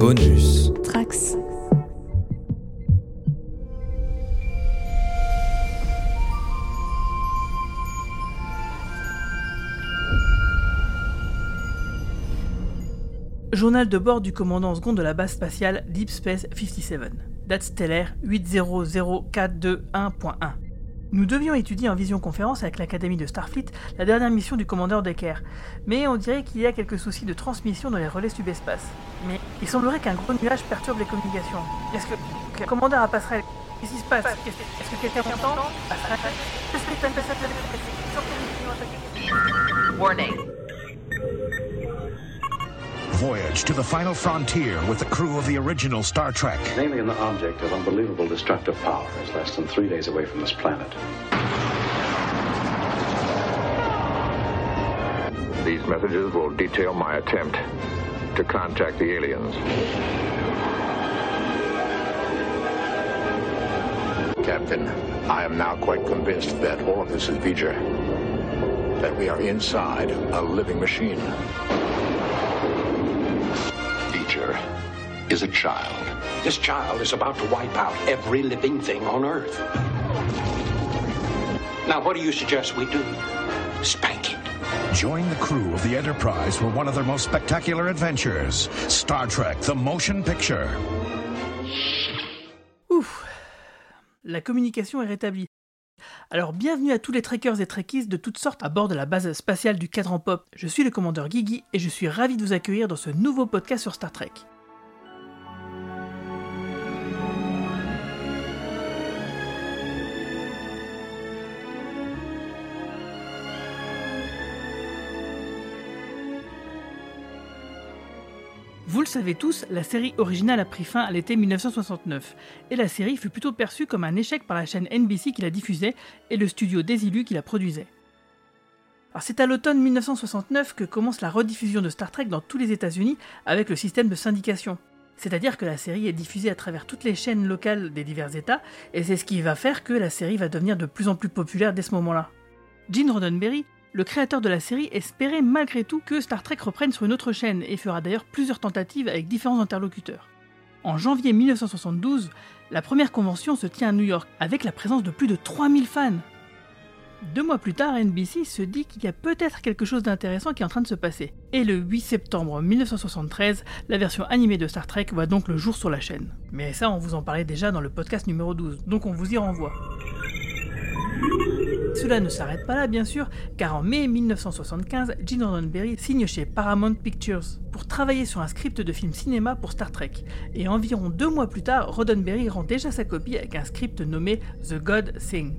Bonus. Trax. Journal de bord du commandant second de la base spatiale Deep Space 57. Date stellaire 800421.1. Nous devions étudier en visioconférence avec l'Académie de Starfleet la dernière mission du commandeur Decker, mais on dirait qu'il y a quelques soucis de transmission dans les relais subespace. Mais il semblerait qu'un gros nuage perturbe les communications. Est-ce que, que le commandeur a passerelle Qu'est-ce qui se passe? Est-ce que quelqu'un m'entend? Warning. Voyage to the final frontier with the crew of the original Star Trek. An alien object of unbelievable destructive power is less than three days away from this planet. These messages will detail my attempt to contact the aliens. Captain, I am now quite convinced that all of this is V'ger. That we are inside a living machine. Is a child. This child is about to wipe out every living thing on Earth. Now, what do you suggest we do? Spank it. Join the crew of the Enterprise for one of their most spectacular adventures Star Trek The Motion Picture. Ouf La communication est rétablie. Alors bienvenue à tous les trekkers et trekkies de toutes sortes à bord de la base spatiale du cadran pop. Je suis le commandeur Guigui et je suis ravi de vous accueillir dans ce nouveau podcast sur Star Trek. Vous le savez tous, la série originale a pris fin à l'été 1969, et la série fut plutôt perçue comme un échec par la chaîne NBC qui la diffusait et le studio Desilu qui la produisait. C'est à l'automne 1969 que commence la rediffusion de Star Trek dans tous les États-Unis avec le système de syndication. C'est-à-dire que la série est diffusée à travers toutes les chaînes locales des divers États, et c'est ce qui va faire que la série va devenir de plus en plus populaire dès ce moment-là. Gene Roddenberry, le créateur de la série espérait malgré tout que Star Trek reprenne sur une autre chaîne et fera d'ailleurs plusieurs tentatives avec différents interlocuteurs. En janvier 1972, la première convention se tient à New York avec la présence de plus de 3000 fans. Deux mois plus tard, NBC se dit qu'il y a peut-être quelque chose d'intéressant qui est en train de se passer. Et le 8 septembre 1973, la version animée de Star Trek voit donc le jour sur la chaîne. Mais ça, on vous en parlait déjà dans le podcast numéro 12, donc on vous y renvoie. Cela ne s'arrête pas là, bien sûr, car en mai 1975, Gene Roddenberry signe chez Paramount Pictures pour travailler sur un script de film cinéma pour Star Trek. Et environ deux mois plus tard, Roddenberry rend déjà sa copie avec un script nommé The God Thing.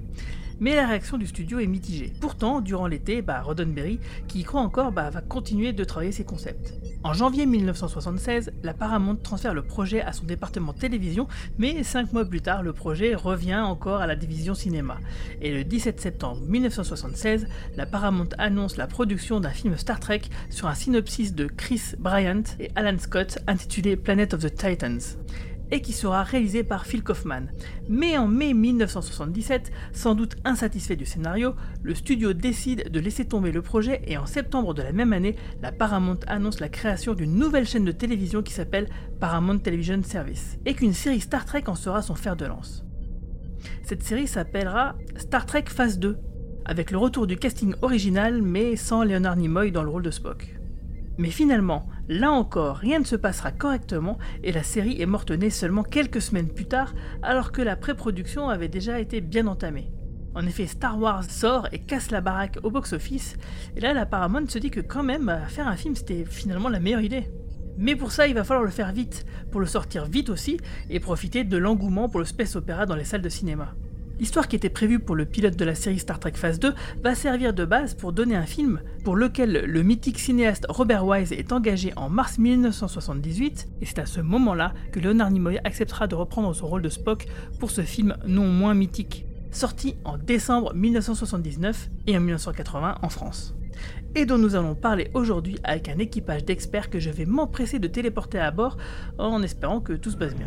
Mais la réaction du studio est mitigée. Pourtant, durant l'été, bah, Roddenberry, qui y croit encore, bah, va continuer de travailler ses concepts. En janvier 1976, la Paramount transfère le projet à son département télévision, mais cinq mois plus tard, le projet revient encore à la division cinéma. Et le 17 septembre 1976, la Paramount annonce la production d'un film Star Trek sur un synopsis de Chris Bryant et Alan Scott intitulé Planet of the Titans et qui sera réalisé par Phil Kaufman. Mais en mai 1977, sans doute insatisfait du scénario, le studio décide de laisser tomber le projet et en septembre de la même année, la Paramount annonce la création d'une nouvelle chaîne de télévision qui s'appelle Paramount Television Service et qu'une série Star Trek en sera son fer de lance. Cette série s'appellera Star Trek Phase 2, avec le retour du casting original mais sans Leonard Nimoy dans le rôle de Spock. Mais finalement, là encore, rien ne se passera correctement et la série est morte-née seulement quelques semaines plus tard, alors que la pré-production avait déjà été bien entamée. En effet, Star Wars sort et casse la baraque au box-office, et là la Paramount se dit que quand même, bah, faire un film c'était finalement la meilleure idée. Mais pour ça, il va falloir le faire vite, pour le sortir vite aussi, et profiter de l'engouement pour le space opéra dans les salles de cinéma. L'histoire qui était prévue pour le pilote de la série Star Trek Phase 2 va servir de base pour donner un film pour lequel le mythique cinéaste Robert Wise est engagé en mars 1978, et c'est à ce moment-là que Leonard Nimoy acceptera de reprendre son rôle de Spock pour ce film non moins mythique, sorti en décembre 1979 et en 1980 en France et dont nous allons parler aujourd'hui avec un équipage d'experts que je vais m'empresser de téléporter à bord en espérant que tout se passe bien.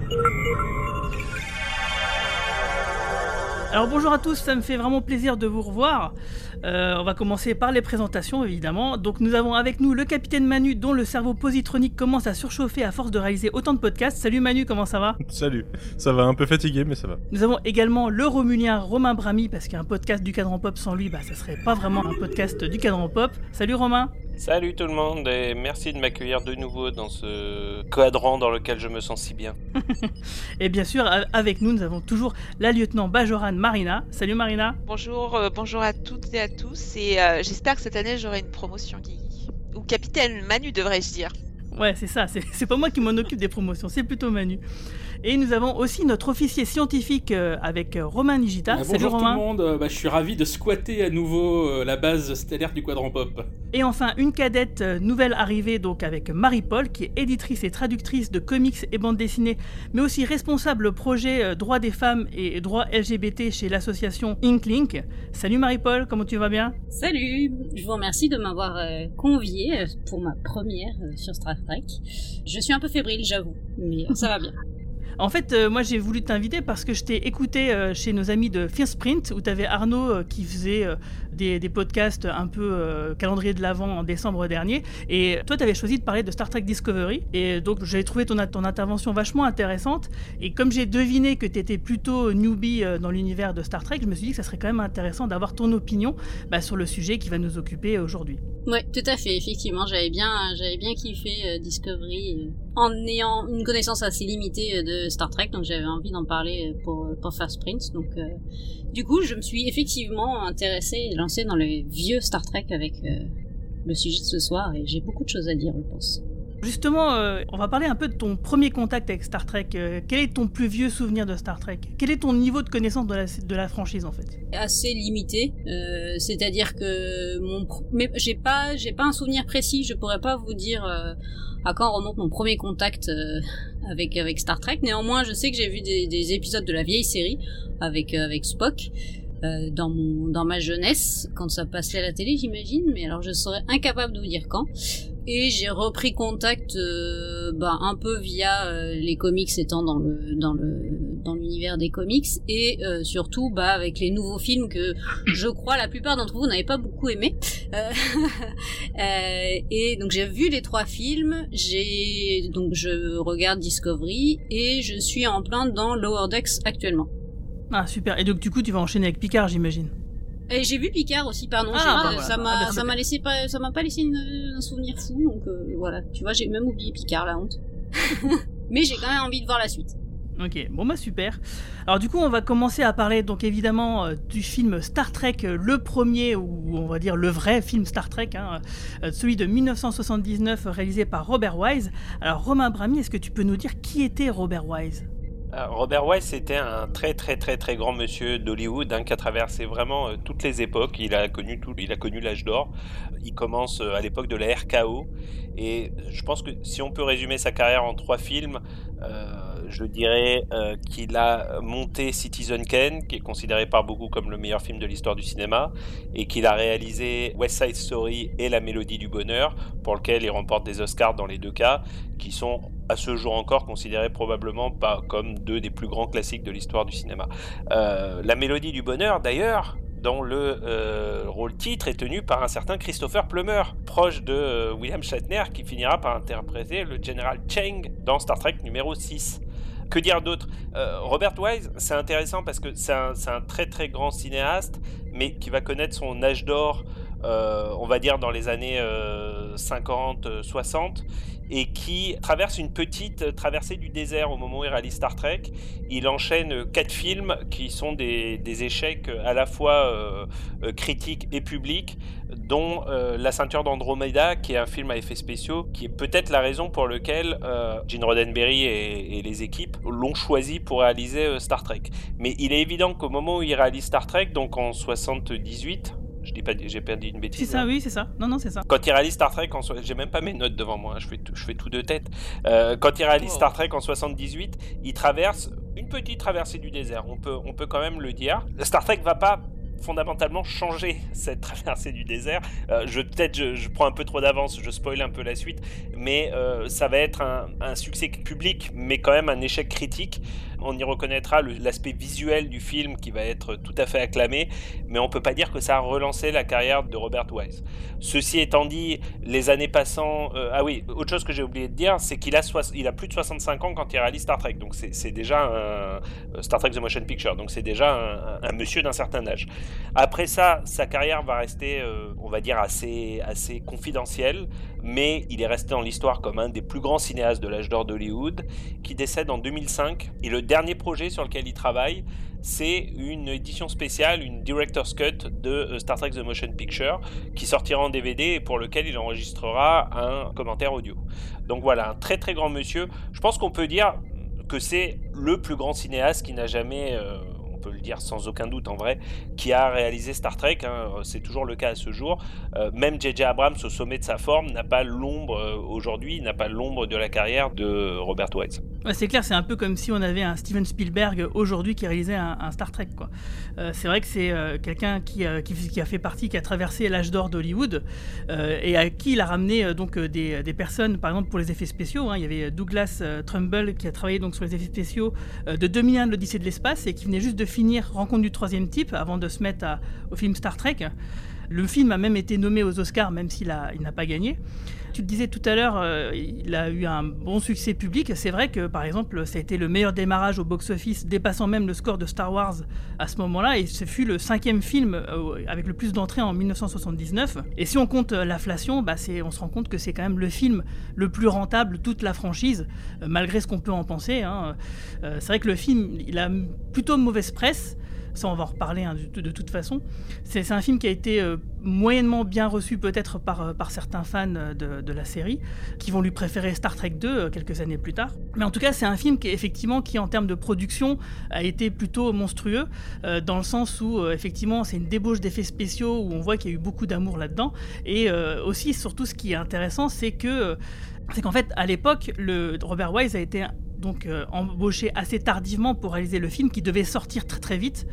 Alors bonjour à tous, ça me fait vraiment plaisir de vous revoir. Euh, on va commencer par les présentations évidemment. Donc nous avons avec nous le capitaine Manu dont le cerveau positronique commence à surchauffer à force de réaliser autant de podcasts. Salut Manu, comment ça va? Salut, ça va un peu fatigué mais ça va. Nous avons également le Romulien Romain Brami parce qu'un podcast du cadran pop sans lui, bah ça serait pas vraiment un podcast du cadran pop. Salut Romain Salut tout le monde et merci de m'accueillir de nouveau dans ce quadrant dans lequel je me sens si bien. et bien sûr, avec nous, nous avons toujours la lieutenant Bajoran Marina. Salut Marina. Bonjour, euh, bonjour à toutes et à tous et euh, j'espère que cette année j'aurai une promotion Guigui. Ou capitaine Manu devrais-je dire. Ouais, c'est ça, c'est pas moi qui m'en occupe des promotions, c'est plutôt Manu. Et nous avons aussi notre officier scientifique euh, avec euh, Romain Nigita. Ah, bonjour tout le monde, euh, bah, je suis ravi de squatter à nouveau la base stellaire du Quadrant Pop. Et enfin, une cadette nouvelle arrivée donc avec Marie-Paul, qui est éditrice et traductrice de comics et bandes dessinées, mais aussi responsable projet droits des femmes et droits LGBT chez l'association Inklink. Salut Marie-Paul, comment tu vas bien? Salut, je vous remercie de m'avoir convié pour ma première sur Star Trek. Je suis un peu fébrile, j'avoue, mais ça va bien. En fait, euh, moi j'ai voulu t'inviter parce que je t'ai écouté euh, chez nos amis de Fear Sprint où tu avais Arnaud euh, qui faisait des, podcasts un peu calendrier de l'avant en décembre dernier. Et toi, tu avais choisi de parler de Star Trek Discovery. Et donc j'ai trouvé ton, ton, intervention vachement intéressante. Et comme j'ai deviné que tu étais plutôt newbie dans l'univers de Star Trek, je me suis dit que ça serait quand même intéressant d'avoir ton opinion bah, sur le sujet qui va nous occuper aujourd'hui. Ouais, tout à fait. Effectivement, j'avais bien, j'avais bien kiffé Discovery en ayant une connaissance assez limitée de Star Trek, donc j'avais envie d'en parler pour, pour faire Sprint. Donc, euh, du coup, je me suis effectivement intéressée et lancée dans les vieux Star Trek avec euh, le sujet de ce soir, et j'ai beaucoup de choses à dire, je pense. Justement, euh, on va parler un peu de ton premier contact avec Star Trek. quel est ton plus vieux souvenir de Star Trek? Quel est ton niveau de connaissance de la, franchise en fait? Assez limité, c'est-à-dire que j'ai pas, un souvenir précis. Je pourrais pas vous dire à quand remonte mon premier contact avec Star Trek. Néanmoins, je sais que j'ai vu des, des, épisodes de la vieille série avec euh, Spock euh, dans ma jeunesse quand ça passait à la télé, j'imagine. Mais alors, je serais incapable de vous dire quand. Et j'ai repris contact euh, bah, un peu via euh, les comics étant dans le dans le dans l'univers des comics et euh, surtout bah avec les nouveaux films que je crois la plupart d'entre vous n'avez pas beaucoup aimé. et donc j'ai vu les trois films, j'ai donc je regarde Discovery et je suis en plein dans Lower Decks actuellement. Ah super. Et donc du coup tu vas enchaîner avec Picard j'imagine. Et j'ai vu Picard aussi, pardon. Ah, bah ça m'a, ah, bah, ça m'a laissé pas, ça m'a pas laissé un souvenir fou, donc euh, voilà. Tu vois, j'ai même oublié Picard, la honte. Mais j'ai quand même envie de voir la suite. Ok, bon bah super. Alors du coup, on va commencer à parler donc évidemment euh, du film Star Trek, euh, le premier ou on va dire le vrai film Star Trek, hein, celui de 1979 réalisé par Robert Wise. Alors Romain Brami, est-ce que tu peux nous dire qui était Robert Wise? Robert Wise, c'était un très très très très grand monsieur d'Hollywood hein, qui a traversé vraiment euh, toutes les époques. Il a connu tout, il a connu l'âge d'or. Il commence euh, à l'époque de la RKO et je pense que si on peut résumer sa carrière en trois films, je dirais qu'il a monté Citizen Kane, qui est considéré par beaucoup comme le meilleur film de l'histoire du cinéma, et qu'il a réalisé West Side Story et La Mélodie du Bonheur, pour lequel il remporte des Oscars dans les deux cas, qui sont à ce jour encore considérés probablement pas comme deux des plus grands classiques de l'histoire du cinéma. Euh, la mélodie du bonheur, d'ailleurs, dont le euh, rôle titre est tenu par un certain Christopher Plummer, proche de euh, William Shatner, qui finira par interpréter le général Cheng dans Star Trek numéro 6. Que dire d'autre? Robert Wise, c'est intéressant parce que c'est un, très très grand cinéaste, mais qui va connaître son âge d'or, on va dire dans les années 50-60 et qui traverse une petite traversée du désert au moment où il réalise Star Trek. Il enchaîne quatre films qui sont des, échecs à la fois euh, euh, critiques et publics, dont euh, La ceinture d'Andromeda, qui est un film à effets spéciaux, qui est peut-être la raison pour laquelle Gene Roddenberry et, et, les équipes l'ont choisi pour réaliser Star Trek. Mais il est évident qu'au moment où il réalise Star Trek, donc en 78, je dis pas, j'ai perdu une bêtise. C'est ça, oui, c'est ça. Non, non, c'est ça. Quand il réalise Star Trek, en j'ai même pas mes notes devant moi, hein, je, fais tout, je fais tout de tête. Euh, quand il réalise oh. Star Trek en 78, il traverse une petite traversée du désert, on peut, on peut quand même le dire. Star Trek va pas fondamentalement changer cette traversée du désert. Euh, je peut-être je, prends un peu trop d'avance, je spoil un peu la suite, mais euh, ça va être un, un, succès public, mais quand même un échec critique. On y reconnaîtra l'aspect visuel du film qui va être tout à fait acclamé, mais on peut pas dire que ça a relancé la carrière de Robert Wise. Ceci étant dit, les années passant, euh, ah oui, autre chose que j'ai oublié de dire, c'est qu'il a, il a plus de 65 ans quand il réalise Star Trek, donc c'est déjà un Star Trek The Motion Picture, donc c'est déjà un, monsieur d'un certain âge. Après ça, sa carrière va rester, euh, on va dire, assez, assez confidentielle, mais il est resté dans l'histoire comme un des plus grands cinéastes de l'âge d'or d'Hollywood, qui décède en 2005. Et le projet sur lequel il travaille, c'est une édition spéciale, une Director's Cut de euh, Star Trek The Motion Picture, qui sortira en DVD et pour lequel il enregistrera un commentaire audio. Donc voilà, un très très grand monsieur. Je pense qu'on peut dire que c'est le plus grand cinéaste qui n'a jamais... Euh, peut le dire sans aucun doute en vrai, qui a réalisé Star Trek. Hein, c'est toujours le cas à ce jour. Euh, même J.J. Abrams, au sommet de sa forme, n'a pas l'ombre euh, aujourd'hui, n'a pas l'ombre de la carrière de Robert Wise. c'est clair, c'est un peu comme si on avait un Steven Spielberg aujourd'hui qui réalisait un, Star Trek. Quoi. Euh, c'est vrai que c'est quelqu'un qui, qui, a fait partie, qui a traversé l'âge d'or d'Hollywood et à qui il a ramené donc des, des, personnes, par exemple pour les effets spéciaux. Hein. il y avait Douglas Trumbull qui a travaillé donc sur les effets spéciaux de 2001 de l'Odyssée de l'espace et qui venait juste de finir Rencontre du troisième type avant de se mettre au film Star Trek. Le film a même été nommé aux Oscars, même s'il n'a pas gagné. Tu le disais tout à l'heure, euh, il a eu un bon succès public. C'est vrai que, par exemple, ça a été le meilleur démarrage au box-office, dépassant même le score de Star Wars à ce moment-là. Et ce fut le cinquième film euh, avec le plus d'entrées en 1979. Et si on compte euh, l'inflation, bah, on se rend compte que c'est quand même le film le plus rentable de toute la franchise, malgré ce qu'on peut en penser. Hein. c'est vrai que le film, il a plutôt mauvaise presse. Ça, on va en reparler hein, de, toute façon. C'est un film qui a été euh, moyennement bien reçu peut-être par, euh, certains fans euh, de, la série, qui vont lui préférer Star Trek 2 quelques années plus tard. Mais en tout cas, c'est un film qui, effectivement, qui en termes de production, a été plutôt monstrueux, dans le sens où, effectivement, c'est une débauche d'effets spéciaux, où on voit qu'il y a eu beaucoup d'amour là-dedans. Et aussi, surtout, ce qui est intéressant, c'est que c'est qu'en fait, à l'époque, Robert Wise a été donc euh, embauché assez tardivement pour réaliser le film qui devait sortir très très vite.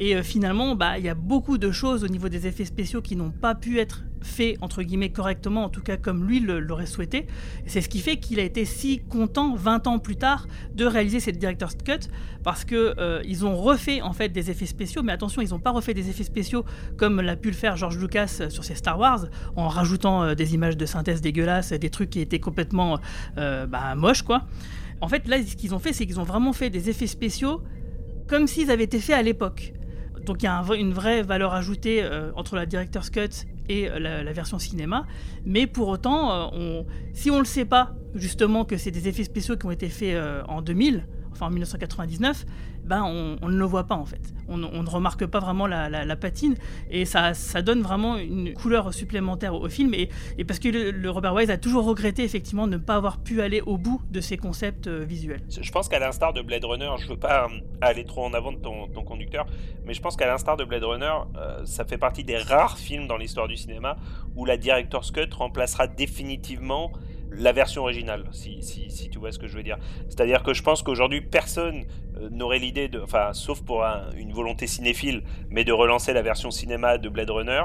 Et euh, finalement, bah, il y a beaucoup de choses au niveau des effets spéciaux qui n'ont pas pu être faits, entre guillemets, correctement, en tout cas comme lui l'aurait souhaité. C'est ce qui fait qu'il a été si content, 20 ans plus tard, de réaliser cette Director's Cut, parce que euh, ils ont refait en fait des effets spéciaux, mais attention, ils n'ont pas refait des effets spéciaux comme l'a pu le faire George Lucas sur ses Star Wars, en rajoutant des images de synthèse dégueulasses, des trucs qui étaient complètement bah, moches, quoi. En fait, là, ce qu'ils ont fait, c'est qu'ils ont vraiment fait des effets spéciaux comme s'ils avaient été faits à l'époque. Donc il y a une vraie valeur ajoutée euh, entre la Director's Cut et euh, la, version cinéma. Mais pour autant, euh, si on ne le sait pas, justement, que c'est des effets spéciaux qui ont été faits en 2000, enfin en 1999, ben on, ne le voit pas en fait. On, ne remarque pas vraiment la, patine et ça, donne vraiment une couleur supplémentaire au, film. Et, parce que le, Robert Wise a toujours regretté effectivement de ne pas avoir pu aller au bout de ses concepts euh, visuels. Je pense qu'à l'instar de Blade Runner, je veux pas euh, aller trop en avant de ton, conducteur, mais je pense qu'à l'instar de Blade Runner, euh, ça fait partie des rares films dans l'histoire du cinéma où la director's cut remplacera définitivement la version originale, si, si, tu vois ce que je veux dire. C'est-à-dire que je pense qu'aujourd'hui, personne euh, n'aurait l'idée de, enfin, sauf pour une volonté cinéphile, mais de relancer la version cinéma de Blade Runner.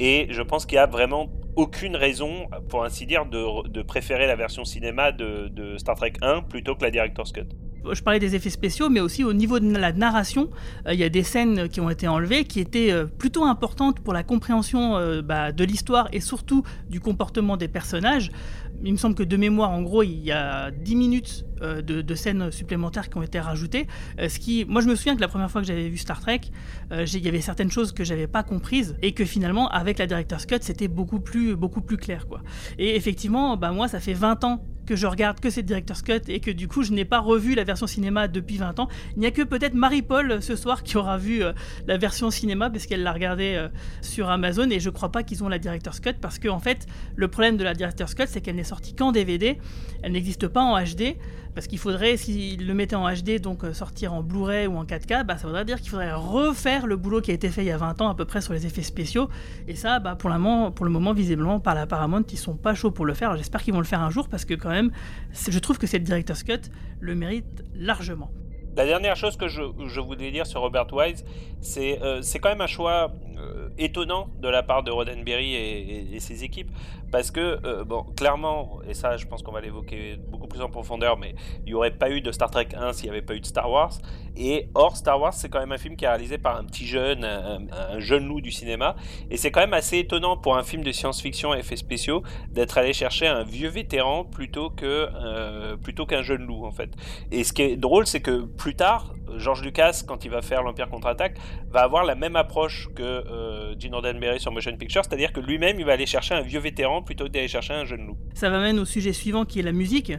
Et je pense qu'il n'y a vraiment aucune raison, pour ainsi dire, de, préférer la version cinéma de, de Star Trek 1 plutôt que la Director's Cut je parlais des effets spéciaux, mais aussi au niveau de la narration, euh, il y a des scènes qui ont été enlevées qui étaient euh, plutôt importantes pour la compréhension bah, de l'histoire et surtout du comportement des personnages. Il me semble que de mémoire, en gros, il y a 10 minutes de, scènes supplémentaires qui ont été rajoutées. ce qui, moi, je me souviens que la première fois que j'avais vu Star Trek, il y avait certaines choses que j'avais pas comprises et que finalement, avec la director's cut, c'était beaucoup plus, beaucoup plus clair, quoi. Et effectivement, bah, moi, ça fait 20 ans que je regarde que cette Director's Cut et que du coup je n'ai pas revu la version cinéma depuis 20 ans. Il n'y a que peut-être Marie-Paul euh, ce soir qui aura vu euh, la version cinéma parce qu'elle l'a regardée euh, sur Amazon et je crois pas qu'ils ont la Director's Cut parce que en fait le problème de la Director's Cut c'est qu'elle n'est sortie qu'en DVD, elle n'existe pas en HD parce qu'il faudrait, s'il le mettait en HD, donc euh, sortir en Blu-ray ou en 4K, bah, ça voudrait dire qu'il faudrait refaire le boulot qui a été fait il y a 20 ans à peu près sur les effets spéciaux. Et ça, bah, pour, le moment, visiblement, par la Paramount, ils sont pas chauds pour le faire. J'espère qu'ils vont le faire un jour parce que quand même, je trouve que cette Director's Cut le mérite largement. La dernière chose que je, voulais dire sur Robert Wise, c'est euh, quand même un choix euh, étonnant de la part de Roddenberry et ses équipes, parce que, euh, bon, clairement, et ça je pense qu'on va l'évoquer beaucoup plus en profondeur, mais il n'y aurait pas eu de Star Trek 1 s'il n'y avait pas eu de Star Wars, et or Star Wars c'est quand même un film qui est réalisé par un petit jeune, un, un jeune loup du cinéma, et c'est quand même assez étonnant pour un film de science-fiction et effets spéciaux d'être allé chercher un vieux vétéran plutôt que euh, plutôt qu'un jeune loup en fait. Et ce qui est drôle, c'est que plus tard, George Lucas, quand il va faire l'Empire contre-attaque, va avoir la même approche que euh, Gene Roddenberry sur Motion Picture, c'est-à-dire que lui-même, il va aller chercher un vieux vétéran plutôt que d'aller chercher un jeune loup. Ça m'amène au sujet suivant qui est la musique.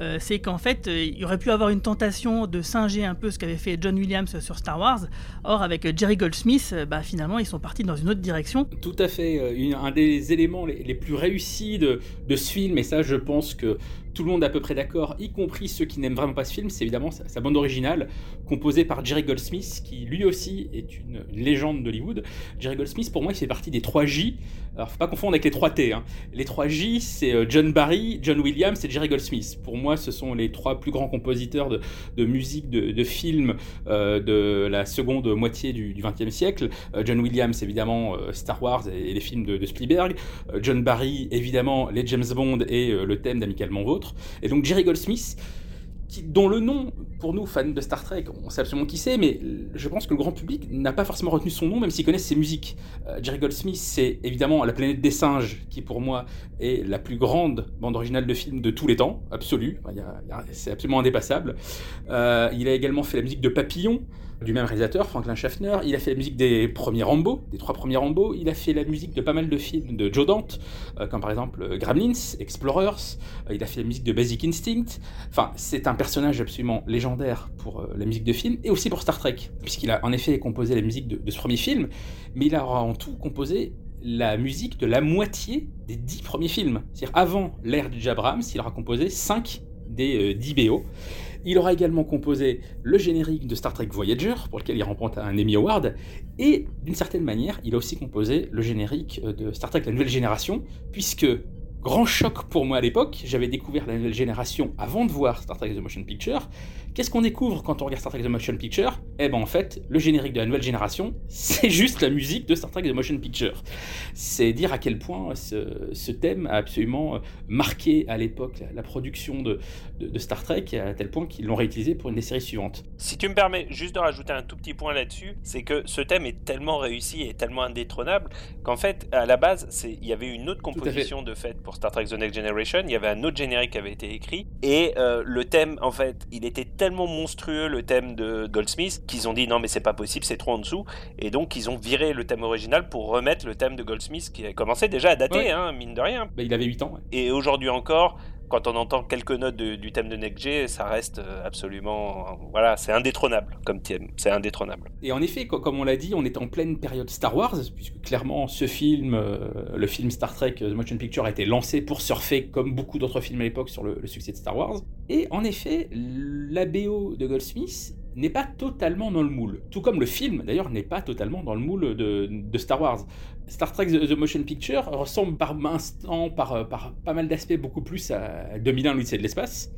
Euh, c'est qu'en fait, euh, il aurait pu avoir une tentation de singer un peu ce qu'avait fait John Williams sur Star Wars. Or, avec Jerry Goldsmith, euh, bah, finalement, ils sont partis dans une autre direction. Tout à fait. Une, un des éléments les, les plus réussis de, de, ce film, et ça, je pense que tout le monde est à peu près d'accord, y compris ceux qui n'aiment vraiment pas ce film, c'est évidemment sa, bande originale, composée par Jerry Goldsmith, qui lui aussi est une, une légende d'Hollywood. Jerry Goldsmith, pour moi, il fait partie des 3 J. Alors, faut pas confondre avec les 3 T. Hein. Les 3 J, c'est John Barry, John Williams et Jerry Goldsmith. Pour moi, ce sont les trois plus grands compositeurs de, musique, de, films euh, de la seconde moitié du XXe siècle. Euh, John Williams, évidemment, euh, Star Wars et, les films de, de Spielberg. John Barry, évidemment, les James Bond et le thème d'Amicalement Vôtre. Et donc Jerry Goldsmith, dont le nom, pour nous, fans de Star Trek, on sait absolument qui c'est, mais je pense que le grand public n'a pas forcément retenu son nom, même s'ils connaissent ses musiques. Euh, Jerry Goldsmith, c'est évidemment La planète des singes, qui pour moi est la plus grande bande originale de film de tous les temps, absolue, c'est absolument indépassable. Euh, il a également fait la musique de Papillon, du même réalisateur, Franklin Schaffner. Il a fait la musique des premiers Rambo, des trois premiers Rambo. Il a fait la musique de pas mal de films de Joe Dante, euh, comme par exemple euh, Gremlins, Explorers. Euh, il a fait la musique de Basic Instinct. Enfin, c'est un personnage absolument légendaire pour la musique de film et aussi pour Star Trek, puisqu'il a en effet composé la musique de, de ce premier film, mais il a en tout composé la musique de la moitié des dix premiers films. C'est-à-dire avant l'ère du Abrams, il aura composé cinq des dix BO. Il aura également composé le générique de Star Trek Voyager, pour lequel il remporte un Emmy Award, et d'une certaine manière, il a aussi composé le générique de Star Trek La Nouvelle Génération, puisque Grand choc pour moi à l'époque, j'avais découvert la nouvelle génération avant de voir Star Trek The Motion Picture. Qu'est-ce qu'on découvre quand on regarde Star Trek The Motion Picture? Eh ben en fait, le générique de la nouvelle génération, c'est juste la musique de Star Trek The Motion Picture. C'est dire à quel point ce, ce thème a absolument marqué à l'époque la, la, production de, de, de, Star Trek, à tel point qu'ils l'ont réutilisé pour une des séries suivantes. Si tu me permets juste de rajouter un tout petit point là-dessus, c'est que ce thème est tellement réussi et tellement indétrônable qu'en fait, à la base, il y avait une autre composition de fait pour Star Trek The Next Generation, il y avait un autre générique qui avait été écrit, et euh, le thème, en fait, il était tellement monstrueux, le thème de Goldsmith, qu'ils ont dit non mais c'est pas possible, c'est trop en dessous, et donc ils ont viré le thème original pour remettre le thème de Goldsmith qui a commencé déjà à dater, ouais. hein, mine de rien. Bah, il avait 8 ans. Ouais. Et aujourd'hui encore, quand on entend quelques notes du thème de NextG, ça reste euh, absolument, voilà, c'est indétrônable comme thème, c'est indétrônable. Et en effet, comme on l'a dit, on est en pleine période Star Wars, puisque clairement ce film, euh, le film Star Trek The Motion Picture a été lancé pour surfer, comme beaucoup d'autres films à l'époque, sur le, le succès de Star Wars. Et en effet, la BO de Goldsmith n'est pas totalement dans le moule. Tout comme le film, d'ailleurs, n'est pas totalement dans le moule de, Star Wars. Star Trek The, Motion Picture ressemble par instant, par, par pas mal d'aspects, beaucoup plus à 2001, l'Odyssée de l'espace.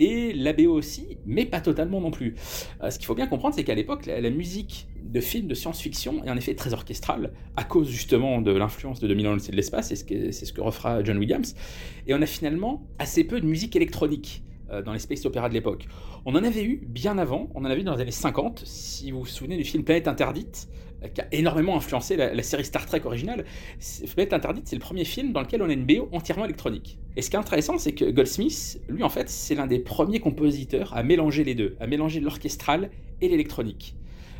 Et la BO aussi, mais pas totalement non plus. Euh, ce qu'il faut bien comprendre, c'est qu'à l'époque, la, musique de films de science-fiction est en effet très orchestrale, à cause justement de l'influence de 2001, l'Odyssée de l'espace, c'est ce, que, ce que refera John Williams. Et on a finalement assez peu de musique électronique euh, dans les space opéras de l'époque. On en avait eu bien avant, on en avait eu dans les années 50, si vous vous souvenez du film Planète Interdite, euh, qui a énormément influencé la, la, série Star Trek originale. Planète Interdite, c'est le premier film dans lequel on a une BO entièrement électronique. Et ce qui est intéressant, c'est que Goldsmith, lui en fait, c'est l'un des premiers compositeurs à mélanger les deux, à mélanger l'orchestral et l'électronique.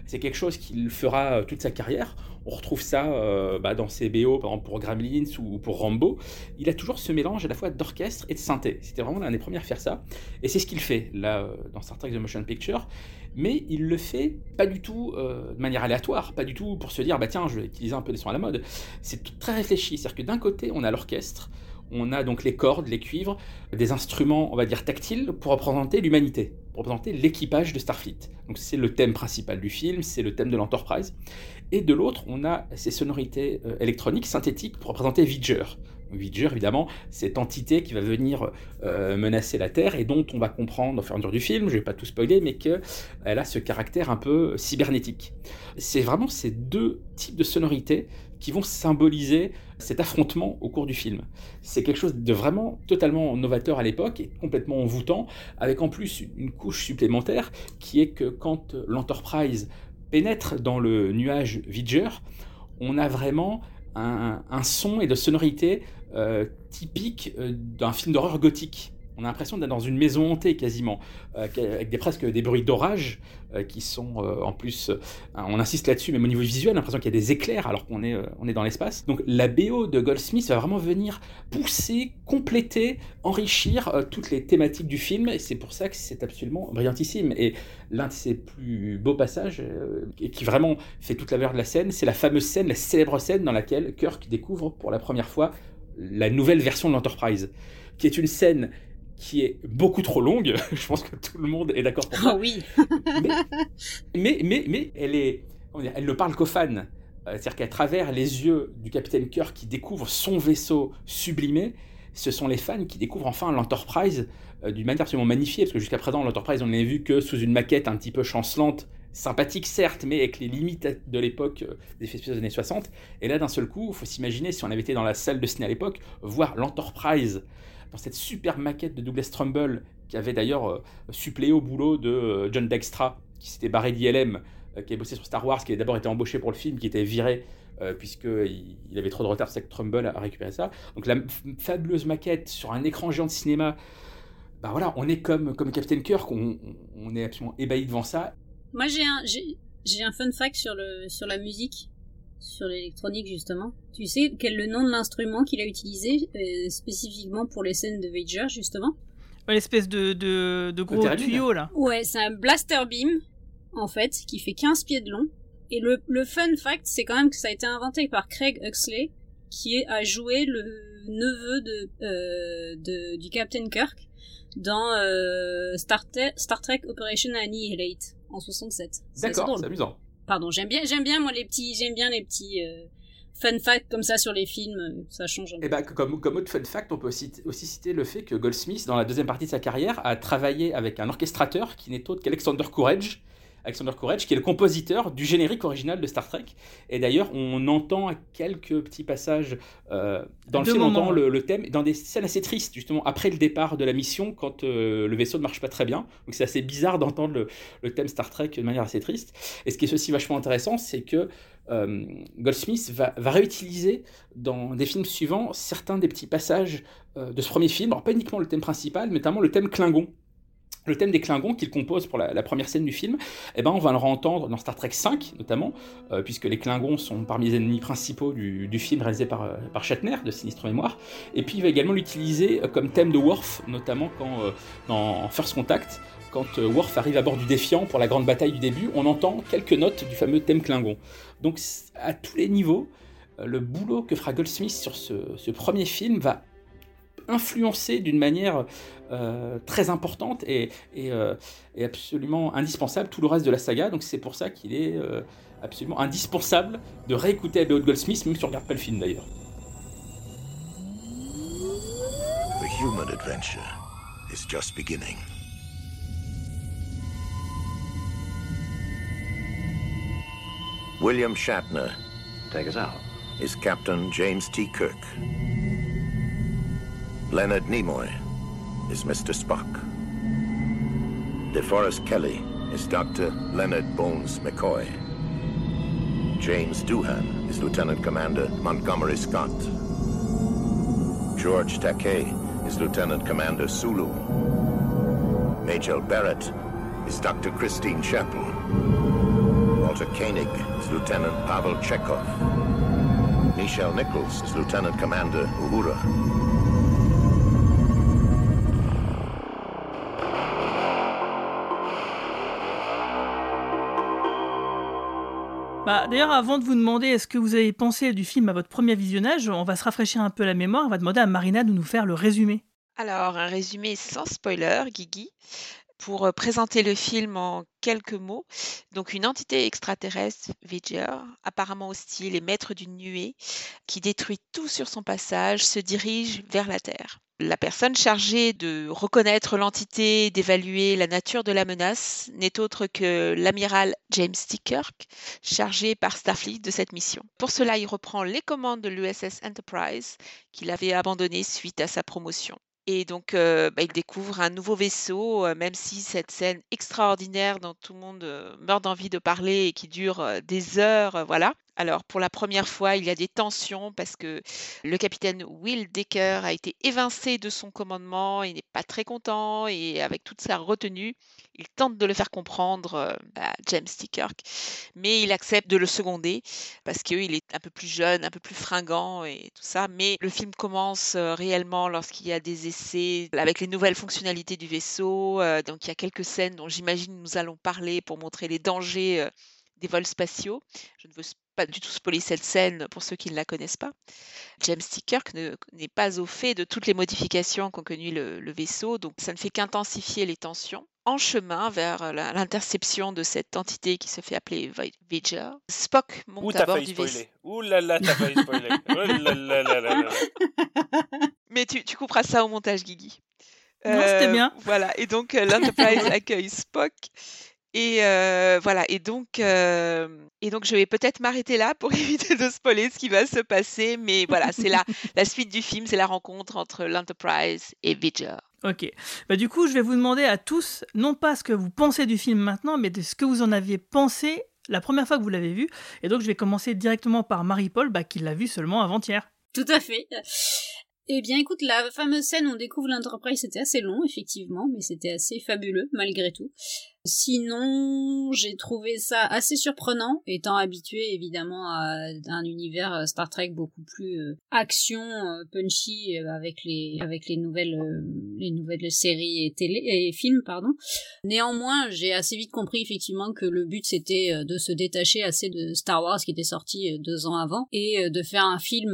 C'est quelque chose qu'il fera toute sa carrière. On retrouve ça euh, bah, dans ses BO, par exemple pour Gremlins ou pour Rambo. Il a toujours ce mélange à la fois d'orchestre et de synthé. C'était vraiment l'un des premiers à faire ça. Et c'est ce qu'il fait là euh, dans Star Trek The Motion Picture. Mais il le fait pas du tout euh, de manière aléatoire, pas du tout pour se dire bah tiens, je vais utiliser un peu des sons à la mode. C'est très réfléchi. C'est-à-dire que d'un côté, on a l'orchestre, on a donc les cordes, les cuivres, des instruments, on va dire tactiles, pour représenter l'humanité, pour représenter l'équipage de Starfleet. Donc c'est le thème principal du film, c'est le thème de l'Enterprise. Et de l'autre, on a ces sonorités euh, électroniques, synthétiques, pour représenter Vidger. Vidger, évidemment, cette entité qui va venir euh, menacer la Terre et dont on va comprendre au fur et à du film, je vais pas tout spoiler, mais qu'elle a ce caractère un peu cybernétique. C'est vraiment ces deux types de sonorités qui vont symboliser cet affrontement au cours du film. C'est quelque chose de vraiment totalement novateur à l'époque et complètement envoûtant, avec en plus une couche supplémentaire qui est que quand l'Enterprise pénètre dans le nuage Vidger, on a vraiment un, son et de sonorité euh, typique euh, d'un film d'horreur gothique. On a l'impression d'être dans une maison hantée quasiment, euh, avec des, presque des bruits d'orage qui sont en plus, on insiste là-dessus, même au niveau visuel, on a l'impression qu'il y a des éclairs alors qu'on est, on est dans l'espace. Donc la BO de Goldsmith va vraiment venir pousser, compléter, enrichir toutes les thématiques du film, et c'est pour ça que c'est absolument brillantissime. Et l'un de ses plus beaux passages, et qui vraiment fait toute la valeur de la scène, c'est la fameuse scène, la célèbre scène dans laquelle Kirk découvre pour la première fois la nouvelle version de l'Enterprise, qui est une scène qui est beaucoup trop longue. Je pense que tout le monde est d'accord pour ça. Oh oui. mais, mais, mais, elle est, elle ne parle qu'aux fans. Euh, c'est-à-dire qu'à travers les yeux du capitaine Kirk qui découvre son vaisseau sublimé, ce sont les fans qui découvrent enfin l'Enterprise euh, d'une manière absolument magnifiée, parce que jusqu'à présent, l'Enterprise, on l'avait vu que sous une maquette un petit peu chancelante, sympathique certes, mais avec les limites de l'époque euh, des effets des années 60. Et là, d'un seul coup, il faut s'imaginer, si on avait été dans la salle de ciné à l'époque, voir l'Enterprise dans cette super maquette de Douglas Trumbull, qui avait d'ailleurs euh, suppléé au boulot de euh, John Dextra, qui s'était barré d'ILM, qui avait bossé sur Star Wars, qui avait d'abord été embauché pour le film, qui était viré puisqu'il il avait trop de retard, c'est que Trumbull a récupéré ça. Donc la fabuleuse maquette sur un écran géant de cinéma, bah voilà, on est comme, comme Captain Kirk, on, on est absolument ébahi devant ça. Moi, j'ai un, j'ai, un fun fact sur, le, sur la musique, sur l'électronique justement. Tu sais quel est le nom de l'instrument qu'il a utilisé euh, spécifiquement pour les scènes de Vager justement? L'espèce de, de, de gros tuyau là. Ouais, c'est un blaster beam en fait qui fait 15 pieds de long. Et le, le fun fact, c'est quand même que ça a été inventé par Craig Huxley, qui a joué le neveu de, euh, de du Captain Kirk dans euh, Star, Star Trek Operation Annihilate en 67. D'accord, c'est amusant. Pardon, j'aime bien, j'aime bien moi les petits, j'aime bien les petits euh, fun facts comme ça sur les films, ça change. Un Et bah, comme, comme autre fun fact, on peut aussi, aussi citer le fait que Goldsmith, dans la deuxième partie de sa carrière, a travaillé avec un orchestrateur qui n'est autre qu'Alexander Courage, Alexander Courage, qui est le compositeur du générique original de Star Trek. Et d'ailleurs, on entend quelques petits passages euh, dans le film, on entend le, thème dans des scènes assez tristes, justement, après le départ de la mission, quand euh, le vaisseau ne marche pas très bien. Donc c'est assez bizarre d'entendre le, thème Star Trek de manière assez triste. Et ce qui est aussi vachement intéressant, c'est que euh, Goldsmith va, va, réutiliser dans des films suivants certains des petits passages de ce premier film, alors pas uniquement le thème principal, mais notamment le thème Klingon le thème des Klingons qu'il compose pour la, première scène du film, eh ben, on va le entendre dans Star Trek V notamment, euh, puisque les Klingons sont parmi les ennemis principaux du, film réalisé par, euh, par, Shatner, de Sinistre Mémoire. Et puis il va également l'utiliser euh, comme thème de Worf, notamment quand, dans First Contact, quand Worf arrive à bord du Défiant pour la grande bataille du début, on entend quelques notes du fameux thème Klingon. Donc à tous les niveaux, le boulot que fera Goldsmith sur ce, ce premier film va influencer d'une manière euh, très importante et, euh, et, absolument indispensable tout le reste de la saga. Donc c'est pour ça qu'il est euh, absolument indispensable de réécouter Abbey Goldsmith, même si on regarde pas le film d'ailleurs. The human adventure is just beginning. William Shatner. Take us out. Is Captain James T. Kirk. Leonard Nimoy is Mr. Spock. DeForest Kelly is Dr. Leonard Bones McCoy. James Doohan is Lieutenant Commander Montgomery Scott. George Takei is Lieutenant Commander Sulu. Major Barrett is Dr. Christine Chappell. Walter Koenig is Lieutenant Pavel Chekhov. Michelle Nichols is Lieutenant Commander Uhura. Bah, D'ailleurs, avant de vous demander est-ce que vous avez pensé du film à votre premier visionnage, on va se rafraîchir un peu la mémoire. On va demander à Marina de nous faire le résumé. Alors, un résumé sans spoiler, Guigui. Pour présenter le film en quelques mots, donc une entité extraterrestre, Viger, apparemment hostile et maître d'une nuée, qui détruit tout sur son passage, se dirige vers la Terre. La personne chargée de reconnaître l'entité, d'évaluer la nature de la menace, n'est autre que l'amiral James T. Kirk, chargé par Starfleet de cette mission. Pour cela, il reprend les commandes de l'USS Enterprise qu'il avait abandonné suite à sa promotion. Et donc, euh, bah, il découvre un nouveau vaisseau, euh, même si cette scène extraordinaire dont tout le monde euh, meurt d'envie de parler et qui dure des heures, voilà. Alors, pour la première fois, il y a des tensions parce que le capitaine Will Decker a été évincé de son commandement, il n'est pas très content et avec toute sa retenue, il tente de le faire comprendre euh, à James T. Kirk, mais il accepte de le seconder parce qu'il est un peu plus jeune, un peu plus fringant et tout ça. Mais le film commence euh, réellement lorsqu'il y a des essais avec les nouvelles fonctionnalités du vaisseau. Euh, donc il y a quelques scènes dont j'imagine nous allons parler pour montrer les dangers des vols spatiaux. Je ne veux pas du tout spoiler cette scène pour ceux qui ne la connaissent pas. James T. Kirk n'est pas au fait de toutes les modifications qu'ont connues le, le, vaisseau, donc ça ne fait qu'intensifier les tensions. En chemin vers l'interception de cette entité qui se fait appeler Viger, Spock monte à bord du vaisseau. Ouh là là, t'as failli spoiler. Ouh là là là là Mais tu, tu couperas ça au montage, Guigui. Non, c'était bien. Voilà, et donc l'Enterprise accueille Spock et euh, voilà, et donc, euh, et donc je vais peut-être m'arrêter là pour éviter de spoiler ce qui va se passer, mais voilà, c'est la, la suite du film, c'est la rencontre entre l'Enterprise et Viger. Ok, bah, du coup je vais vous demander à tous, non pas ce que vous pensez du film maintenant, mais de ce que vous en aviez pensé la première fois que vous l'avez vu, et donc je vais commencer directement par Marie-Paul, bah, qui l'a vu seulement avant-hier. Tout à fait. Eh bien, écoute, la fameuse scène où on découvre l'Enterprise, c'était assez long, effectivement, mais c'était assez fabuleux, malgré tout. Sinon, j'ai trouvé ça assez surprenant, étant habitué évidemment à un univers euh, Star Trek beaucoup plus euh, action, euh, punchy avec les avec les nouvelles les nouvelles séries et films pardon. Néanmoins, j'ai assez vite compris effectivement que le but c'était de se détacher assez de Star Wars qui était sorti deux ans avant et de faire un film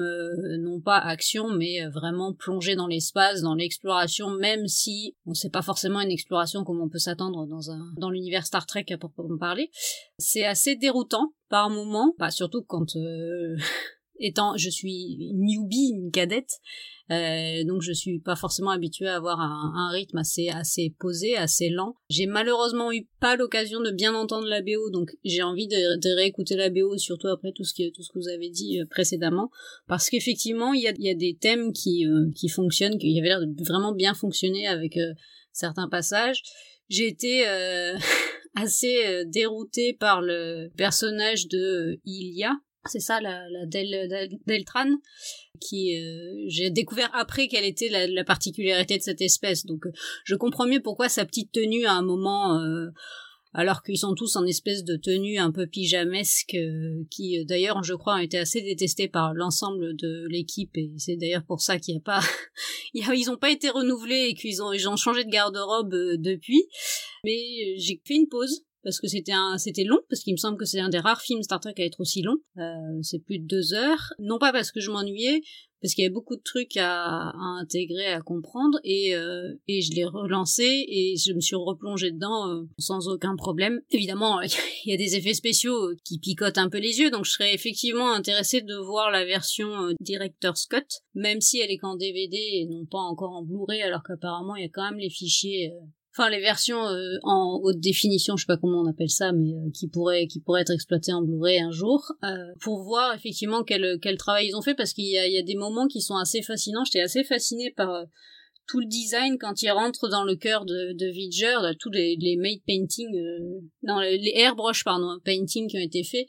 non pas action mais vraiment plongé dans l'espace, dans l'exploration, même si on sait pas forcément une exploration comme on peut s'attendre dans un l'univers Star Trek à proprement parler. C'est assez déroutant par moments, pas surtout quand euh, étant je suis newbie, une cadette, euh, donc je suis pas forcément habituée à avoir un, rythme assez assez posé, assez lent. J'ai malheureusement eu pas l'occasion de bien entendre la BO, donc j'ai envie de, réécouter la BO, surtout après tout ce, que vous avez dit euh, précédemment, parce qu'effectivement il y a, des thèmes qui qui fonctionnent, qui avait l'air de vraiment bien fonctionner avec certains passages j'ai été euh, assez euh, déroutée par le personnage de Ilia. C'est ça, la, la Del, Deltran, qui euh, j'ai découvert après quelle était la, la, particularité de cette espèce. Donc, je comprends mieux pourquoi sa petite tenue à un moment alors qu'ils sont tous en espèce de tenue un peu pyjamesque, euh, qui euh, d'ailleurs, je crois, ont été assez détestés par l'ensemble de l'équipe, et c'est d'ailleurs pour ça qu'il n'y a pas, ils n'ont pas été renouvelés et qu'ils ont, ils ont changé de garde-robe euh, depuis. Mais j'ai fait une pause parce que c'était un c'était long parce qu'il me semble que c'est un des rares films Star Trek à être aussi long. Euh, c'est plus de deux heures. Non pas parce que je m'ennuyais parce qu'il y avait beaucoup de trucs à, intégrer, à comprendre, et, euh, et je l'ai relancé et je me suis replongée dedans euh, sans aucun problème. Évidemment, il y a des effets spéciaux qui picotent un peu les yeux, donc je serais effectivement intéressée de voir la version euh, Director Scott, même si elle est qu'en DVD et non pas encore en Blu-ray, alors qu'apparemment il y a quand même les fichiers enfin les versions euh, en haute définition, je sais pas comment on appelle ça, mais euh, qui pourraient qui pourraient être exploitées en Blu-ray un jour, euh, pour voir effectivement quel quel travail ils ont fait, parce qu'il y a, il y a des moments qui sont assez fascinants. J'étais assez fascinée par tout le design quand il rentre dans le cœur de, de Vidger, tous les, les made painting, non les, airbrush pardon, painting qui ont été faits.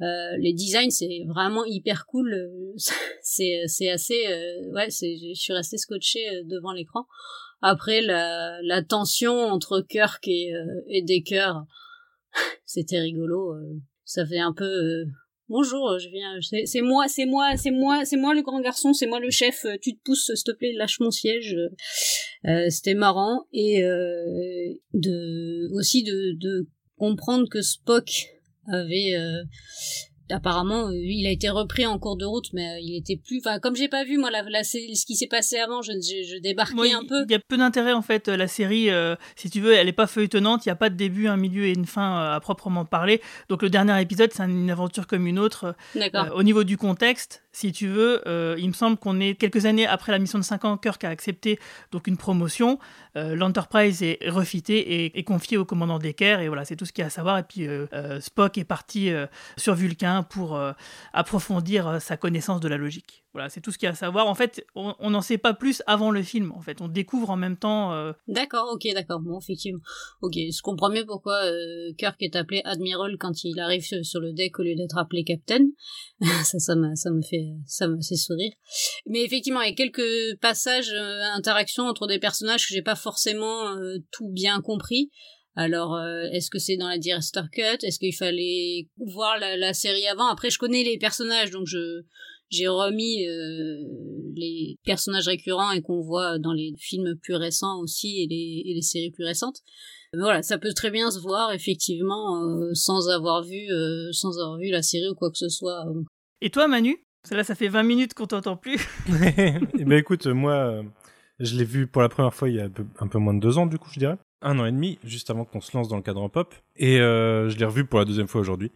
Euh, les designs c'est vraiment hyper cool c'est c'est assez ouais je suis restée scotchée devant l'écran après, la, la tension entre Kirk et, euh, et Decker, c'était rigolo. Euh. ça fait un peu... Euh, Bonjour, je viens. C'est moi, c'est moi, c'est moi, c'est moi le grand garçon, c'est moi le chef. Tu te pousses, s'il te plaît, lâche mon siège. C'était marrant et de aussi de, de comprendre que Spock avait apparemment, euh, il a été repris en cours de route, mais euh, il était plus. Enfin, comme j'ai pas vu moi la, la, ce qui s'est passé avant, je, je, je débarquais un peu. Il y a peu d'intérêt en fait. La série, euh, si tu veux, elle est pas feuilletonnante. Il y a pas de début, un milieu et une fin à proprement parler. Donc le dernier épisode, c'est une aventure comme une autre. au niveau du contexte, si tu veux, il me semble qu'on est quelques années après la mission de 5 ans. Kirk a accepté donc une promotion. L'Enterprise est refitée et, est confiée au commandant Decker. Et voilà, c'est tout ce qu'il y a à savoir. Et puis Spock est parti sur Vulcain pour euh, approfondir euh, sa connaissance de la logique. Voilà, c'est tout ce qu'il y a à savoir. En fait, on n'en sait pas plus avant le film. En fait, on découvre en même temps. Euh, d'accord, ok, d'accord. Bon, effectivement, ok, je comprends mieux pourquoi Kirk est appelé admiral quand il arrive sur le deck au lieu d'être appelé captain. ça, ça me, ça me fait, ça me fait sourire. Mais effectivement, il y a quelques passages, interactions entre des personnages que j'ai pas forcément tout bien compris. Alors, euh, est-ce que c'est dans la director cut? Est-ce qu'il fallait voir la, série avant? Après, je connais les personnages, donc je j'ai remis euh, les personnages récurrents et qu'on voit dans les films plus récents aussi et les, et les séries plus récentes. Mais voilà, ça peut très bien se voir effectivement euh, sans avoir vu sans avoir vu la série ou quoi que ce soit. Et toi, Manu? Là, ça fait 20 minutes qu'on t'entend plus. eh ben écoute, moi, je l'ai vu pour la première fois il y a un peu moins de deux ans, du coup, je dirais un an et demi, juste avant qu'on se lance dans le cadre pop. Et euh, je l'ai revu pour la deuxième fois aujourd'hui.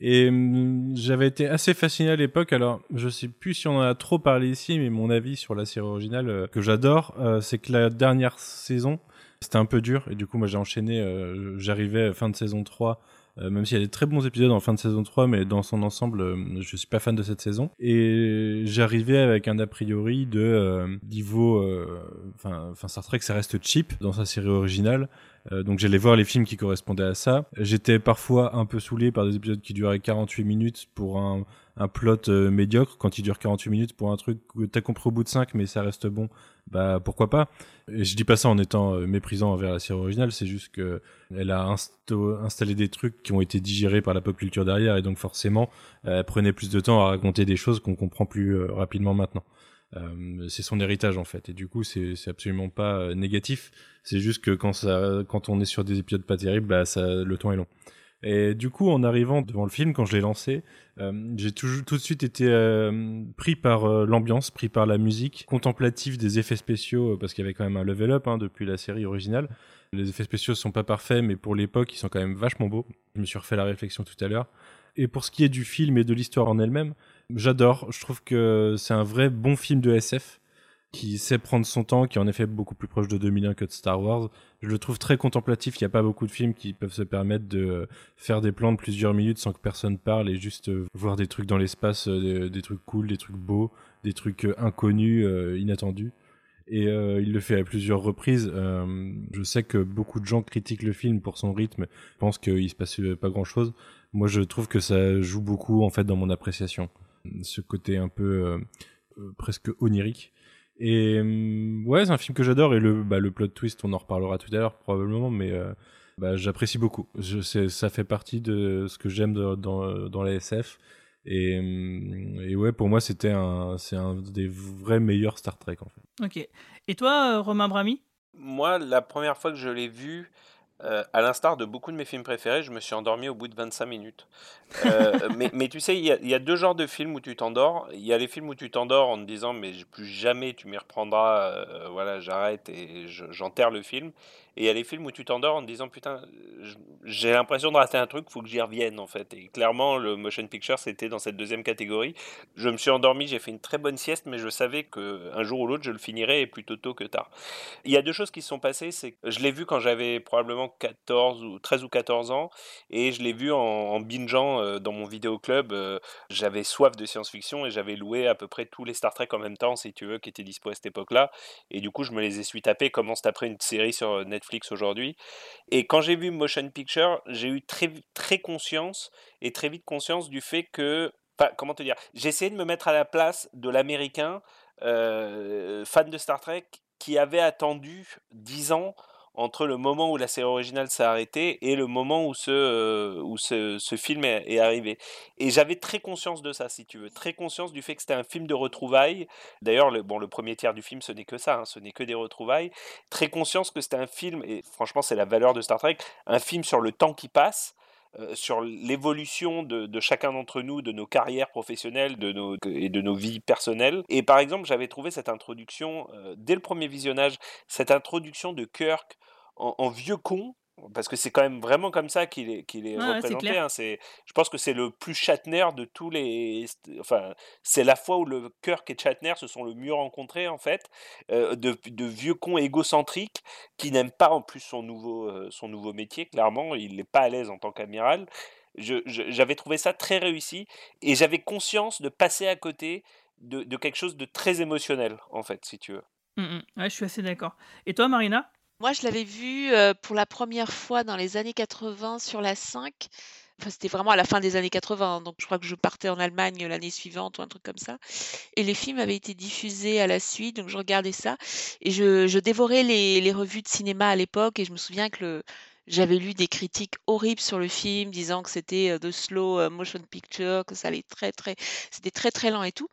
Et hum, j'avais été assez fasciné à l'époque. Alors, je sais plus si on en a trop parlé ici, mais mon avis sur la série originale euh, que j'adore, euh, c'est que la dernière saison, c'était un peu dur. Et du coup, moi, j'ai enchaîné. J'arrivais fin de saison 3 euh, même s'il y a des très bons épisodes en fin de saison 3, mais dans son ensemble, euh, je suis pas fan de cette saison. Et j'arrivais avec un a priori de euh, niveau, enfin, enfin Star Trek, ça reste cheap dans sa série originale. Donc j'allais voir les films qui correspondaient à ça. J'étais parfois un peu saoulé par des épisodes qui duraient 48 minutes pour un, un plot médiocre. Quand il dure 48 minutes pour un truc que t'as compris au bout de 5, mais ça reste bon, bah pourquoi pas? Et je dis pas ça en étant euh, méprisant envers la série originale, c'est juste que elle a installé des trucs qui ont été digérés par la pop culture derrière, et donc forcément, elle prenait plus de temps à raconter des choses qu'on comprend plus euh, rapidement maintenant. Euh, c'est son héritage en fait, et du coup c'est absolument pas négatif. C'est juste que quand ça, quand on est sur des épisodes pas terribles, bah ça, le temps est long. Et du coup, en arrivant devant le film, quand je l'ai lancé, euh, j'ai tout, de suite été euh, pris par euh, l'ambiance, pris par la musique, contemplatif des effets spéciaux, parce qu'il y avait quand même un level up hein, depuis la série originale. Les effets spéciaux sont pas parfaits, mais pour l'époque, ils sont quand même vachement beaux. Je me suis refait la réflexion tout à l'heure. Et pour ce qui est du film et de l'histoire en elle-même, j'adore. Je trouve que c'est un vrai bon film de SF qui sait prendre son temps, qui est en effet beaucoup plus proche de 2001 que de Star Wars. Je le trouve très contemplatif. Il n'y a pas beaucoup de films qui peuvent se permettre de faire des plans de plusieurs minutes sans que personne parle et juste euh, voir des trucs dans l'espace, euh, des, trucs cool, des trucs beaux, des trucs euh, inconnus, inattendus. Et il le fait à plusieurs reprises. je sais que beaucoup de gens critiquent le film pour son rythme, pensent qu'il se passe pas grand chose. Moi, je trouve que ça joue beaucoup en fait dans mon appréciation. Ce côté un peu presque onirique et hum, ouais, c'est un film que j'adore et le, bah, le plot twist, on en reparlera tout à l'heure probablement, mais euh, bah, j'apprécie beaucoup. Je, ça fait partie de ce que j'aime dans, dans la SF. Et, et, ouais, pour moi, c'était un, c'est un des vrais meilleurs Star Trek en fait. Ok. Et toi, euh, Romain Brami Moi, la première fois que je l'ai vu, euh, à l'instar de beaucoup de mes films préférés, je me suis endormi au bout de 25 minutes. Euh, mais, tu sais, il y, a deux genres de films où tu t'endors. Il y a les films où tu t'endors en te disant, mais plus jamais tu m'y reprendras, euh, voilà, j'arrête et j'enterre le film. Et il y a les films où tu t'endors en te disant putain, j'ai l'impression de rater un truc, faut que j'y revienne en fait. Et clairement, le motion picture c'était dans cette deuxième catégorie. Je me suis endormi, j'ai fait une très bonne sieste, mais je savais que un jour ou l'autre je le finirais et plutôt tôt que tard. Il y a deux choses qui se sont passées, c'est je l'ai vu quand j'avais probablement 14 ou 13 ou 14 ans et je l'ai vu en, bingeant euh, dans mon vidéo club. Euh, j'avais soif de science-fiction et j'avais loué à peu près tous les Star Trek en même temps, si tu veux, qui étaient dispo à cette époque-là. Et du coup, je me les ai su taper comme c'est après une série sur Netflix aujourd'hui. Et quand j'ai vu Motion Picture, j'ai eu très, très conscience et très vite conscience du fait que, comment te dire, j'ai essayé de me mettre à la place de l'américain euh, fan de Star Trek qui avait attendu 10 ans entre le moment où la série originale s'est arrêtée et le moment où ce, euh, où ce, film est, arrivé. Et j'avais très conscience de ça, si tu veux, très conscience du fait que c'était un film de retrouvailles. D'ailleurs, le, bon, le premier tiers du film, ce n'est que ça, hein, ce n'est que des retrouvailles. Très conscience que c'était un film, et franchement, c'est la valeur de Star Trek, un film sur le temps qui passe. Euh, sur l'évolution de, chacun d'entre nous, de nos carrières professionnelles de nos, et de nos vies personnelles. Et par exemple, j'avais trouvé cette introduction, euh, dès le premier visionnage, cette introduction de Kirk en, en vieux con, parce que c'est quand même vraiment comme ça qu'il est, qu'il représenté. hein. Je pense que c'est le plus Shatner de tous les. Enfin, c'est la fois où le Kirk et Shatner se sont le mieux rencontrés en fait, euh, de, de vieux cons égocentriques qui n'aiment pas en plus son nouveau, euh, son nouveau métier. Clairement, il n'est pas à l'aise en tant qu'amiral. J'avais trouvé ça très réussi et j'avais conscience de passer à côté de, de quelque chose de très émotionnel en fait, si tu veux. Mm, mm. Ouais, je suis assez d'accord. Et toi, Marina? Moi, je l'avais vu euh, pour la première fois dans les années 80 sur la 5. Enfin, c'était vraiment à la fin des années 80, donc je crois que je partais en Allemagne l'année suivante ou un truc comme ça. Et les films avaient été diffusés à la suite, donc je regardais ça. Et je, dévorais les, revues de cinéma à l'époque, et je me souviens que j'avais lu des critiques horribles sur le film, disant que c'était euh, de slow euh, motion picture, que ça allait très très, c'était très très lent et tout.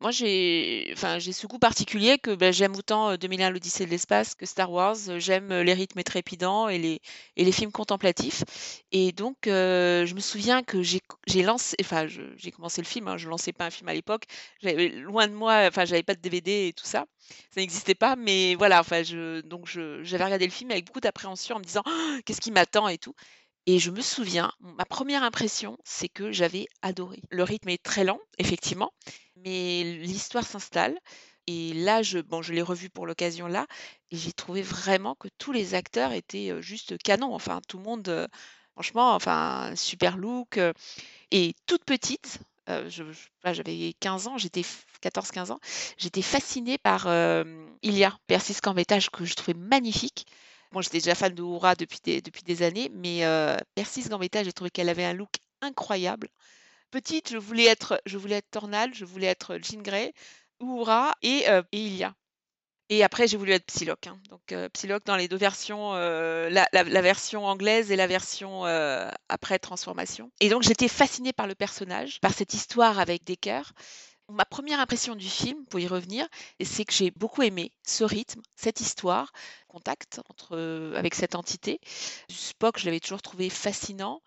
Moi, j'ai enfin, j'ai ce goût particulier que bah, j'aime autant euh, 2001 l'Odyssée de l'espace que Star Wars. Euh, J'aime euh, les rythmes trépidants et les, et les films contemplatifs. Et donc, euh, je me souviens que j'ai lancé, enfin, j'ai commencé le film, hein, je lançais pas un film à l'époque. Loin de moi, enfin, j'avais pas de DVD et tout ça. Ça n'existait pas, mais voilà, enfin, je, donc j'avais regardé le film avec beaucoup d'appréhension en me disant Oh, qu'est-ce qui m'attend et tout. Et je me souviens, ma première impression, c'est que j'avais adoré. Le rythme est très lent, effectivement, mais l'histoire s'installe. Et là, je, bon, je l'ai revu pour l'occasion là, et j'ai trouvé vraiment que tous les acteurs étaient euh, juste canons. Enfin, tout le monde, euh, franchement, enfin, super look. euh, et toute petite, j'avais 15 ans, j'étais f- 14-15 ans, j'étais fascinée par Ilia, Persis Gambetta, que je trouvais magnifique. J'étais déjà fan de Oura depuis des, années, mais euh, Gambetta, j'ai trouvé qu'elle avait un look incroyable. Petite, je voulais être, Tornal, je voulais être Jean Grey, Uhura et, euh, et Ilia. Et après, j'ai voulu être Psylocke. hein. Donc, euh, Psylocke dans les deux versions, euh, la version anglaise et la version euh, après transformation. Et donc, j'étais fascinée par le personnage, par cette histoire avec Decker. Ma première impression du film, pour y revenir, c'est que j'ai beaucoup aimé ce rythme, cette histoire, contact entre, euh, avec cette entité. Spock, je l'avais toujours trouvé fascinant.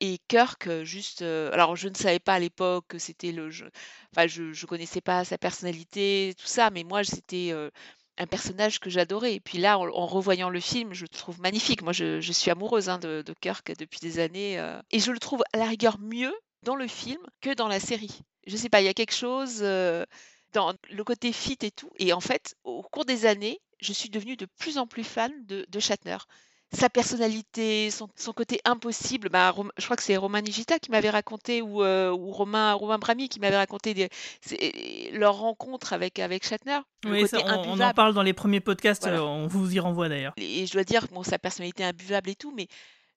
Et Kirk, euh, juste. euh, alors, je ne savais pas à l'époque que c'était le. Enfin, je, ne connaissais pas sa personnalité, tout ça, mais moi, c'était. un personnage que j'adorais. Et puis là, en, revoyant le film, je le trouve magnifique. Moi, je, je suis amoureuse hein, de, Kirk depuis des années. et je le trouve à la rigueur mieux dans le film que dans la série. Je sais pas, il y a quelque chose euh, dans le côté fit et tout. Et en fait, au cours des années, je suis devenue de plus en plus fan de, de Shatner. Sa personnalité, son, son côté impossible. Bah, je crois que c'est Romain Nigita qui m'avait raconté, ou, euh, ou Romain, Romain Brami qui m'avait raconté des- leur rencontre avec, avec Shatner. Oui, ça, on, on en parle dans les premiers podcasts, Voilà. on vous y renvoie d'ailleurs. Et je dois dire, bon, sa personnalité imbuvable et tout, mais,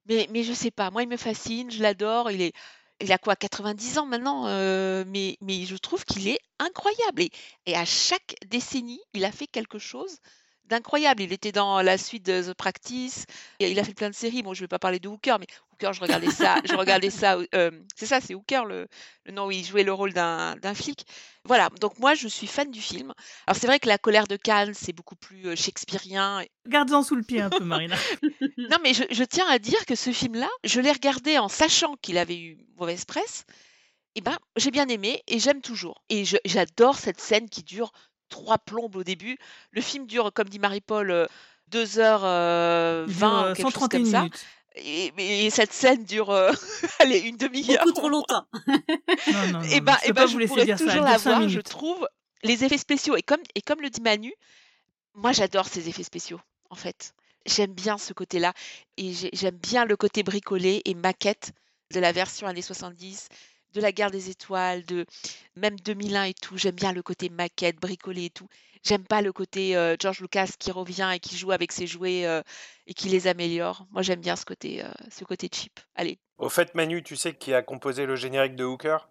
mais, mais je sais pas, moi il me fascine, je l'adore, il est, il a quoi, 90 ans maintenant, euh, mais, je trouve qu'il est incroyable. Et à chaque décennie, il a fait quelque chose d'incroyable. Il était dans la suite de The Practice, il a fait plein de séries. Bon, je vais pas parler de Hooker, mais Hooker, je regardais ça, je regardais ça, euh, c'est ça, c'est Hooker, le, le nom où il jouait le rôle d'un d'un flic. Voilà, donc moi je suis fan du film. Alors c'est vrai que La colère de Cannes, c'est beaucoup plus euh, shakespearien, Garde-en sous le pied un peu, Marina. non, mais je, je tiens à dire que ce film-là, je l'ai regardé en sachant qu'il avait eu mauvaise presse. Et ben, j'ai bien aimé et j'aime toujours. Et j'adore cette scène qui dure trois plombes au début. Le film dure, comme dit Marie-Paul, euh, 2h20 Il dure, euh, ou quelque chose 131 comme ça. minutes. Et, cette scène dure, euh, allez, une demi-heure. Beaucoup trop longtemps. Non, non, non, Et ben, je et peux ben, je vous pourrais dire ça. toujours Elle la voir, je trouve. Les effets spéciaux, et comme, et comme le dit Manu, moi j'adore ces effets spéciaux, en fait. J'aime bien ce côté-là. Et j'ai- j'aime bien le côté bricolé et maquette de la version années 70, de la guerre des étoiles, de même 2001 et tout. J'aime bien le côté maquette, bricolé et tout. J'aime pas le côté euh, George Lucas qui revient et qui joue avec ses jouets euh, et qui les améliore. Moi j'aime bien ce côté, euh, ce côté cheap. Allez, Au fait, Manu, tu sais qui a composé le générique de Hooker?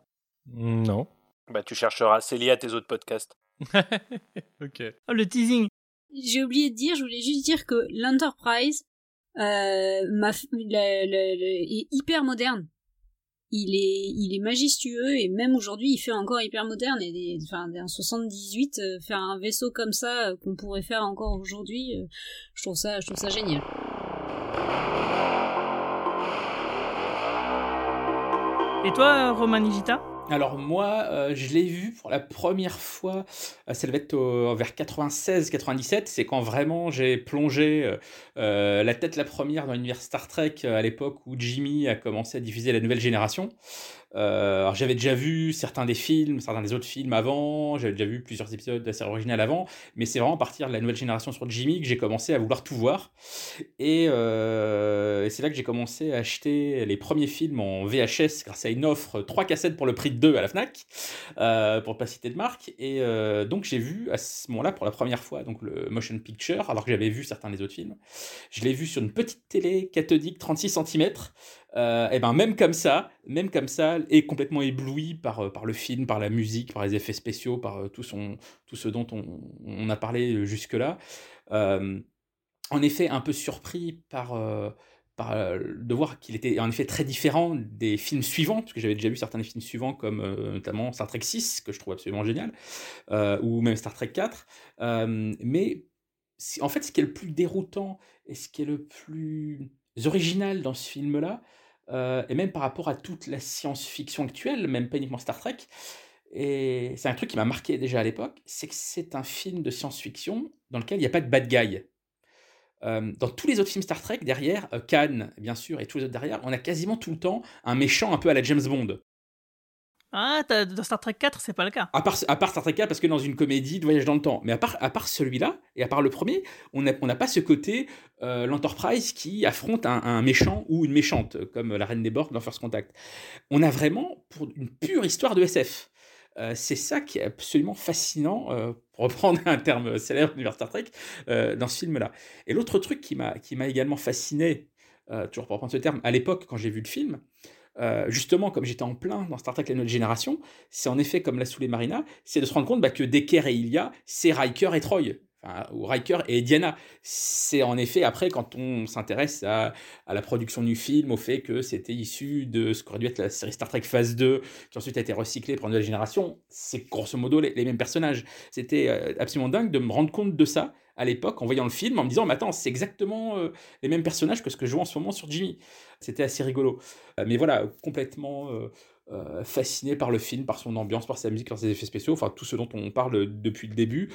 Non. Bah, tu chercheras, c'est lié à tes autres podcasts. ok. Oh, le teasing. J'ai oublié de dire, je voulais juste dire que l'Enterprise euh, m'a f- le- le- le- est hyper moderne. Il est, il est majestueux et même aujourd'hui il fait encore hyper moderne. Et en 78, euh, faire un vaisseau comme ça euh, qu'on pourrait faire encore aujourd'hui, euh, je trouve ça, je trouve génial. Et toi, Romain Nigita? Alors moi, euh, je l'ai vu pour la première fois, euh, ça devait être vers 96-97, c'est quand vraiment j'ai plongé euh, la tête la première dans l'univers Star Trek à l'époque où Jimmy a commencé à diffuser la nouvelle génération. Euh, alors j'avais déjà vu certains des films, certains des autres films avant, j'avais déjà vu plusieurs épisodes de la série originale avant, mais c'est vraiment à partir de la nouvelle génération sur Jimmy que j'ai commencé à vouloir tout voir. Et, euh, c'est là que j'ai commencé à acheter les premiers films en VHS grâce à une offre 3 cassettes pour le prix de 2 à la FNAC, euh, pour ne pas citer de marque. Et donc j'ai vu à ce moment-là pour la première fois donc le motion picture, alors que j'avais vu certains des autres films. Je l'ai vu sur une petite télé cathodique 36 cm euh, et ben même comme ça, même comme ça, est complètement ébloui par, euh, par le film, par la musique, par les effets spéciaux, par euh, tout, son, tout ce dont on, on a parlé jusque-là. en effet, un peu surpris par, par de voir qu'il était en effet très différent des films suivants, parce que j'avais déjà vu certains des films suivants, comme notamment Star Trek 6, que je trouve absolument génial, ou même Star Trek 4. mais en fait, ce qui est le plus déroutant et ce qui est le plus original dans ce film-là, euh, et même par rapport à toute la science-fiction actuelle, même pas uniquement Star Trek. Et c'est un truc qui m'a marqué déjà à l'époque, c'est que c'est un film de science-fiction dans lequel il n'y a pas de bad guy. Euh, dans tous les autres films Star Trek, derrière, euh, Khan, bien sûr, et tous les autres derrière, on a quasiment tout le temps un méchant un peu à la James Bond. Ah, dans Star Trek 4, c'est pas le cas. À part, à Star Trek 4, parce que dans une comédie de voyage dans le temps. Mais à part, à part celui-là, et à part le premier, on n'a on pas ce côté euh, l'Enterprise qui affronte un, méchant ou une méchante, comme la Reine des Borg dans First Contact. On a vraiment pour une pure histoire de SF. Euh, c'est ça qui est absolument fascinant, euh, pour reprendre un terme célèbre de Star Trek, dans ce film-là. Et l'autre truc qui m'a également fasciné, toujours pour reprendre ce terme, à l'époque, quand j'ai vu le film, euh, justement, comme j'étais en plein dans Star Trek La Nouvelle Génération, c'est en effet comme la les Marina, c'est de se rendre compte bah, que Decker et Ilia, c'est Riker et Troy. ou Riker et Diana. C'est en effet après quand on s'intéresse à, la production du film, au fait que c'était issu de ce qu'aurait dû être la série Star Trek Phase 2, qui ensuite a été recyclée pour une nouvelle génération, c'est grosso modo les, mêmes personnages. C'était euh, absolument dingue de me rendre compte de ça à l'époque en voyant le film, en me disant, mais attends, c'est exactement euh, les mêmes personnages que ce que je vois en ce moment sur Jimmy. C'était assez rigolo. Euh, mais voilà, complètement euh, fasciné par le film, par son ambiance, par sa musique, par ses effets spéciaux, enfin tout ce dont on parle depuis le début.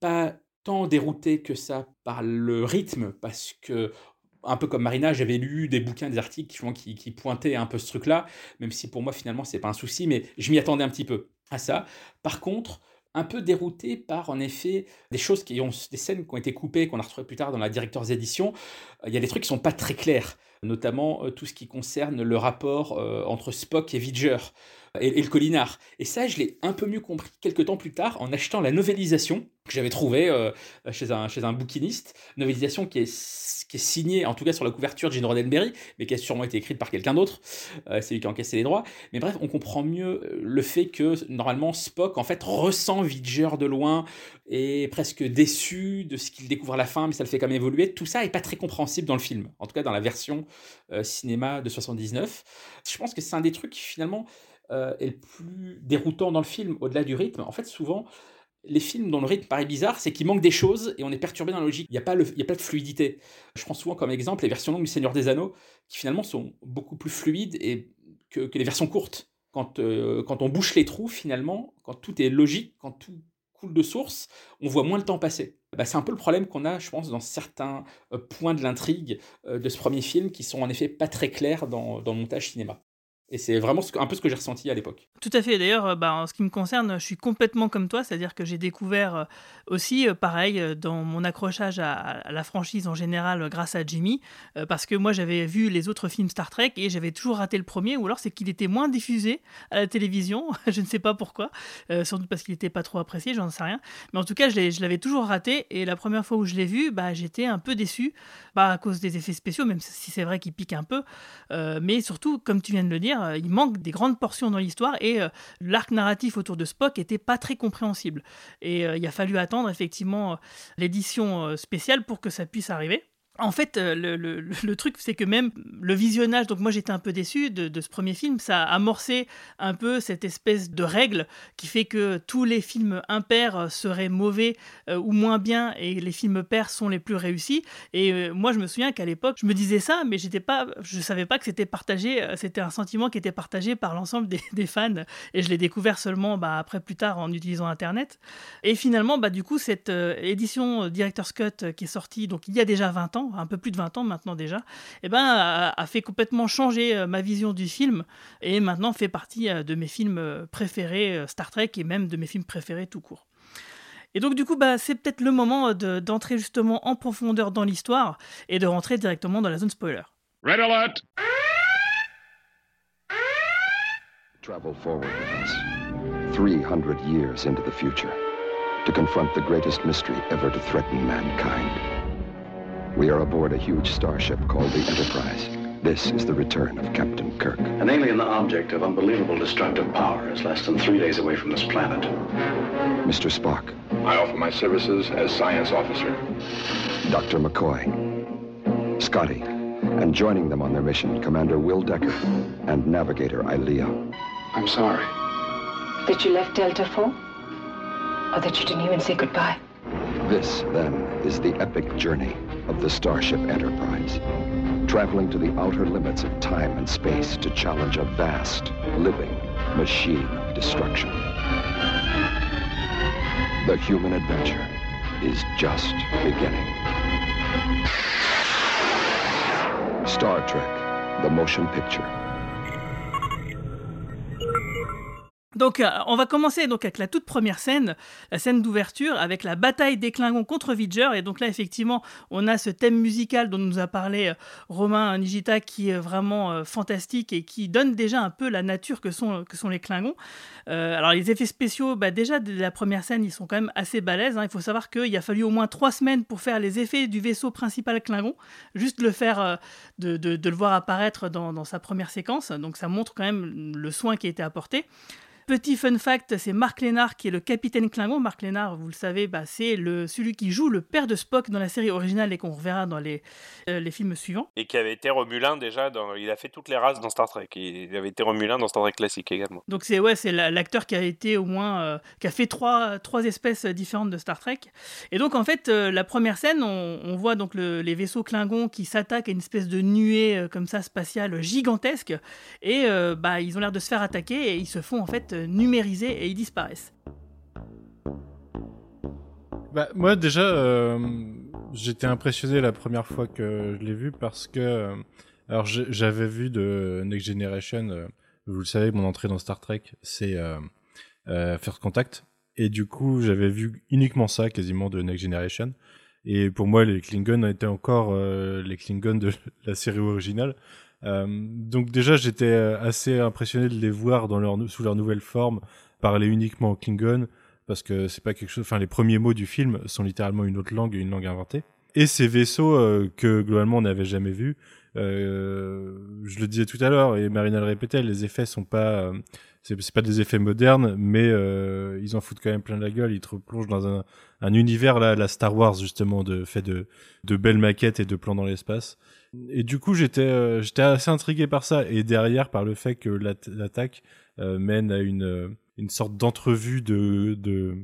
Pas tant dérouté que ça par le rythme, parce que un peu comme Marina, j'avais lu des bouquins, des articles qui, qui, pointaient un peu ce truc-là, même si pour moi finalement c'est pas un souci, mais je m'y attendais un petit peu à ça. Par contre, un peu dérouté par en effet des choses qui ont des scènes qui ont été coupées qu'on a retrouvées plus tard dans la director's édition. Il y a des trucs qui sont pas très clairs notamment euh, tout ce qui concerne le rapport euh, entre Spock et Vidger et, le Collinard. Et ça, je l'ai un peu mieux compris quelques temps plus tard en achetant la novélisation que j'avais trouvée euh, chez, un, chez un bouquiniste. Novélisation qui est, qui est signée, en tout cas sur la couverture de Gene Roddenberry, mais qui a sûrement été écrite par quelqu'un d'autre. Euh, c'est lui qui a encaissé les droits. Mais bref, on comprend mieux euh, le fait que normalement Spock, en fait, ressent Vidger de loin et presque déçu de ce qu'il découvre à la fin, mais ça le fait quand même évoluer. Tout ça est pas très compréhensible dans le film, en tout cas dans la version cinéma de 79. Je pense que c'est un des trucs qui finalement est le plus déroutant dans le film, au-delà du rythme. En fait, souvent, les films dont le rythme paraît bizarre, c'est qu'il manque des choses et on est perturbé dans la logique. Il n'y a, pas de fluidité. Je prends souvent comme exemple les versions longues du Seigneur des Anneaux, qui finalement sont beaucoup plus fluides que, les versions courtes. Quand, euh, quand on bouche les trous, finalement, quand tout est logique, quand tout coule de source, on voit moins le temps passer. Bah, c'est un peu le problème qu'on a, je pense, dans certains euh, points de l'intrigue de ce premier film qui sont en effet pas très clairs dans le montage cinéma. Et c'est vraiment un peu ce que j'ai ressenti à l'époque. Tout à fait. D'ailleurs, euh, bah, en ce qui me concerne, je suis complètement comme toi, c'est-à-dire que j'ai découvert euh, aussi, euh, pareil, dans mon accrochage à, la franchise en général grâce à Jimmy, parce que moi j'avais vu les autres films Star Trek et j'avais toujours raté le premier, ou alors c'est qu'il était moins diffusé à la télévision, je ne sais pas pourquoi, sans doute parce qu'il n'était pas trop apprécié, j'en sais rien. Mais en tout cas, je l'avais toujours raté et la première fois où je l'ai vu, bah, j'étais un peu déçu, pas à cause des effets spéciaux, même si c'est vrai qu'ils piquent un peu, mais surtout, comme tu viens de le dire, euh, il manque des grandes portions dans l'histoire et euh, l'arc narratif autour de Spock était pas très compréhensible. Et euh, il a fallu attendre effectivement l'édition spéciale pour que ça puisse arriver. En fait, euh, le, truc, c'est que même le visionnage, donc moi j'étais un peu déçu de, ce premier film, ça a amorcé un peu cette espèce de règle qui fait que tous les films impairs euh, seraient mauvais euh, ou moins bien et les films pairs sont les plus réussis. Et moi je me souviens qu'à l'époque, je me disais ça, mais j'étais pas, je savais pas que c'était partagé, c'était un sentiment qui était partagé par l'ensemble des, fans et je l'ai découvert seulement bah, après plus tard en utilisant Internet. Et finalement, bah, du coup, cette édition Director's Cut qui est sortie donc, il y a déjà 20 ans, un peu plus de 20 ans maintenant déjà, eh ben, a, a fait complètement changer euh, ma vision du film et maintenant fait partie euh, de mes films euh, préférés Star Trek et même de mes films préférés tout court. Et donc du coup, bah, c'est peut-être le moment de- d'entrer justement en profondeur dans l'histoire et de rentrer directement dans la zone spoiler. Red alert! Travel forward with us, 300 years into the future, to confront the greatest mystery ever to threaten mankind. We are aboard a huge starship called the Enterprise. This is the return of Captain Kirk. An alien object of unbelievable destructive power is less than three days away from this planet. Mr. Spock, I offer my services as science officer. Dr. McCoy, Scotty, and joining them on their mission, Commander Will Decker and Navigator Ilea. I'm sorry. That you left Delta 4? Or that you didn't even say goodbye? This, then, is the epic journey of the Starship Enterprise, traveling to the outer limits of time and space to challenge a vast, living machine of destruction. The human adventure is just beginning. Star Trek, the motion picture. Donc, euh, on va commencer donc avec la toute première scène, la scène d'ouverture, avec la bataille des Klingons contre Vidger. Et donc là, effectivement, on a ce thème musical dont nous a parlé euh, Romain Nigita, qui est vraiment euh, fantastique et qui donne déjà un peu la nature que sont, que sont les Klingons. Alors, les effets spéciaux, bah, déjà, de la première scène, ils sont quand même assez balèzes. hein. Il faut savoir qu'il a fallu au moins trois semaines pour faire les effets du vaisseau principal Klingon. Juste le faire, de, de- le voir apparaître dans sa première séquence. Donc, ça montre quand même le soin qui a été apporté. Petit fun fact, c'est Mark Lennart qui est le capitaine Klingon. Mark Lennart, vous le savez, bah, c'est le, celui qui joue le père de Spock dans la série originale et qu'on reverra dans les, euh, les films suivants. Et qui avait été Romulin déjà, dans... il a fait toutes les races dans Star Trek. Il avait été Romulin dans Star Trek classique également. Donc c'est ouais, c'est la- l'acteur qui a été au moins euh, qui a fait trois, trois espèces différentes de Star Trek. Et donc en fait, euh, la première scène, on, on voit donc le- les vaisseaux Klingons qui s'attaquent à une espèce de nuée comme ça spatiale gigantesque et bah ils ont l'air de se faire attaquer et ils se font en fait numériser et ils disparaissent. Bah, moi déjà, euh, j'étais impressionné la première fois que je l'ai vu parce que, euh, alors j'avais vu de Next Generation, euh, vous le savez, mon entrée dans Star Trek, c'est First Contact, et du coup j'avais vu uniquement ça quasiment de Next Generation, et pour moi les Klingons étaient encore les Klingons de la série originale. Euh, donc déjà j'étais euh, assez impressionné de les voir dans leur, sous leur nouvelle forme, parler uniquement en Klingon parce que c'est pas quelque chose. Enfin, les premiers mots du film sont littéralement une autre langue, une langue inventée. Et ces vaisseaux euh, que globalement on n'avait jamais vus, euh, je le disais tout à l'heure et Marina le répétait, les effets sont pas, euh, c'est pas des effets modernes, mais euh, ils en foutent quand même plein la gueule. Ils te replongent dans un, un univers là, la Star Wars justement, de fait de de belles maquettes et de plans dans l'espace. Et du coup, j'étais euh, j'étais assez intrigué par ça et derrière par le fait que l'att- l'attaque euh, mène à une euh, une sorte d'entrevue de de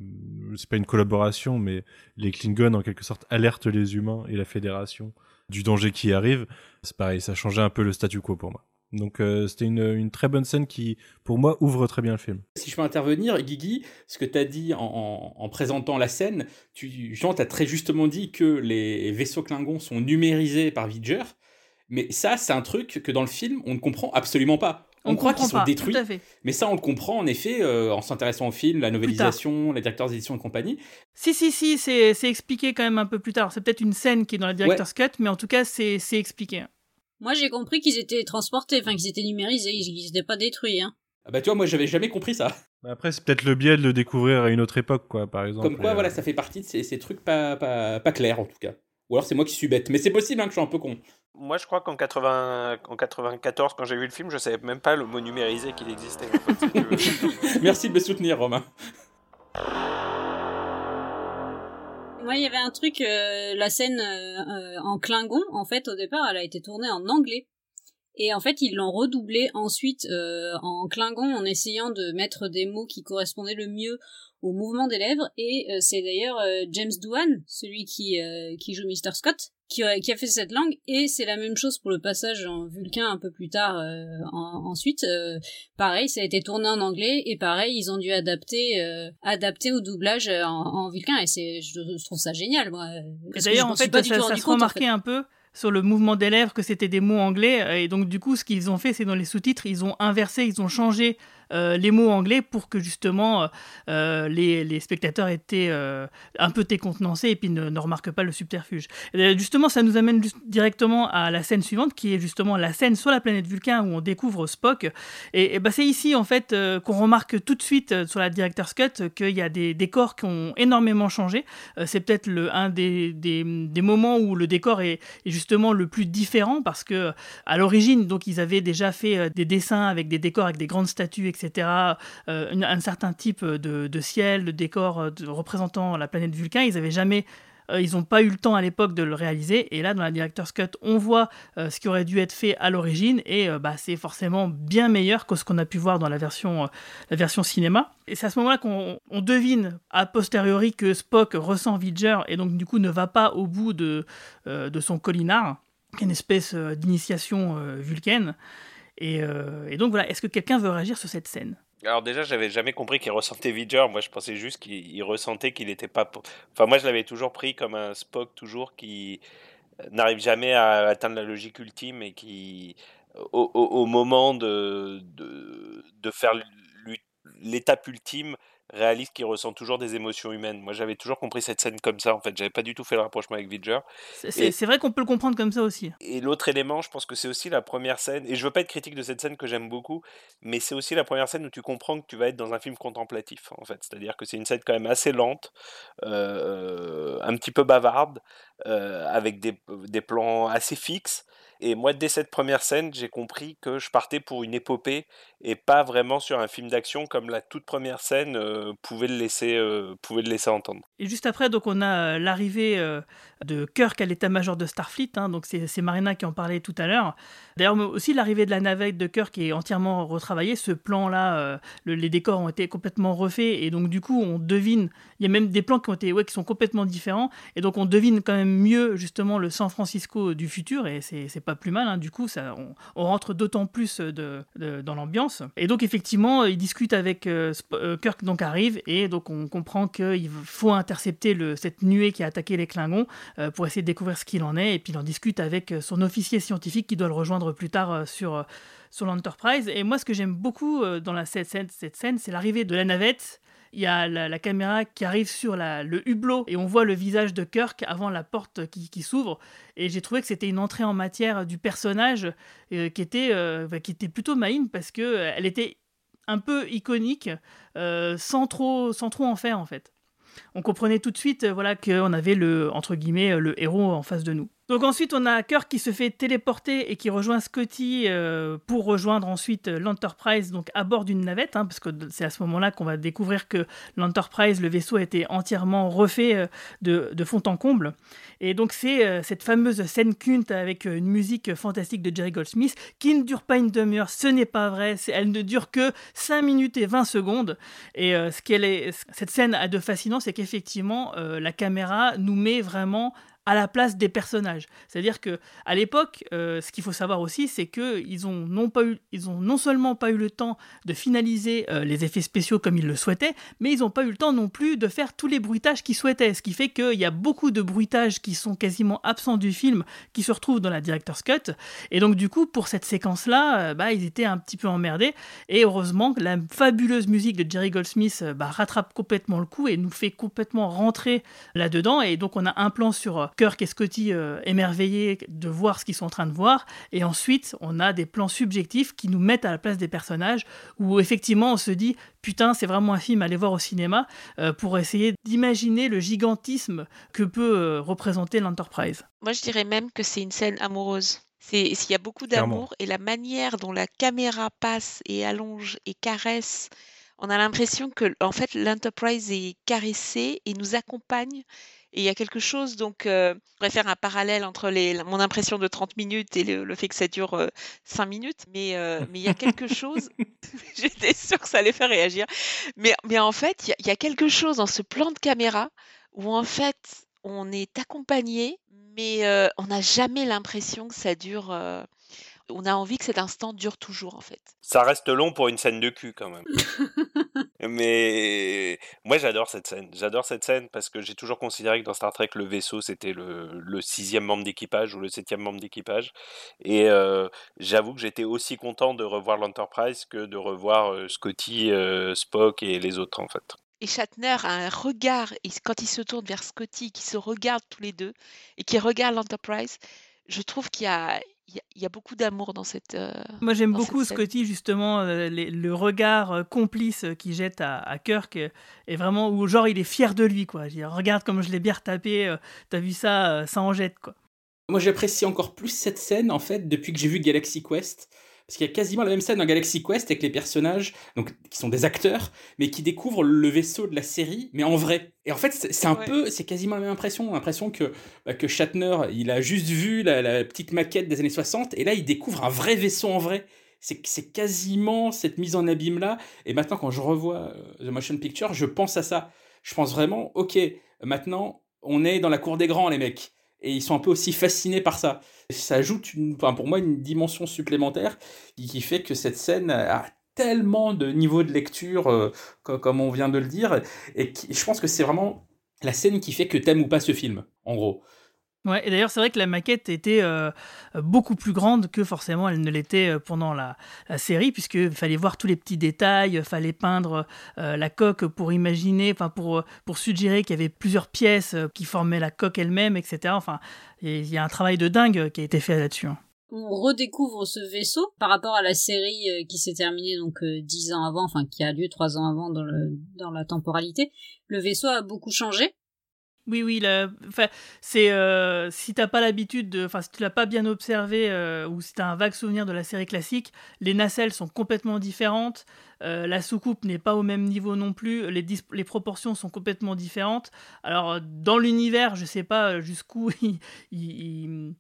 c'est pas une collaboration mais les Klingons en quelque sorte alertent les humains et la Fédération du danger qui arrive. C'est pareil, ça changeait un peu le statu quo pour moi. Donc c'était une, une très bonne scène qui, pour moi, ouvre très bien le film. Si je peux intervenir, Guigui, ce que tu as dit en, en- en présentant la scène, tu Jean, as très justement dit que les vaisseaux Klingons sont numérisés par Vidger, mais ça, c'est un truc que dans le film, on ne comprend absolument pas. On, On croit qu'ils sont pas, détruits, tout à fait. mais ça, on le comprend en effet euh, en s'intéressant au film, la novélisation, les directeurs d'édition et compagnie. Si, si, si, c'est c'est expliqué quand même un peu plus tard. C'est peut-être une scène qui est dans la Director's Cut, mais en tout cas, c'est c'est expliqué. Moi, j'ai compris qu'ils étaient transportés, enfin qu'ils étaient numérisés, ils n'étaient pas détruits. Hein. Ah bah tu vois, moi, j'avais jamais compris ça. Après, c'est peut-être le biais de le découvrir à une autre époque, quoi, par exemple. Comme quoi, Euh, voilà, ça fait partie de ces, ces trucs pas, pas, pas clairs en tout cas. Ou alors c'est moi qui suis bête, mais c'est possible hein, que je sois un peu con. Moi, je crois qu'en 80... en 94, quand j'ai vu le film, je savais même pas le mot numérisé qu'il existait. en fait, si tu veux. Merci de me soutenir, Romain. Moi, il y avait un truc, euh, la scène euh, en Klingon, en fait, au départ, elle a été tournée en anglais. Et en fait, ils l'ont redoublé ensuite euh, en Klingon en essayant de mettre des mots qui correspondaient le mieux au mouvement des lèvres. Et c'est d'ailleurs James Doohan, celui qui, qui joue Mr. Scott, qui a, qui a, fait cette langue et c'est la même chose pour le passage en vulcain un peu plus tard euh, en, ensuite euh, pareil ça a été tourné en anglais et pareil ils ont dû adapter euh, adapter au doublage en, en vulcain et c'est je, trouve ça génial moi d'ailleurs en fait ça, ça se remarquait un peu sur le mouvement des lèvres que c'était des mots anglais et donc du coup ce qu'ils ont fait c'est dans les sous-titres ils ont inversé ils ont changé euh, les mots anglais pour que justement euh, les, les, spectateurs étaient euh, un peu décontenancés et puis ne, ne, remarquent pas le subterfuge. Justement, ça nous amène directement à la scène suivante qui est justement la scène sur la planète Vulcain où on découvre Spock. Et, et bah, c'est ici en fait qu'on remarque tout de suite sur la Director's Cut qu'il y a des décors qui ont énormément changé. c'est peut-être un des, des, des, moments où le décor est, est, justement le plus différent parce que à l'origine, donc ils avaient déjà fait des dessins avec des décors avec des grandes statues, etc etc., euh, un certain type de, ciel, de décor euh, représentant la planète Vulcain. Ils n'avaient jamais euh, ils n'ont pas eu le temps à l'époque de le réaliser. Et là, dans la Director's Cut, on voit ce qui aurait dû être fait à l'origine. Et bah, c'est forcément bien meilleur que ce qu'on a pu voir dans la version, cinéma. Et c'est à ce moment-là qu'on devine a posteriori que Spock ressent Vidger et donc du coup ne va pas au bout de, de son collinard, une espèce d'initiation vulcaine. Euh, et, donc voilà, est-ce que quelqu'un veut réagir sur cette scène? Alors déjà, j'avais jamais compris qu'il ressentait Vidger. Moi, je pensais juste qu'il ressentait qu'il n'était pas. Enfin, moi, je l'avais toujours pris comme un Spock toujours qui n'arrive jamais à atteindre la logique ultime et qui, au, moment de, de faire l'étape ultime, réalise qu'il ressent toujours des émotions humaines. Moi, j'avais toujours compris cette scène comme ça, en fait. J'avais pas du tout fait le rapprochement avec Vidger. C'est vrai qu'on peut le comprendre comme ça aussi. Et l'autre élément, je pense que c'est aussi la première scène, et je veux pas être critique de cette scène que j'aime beaucoup, mais c'est aussi la première scène où tu comprends que tu vas être dans un film contemplatif, en fait. C'est-à-dire que c'est une scène quand même assez lente, euh, un petit peu bavarde, euh, avec des, des plans assez fixes. Et moi, dès cette première scène, j'ai compris que je partais pour une épopée et pas vraiment sur un film d'action comme la toute première scène euh, pouvait, le laisser, euh, pouvait le laisser entendre. Et juste après, donc, on a euh, l'arrivée de Kirk à l'état-major de Starfleet. Hein, donc c'est Marina qui en parlait tout à l'heure. D'ailleurs, aussi l'arrivée de la navette de Kirk est entièrement retravaillée. Ce plan-là, les décors ont été complètement refaits et donc du coup, on devine. Il y a même des plans qui ont été, ouais, qui sont complètement différents et donc on devine quand même mieux justement le San Francisco du futur et c'est pas plus mal. Hein. Du coup, ça, on, rentre d'autant plus de, dans l'ambiance. Et donc effectivement, il discute avec euh, euh, Kirk donc arrive et donc on comprend qu'il faut intercepter cette nuée qui a attaqué les Klingons euh, pour essayer de découvrir ce qu'il en est et puis il en discute avec son officier scientifique qui doit le rejoindre plus tard sur sur l'Enterprise. Et moi, ce que j'aime beaucoup dans cette scène c'est l'arrivée de la navette il y a la, caméra qui arrive sur le hublot et on voit le visage de Kirk avant la porte qui, s'ouvre. Et j'ai trouvé que c'était une entrée en matière du personnage euh, qui, était, euh, bah, qui était plutôt maïne parce que euh, était un peu iconique sans, trop, sans trop en faire en fait. On comprenait tout de suite voilà, qu'on avait le, entre guillemets, le héros en face de nous. Donc ensuite, on a Kirk qui se fait téléporter et qui rejoint Scotty euh, pour rejoindre ensuite euh, l'Enterprise donc à bord d'une navette, hein, parce que c'est à ce moment-là qu'on va découvrir que l'Enterprise, le vaisseau, a été entièrement refait euh, de, fond en comble. Et donc c'est cette fameuse scène culte avec une musique fantastique de Jerry Goldsmith qui ne dure pas une demi-heure, ce n'est pas vrai, elle ne dure que 5 minutes et 20 secondes. Et ce qu'elle est, cette scène a de fascinant, c'est qu'effectivement la caméra nous met vraiment à la place des personnages. C'est-à-dire que à l'époque, euh, ce qu'il faut savoir aussi, c'est que ils ont non pas eu, ils ont non seulement pas eu le temps de finaliser euh, les effets spéciaux comme ils le souhaitaient, mais ils n'ont pas eu le temps non plus de faire tous les bruitages qu'ils souhaitaient. Ce qui fait qu'il y a beaucoup de bruitages qui sont quasiment absents du film, qui se retrouvent dans la director's cut. Et donc du coup, pour cette séquence-là, euh, bah, ils étaient un petit peu emmerdés. Et heureusement, la fabuleuse musique de Jerry Goldsmith bah, rattrape complètement le coup et nous fait complètement rentrer là-dedans. Et donc on a un plan sur Kirk et Scotty euh, émerveillés de voir ce qu'ils sont en train de voir. Et ensuite, on a des plans subjectifs qui nous mettent à la place des personnages, où effectivement on se dit putain, c'est vraiment un film à aller voir au cinéma euh, pour essayer d'imaginer le gigantisme que peut euh, représenter l'Enterprise. Moi, je dirais même que c'est une scène amoureuse. Il y a beaucoup d'amour et la manière dont la caméra passe et allonge et caresse, on a l'impression que en fait l'Enterprise est caressée et nous accompagne Et il y a quelque chose, donc, euh, je pourrais faire un parallèle entre les, mon impression de 30 minutes et le, fait que ça dure euh, 5 minutes, mais euh, mais il y a quelque chose, j'étais sûre que ça allait faire réagir, mais, mais en fait, il y, a, il y a quelque chose dans ce plan de caméra où en fait, on est accompagné, mais euh, on n'a jamais l'impression que ça dure. On a envie que cet instant dure toujours, en fait. Ça reste long pour une scène de cul quand même. Mais moi j'adore cette scène. J'adore cette scène parce que j'ai toujours considéré que dans Star Trek le vaisseau c'était le, le sixième membre d'équipage ou le septième membre d'équipage. Et euh, j'avoue que j'étais aussi content de revoir l'Enterprise que de revoir euh, Scotty, euh, Spock et les autres en fait. Et Shatner a un regard, et quand il se tourne vers Scotty, qui se regardent tous les deux, et qui regarde l'Enterprise, je trouve qu'il y a, il y a, il y a beaucoup d'amour dans cette. euh, Moi, j'aime beaucoup. Scotty, justement, euh, les- le regard euh, complice qu'il jette à, à Kirk, et vraiment où, genre, il est fier de lui, quoi. Je veux dire, regarde comme je l'ai bien retapé, euh, t'as vu ça, euh, ça en jette, quoi. Moi, j'apprécie encore plus cette scène, en fait, depuis que j'ai vu Galaxy Quest. Parce qu'il y a quasiment la même scène dans Galaxy Quest avec les personnages donc, qui sont des acteurs, mais qui découvrent le vaisseau de la série, mais en vrai. Et en fait, c'est un Ouais. peu, c'est quasiment la même impression. L'impression que, bah, que Shatner, il a juste vu la, la petite maquette des années 60, et là, il découvre un vrai vaisseau en vrai. C'est quasiment cette mise en abîme-là. Et maintenant, quand je revois euh, The Motion Picture, je pense à ça. Je pense vraiment, ok, maintenant, on est dans la cour des grands, les mecs. Et ils sont un peu aussi fascinés par ça. Ça ajoute, une, enfin, pour moi, une dimension supplémentaire qui, fait que cette scène a tellement de niveau de lecture, euh, co- comme on vient de le dire, et je pense que c'est vraiment la scène qui fait que t'aimes ou pas ce film, en gros. Ouais, et d'ailleurs, c'est vrai que la maquette était euh, beaucoup plus grande que forcément elle ne l'était euh, pendant la, série, puisqu'il fallait voir tous les petits détails, il fallait peindre euh, la coque pour imaginer, enfin pour, euh, pour suggérer qu'il y avait plusieurs pièces euh, qui formaient la coque elle-même, etc. Enfin, il y a un travail de dingue qui a été fait là-dessus. hein. on redécouvre ce vaisseau par rapport à la série qui s'est terminée donc dix ans avant, enfin qui a lieu trois ans avant dans, le, dans la temporalité. Le vaisseau a beaucoup changé. Oui, oui, c'est euh, si t'as pas l'habitude de, enfin, si tu l'as pas bien observé euh, ou si t'as un vague souvenir de la série classique, les nacelles sont complètement différentes, euh, la soucoupe n'est pas au même niveau non plus, les, proportions sont complètement différentes. Alors, dans l'univers, je sais pas jusqu'où il,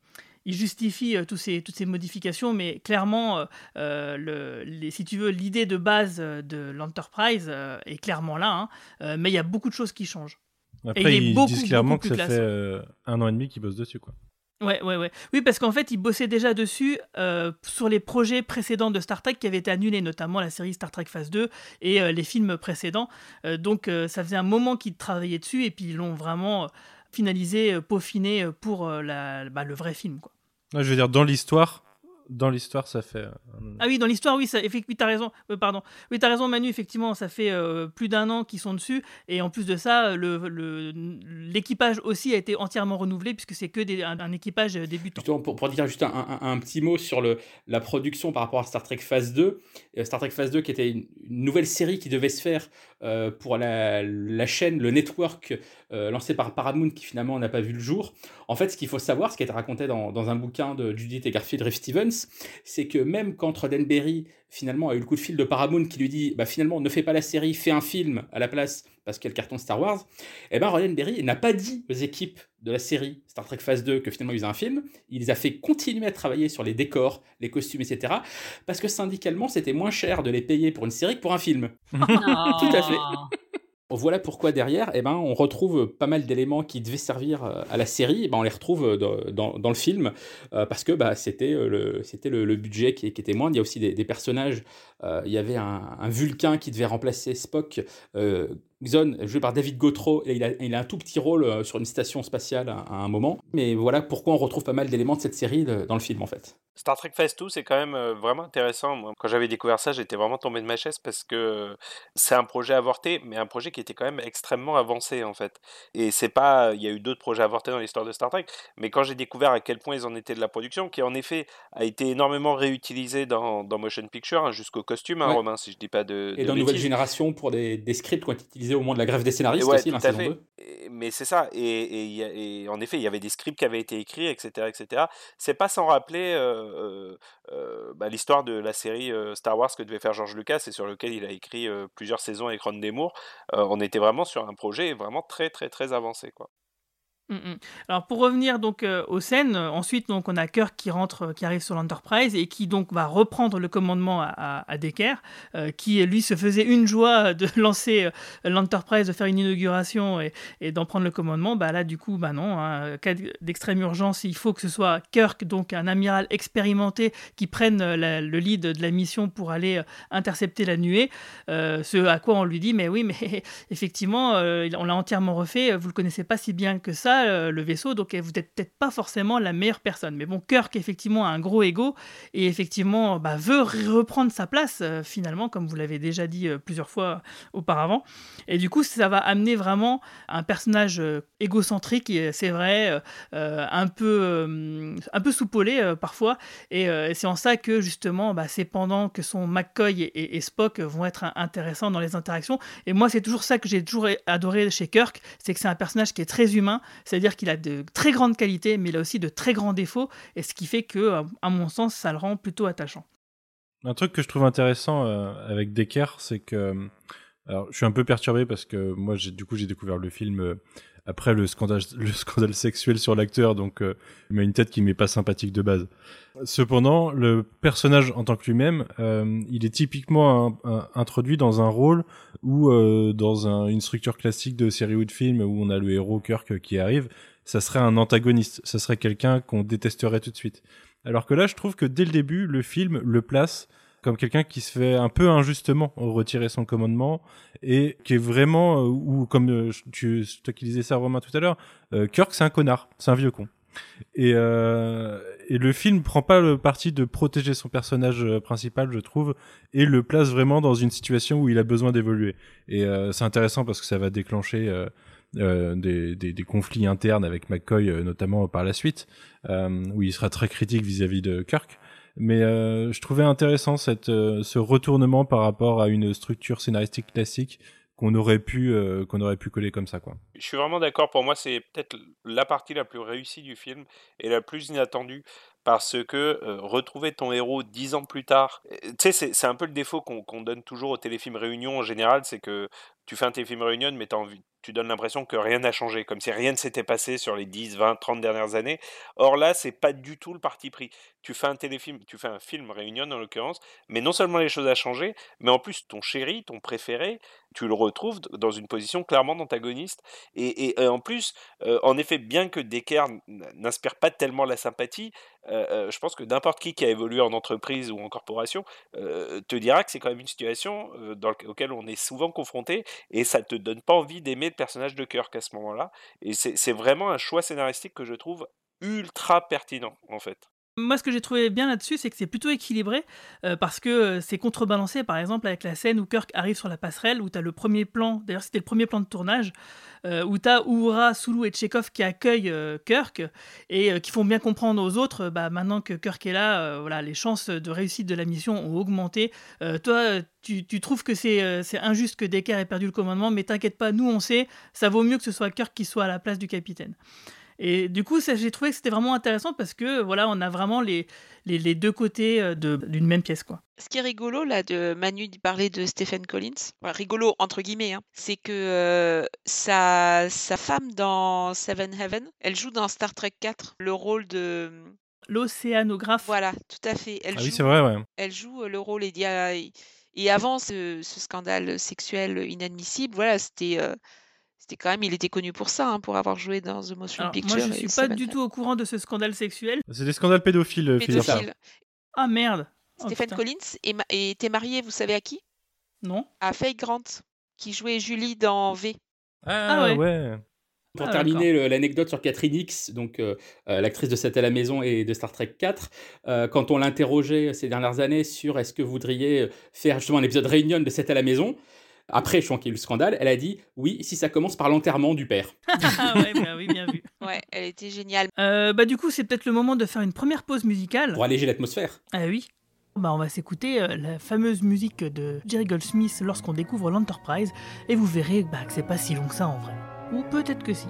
justifie tous ces, toutes ces modifications, mais clairement, si tu veux, l'idée de base de l'Enterprise est clairement là, hein, mais il y a beaucoup de choses qui changent. Après, Et il est ils beaucoup, disent clairement beaucoup que ça classe. fait euh, un an et demi qu'ils bossent dessus, quoi. Ouais, ouais, ouais. Oui, parce qu'en fait, ils bossaient déjà dessus euh, sur les projets précédents de Star Trek qui avaient été annulés, notamment la série Star Trek Phase 2 et euh, les films précédents. Donc, ça faisait un moment qu'ils travaillaient dessus et puis ils l'ont vraiment finalisé, peaufiné pour la, bah, le vrai film, quoi. Ouais, je veux dire, dans l'histoire, dans l'histoire, ça fait. euh, Ah oui, dans l'histoire, oui, ça, effectivement, t'as raison. Euh, pardon. Oui, t'as raison, Manu. Effectivement, ça fait euh, plus d'un an qu'ils sont dessus, et en plus de ça, le- le- l'équipage aussi a été entièrement renouvelé puisque c'est que des- un, un équipage débutant. Justement, pour, pour dire juste un, un- un petit mot sur le, la production par rapport à Star Trek Phase 2. Euh, Star Trek Phase 2 qui était une, une nouvelle série qui devait se faire euh, pour la, la chaîne, le network euh, lancé par Paramount qui finalement n'a pas vu le jour. En fait, ce qu'il faut savoir, ce qui a été raconté dans, dans un bouquin de Judith et Garfield Riff Stevens, c'est que même quand Roddenberry finalement a eu le coup de fil de Paramount qui lui dit bah, finalement ne fais pas la série, fais un film à la place parce qu'il y a le carton Star Wars, et ben Roddenberry n'a pas dit aux équipes de la série Star Trek Phase 2 que finalement ils faisaient un film, il les a fait continuer à travailler sur les décors, les costumes, etc. Parce que syndicalement c'était moins cher de les payer pour une série que pour un film. Tout à fait. Voilà pourquoi derrière, eh ben, on retrouve pas mal d'éléments qui devaient servir euh, à la série, eh ben, on les retrouve euh, dans, le film, euh, parce que bah, c'était le, budget qui, était moindre. Il y a aussi des, personnages, il y avait un, Vulcain qui devait remplacer Spock, Xon, joué par David Gautreau, il a, il a un tout petit rôle euh, sur une station spatiale à, à un moment. Mais voilà pourquoi on retrouve pas mal d'éléments de cette série de- dans le film en fait. Star Trek Phase 2, c'est quand même euh, vraiment intéressant. Moi, quand j'avais découvert ça, j'étais vraiment tombé de ma chaise parce que euh, c'est un projet avorté, mais un projet qui était quand même extrêmement avancé en fait. Et c'est pas, il y a eu d'autres projets avortés dans l'histoire de Star Trek, mais quand j'ai découvert à quel point ils en étaient de la production, qui en effet a été énormément réutilisé dans, dans Motion Picture, hein, jusqu'au costume, hein, Ouais. Romain, si je dis pas de. Et de dans Nouvelle. Génération pour des, des scripts qui ont été utilisés au moment de la grève des scénaristes Ouais, aussi, la à saison fait. 2. Et- Mais c'est ça. Et, en effet, il y avait des scripts qui avaient été écrits, etc., etc. C'est pas sans rappeler euh, euh, euh, bah, l'histoire de la série Star Wars que devait faire George Lucas et sur lequel il a écrit plusieurs saisons avec Ron Desmours. Euh, on était vraiment sur un projet vraiment très, très, très avancé, quoi. Mm, mm. Alors pour revenir donc euh, aux scènes, euh, ensuite donc on a Kirk qui rentre, euh, qui arrive sur l'Enterprise et qui donc va reprendre le commandement à, à, Decker, euh, qui lui se faisait une joie de lancer l'Enterprise, de faire une inauguration et, d'en prendre le commandement. Bah là du coup bah non, hein, cas d'extrême urgence, il faut que ce soit Kirk donc un amiral expérimenté qui prenne le lead de la mission pour aller intercepter la nuée. Ce à quoi on lui dit mais oui mais effectivement on l'a entièrement refait, vous le connaissez pas si bien que ça euh, le vaisseau, donc vous n'êtes peut-être pas forcément la meilleure personne. Mais bon, Kirk, effectivement, a un gros ego et effectivement bah, veut reprendre sa place, euh, finalement, comme vous l'avez déjà dit euh, plusieurs fois auparavant. Et du coup, ça va amener vraiment un personnage égocentrique, c'est vrai, un peu, un peu soupolé parfois. Et c'est en ça que, justement, bah, c'est pendant que son McCoy et Spock vont être intéressants dans les interactions. Et moi, c'est toujours ça que j'ai toujours adoré chez Kirk, c'est que c'est un personnage qui est très humain, c'est-à-dire qu'il a de très grandes qualités, mais il a aussi de très grands défauts, et ce qui fait que, à mon sens, ça le rend plutôt attachant. Un truc que je trouve intéressant euh, avec Decker, c'est que, alors, je suis un peu perturbé parce que moi, du coup, j'ai découvert le film euh, après le scandale, le scandale sexuel sur l'acteur, donc euh, il a une tête qui m'est pas sympathique de base. Cependant, le personnage en tant que lui-même, euh, il est typiquement introduit dans un rôle ou euh, dans un, une structure classique de série ou de film où on a le héros Kirk qui arrive, ça serait un antagoniste, ça serait quelqu'un qu'on détesterait tout de suite. Alors que là, je trouve que dès le début, le film le place comme quelqu'un qui se fait un peu injustement retirer son commandement et qui est vraiment euh, ou comme euh, tu toi qui disais ça Romain tout à l'heure euh, Kirk c'est un connard c'est un vieux con. Et, euh, et le film prend pas le parti de protéger son personnage principal je trouve et le place vraiment dans une situation où il a besoin d'évoluer. Et euh, c'est intéressant parce que ça va déclencher euh, des, des, des, conflits internes avec McCoy notamment par la suite où il sera très critique vis-à-vis -vis de Kirk mais euh, je trouvais intéressant cette, euh, ce retournement par rapport à une structure scénaristique classique qu'on aurait pu euh, qu'on aurait pu coller comme ça quoi. Je suis vraiment d'accord pour moi c'est peut-être la partie la plus réussie du film et la plus inattendue parce que retrouver ton héros dix ans plus tard, tu sais c'est un peu le défaut qu'on qu donne toujours aux téléfilms réunions en général, c'est que tu fais un téléfilm réunion mais tu donnes l'impression que rien n'a changé, comme si rien ne s'était passé sur les 10, 20, 30 dernières années. Or là, c'est pas du tout le parti pris. Tu fais un téléfilm, tu fais un film Réunion en l'occurrence, mais non seulement les choses ont changé, mais en plus ton chéri, ton préféré, tu le retrouves dans une position clairement d'antagoniste. Et, en plus, euh, en effet, bien que Decker n'inspire pas tellement la sympathie, euh, euh, je pense que n'importe qui qui a évolué en entreprise ou en corporation te dira que c'est quand même une situation dans on est souvent confronté et ça te donne pas envie d'aimer le personnage de Kirk à ce moment-là. Et c'est vraiment un choix scénaristique que je trouve ultra pertinent en fait. Moi, ce que j'ai trouvé bien là-dessus, c'est que c'est plutôt équilibré euh, parce que euh, c'est contrebalancé, par exemple, avec la scène où Kirk arrive sur la passerelle, où tu as le premier plan, d'ailleurs, c'était le premier plan de tournage, euh, où tu as Uhura, Sulu et Chekhov qui accueillent Kirk et qui font bien comprendre aux autres, bah, maintenant que Kirk est là, voilà, les chances de réussite de la mission ont augmenté. toi, tu, tu, trouves que c'est injuste que Decker ait perdu le commandement, mais t'inquiète pas, nous on sait, ça vaut mieux que ce soit Kirk qui soit à la place du capitaine. Et du coup, j'ai trouvé que c'était vraiment intéressant parce que voilà, on a vraiment les, les, les deux côtés d'une même pièce. Quoi. Ce qui est rigolo, là, de Manu de parler de Stephen Collins, enfin, rigolo entre guillemets, hein, c'est que euh, sa, sa femme dans Seven Heaven, elle joue dans Star Trek 4 le rôle de. L'océanographe. Voilà, tout à fait. Elle ah joue, oui, c'est vrai, ouais. Elle joue le rôle et, et avant ce, ce, scandale sexuel inadmissible, voilà, c'était. Euh, c'était quand même, il était connu pour ça, hein, pour avoir joué dans The Motion Alors, Picture. Moi, je suis pas du tout au courant de ce scandale sexuel. C'est des scandales pédophiles, pédophiles. Ah merde. Stephen oh, Collins était marié, vous savez à qui? Non. À Faye Grant, qui jouait Julie dans V. Ah, ah ouais. ouais. Pour ah, terminer l'anecdote sur Catherine X, donc euh, l'actrice de 7 à la maison et de Star Trek 4, euh, quand on l'interrogeait ces dernières années sur est-ce que vous voudriez faire justement un épisode réunion de 7 à la maison, après, je crois qu'il y a eu le scandale, elle a dit oui, si ça commence par l'enterrement du père. ah ouais, bah oui, bien vu. Ouais, elle était géniale. Euh, bah du coup, c'est peut-être le moment de faire une première pause musicale. Pour alléger l'atmosphère. Ah oui. Bah on va s'écouter euh, la fameuse musique de Jerry Goldsmith lorsqu'on découvre l'Enterprise, et vous verrez bah, que c'est pas si long que ça en vrai. Ou peut-être que si.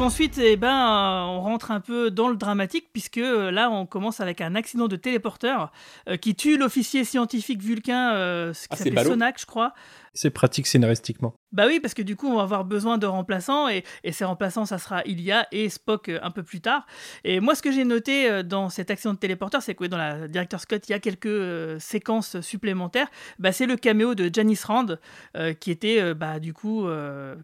Ensuite, eh ben, euh, on rentre un peu dans le dramatique, puisque euh, là, on commence avec un accident de téléporteur euh, qui tue l'officier scientifique vulcain, euh, qui Ah. Sonak, je crois. C'est pratique scénaristiquement. Bah oui, parce que du coup, on va avoir besoin de remplaçants, et, et ces remplaçants, ça sera Ilia et Spock un peu plus tard. Et moi, ce que j'ai noté dans cet accident de téléporteur, c'est que dans la Director's Cut, il y a quelques euh, séquences supplémentaires. Bah, c'est le caméo de Janice Rand, euh, qui était, euh, bah, du coup,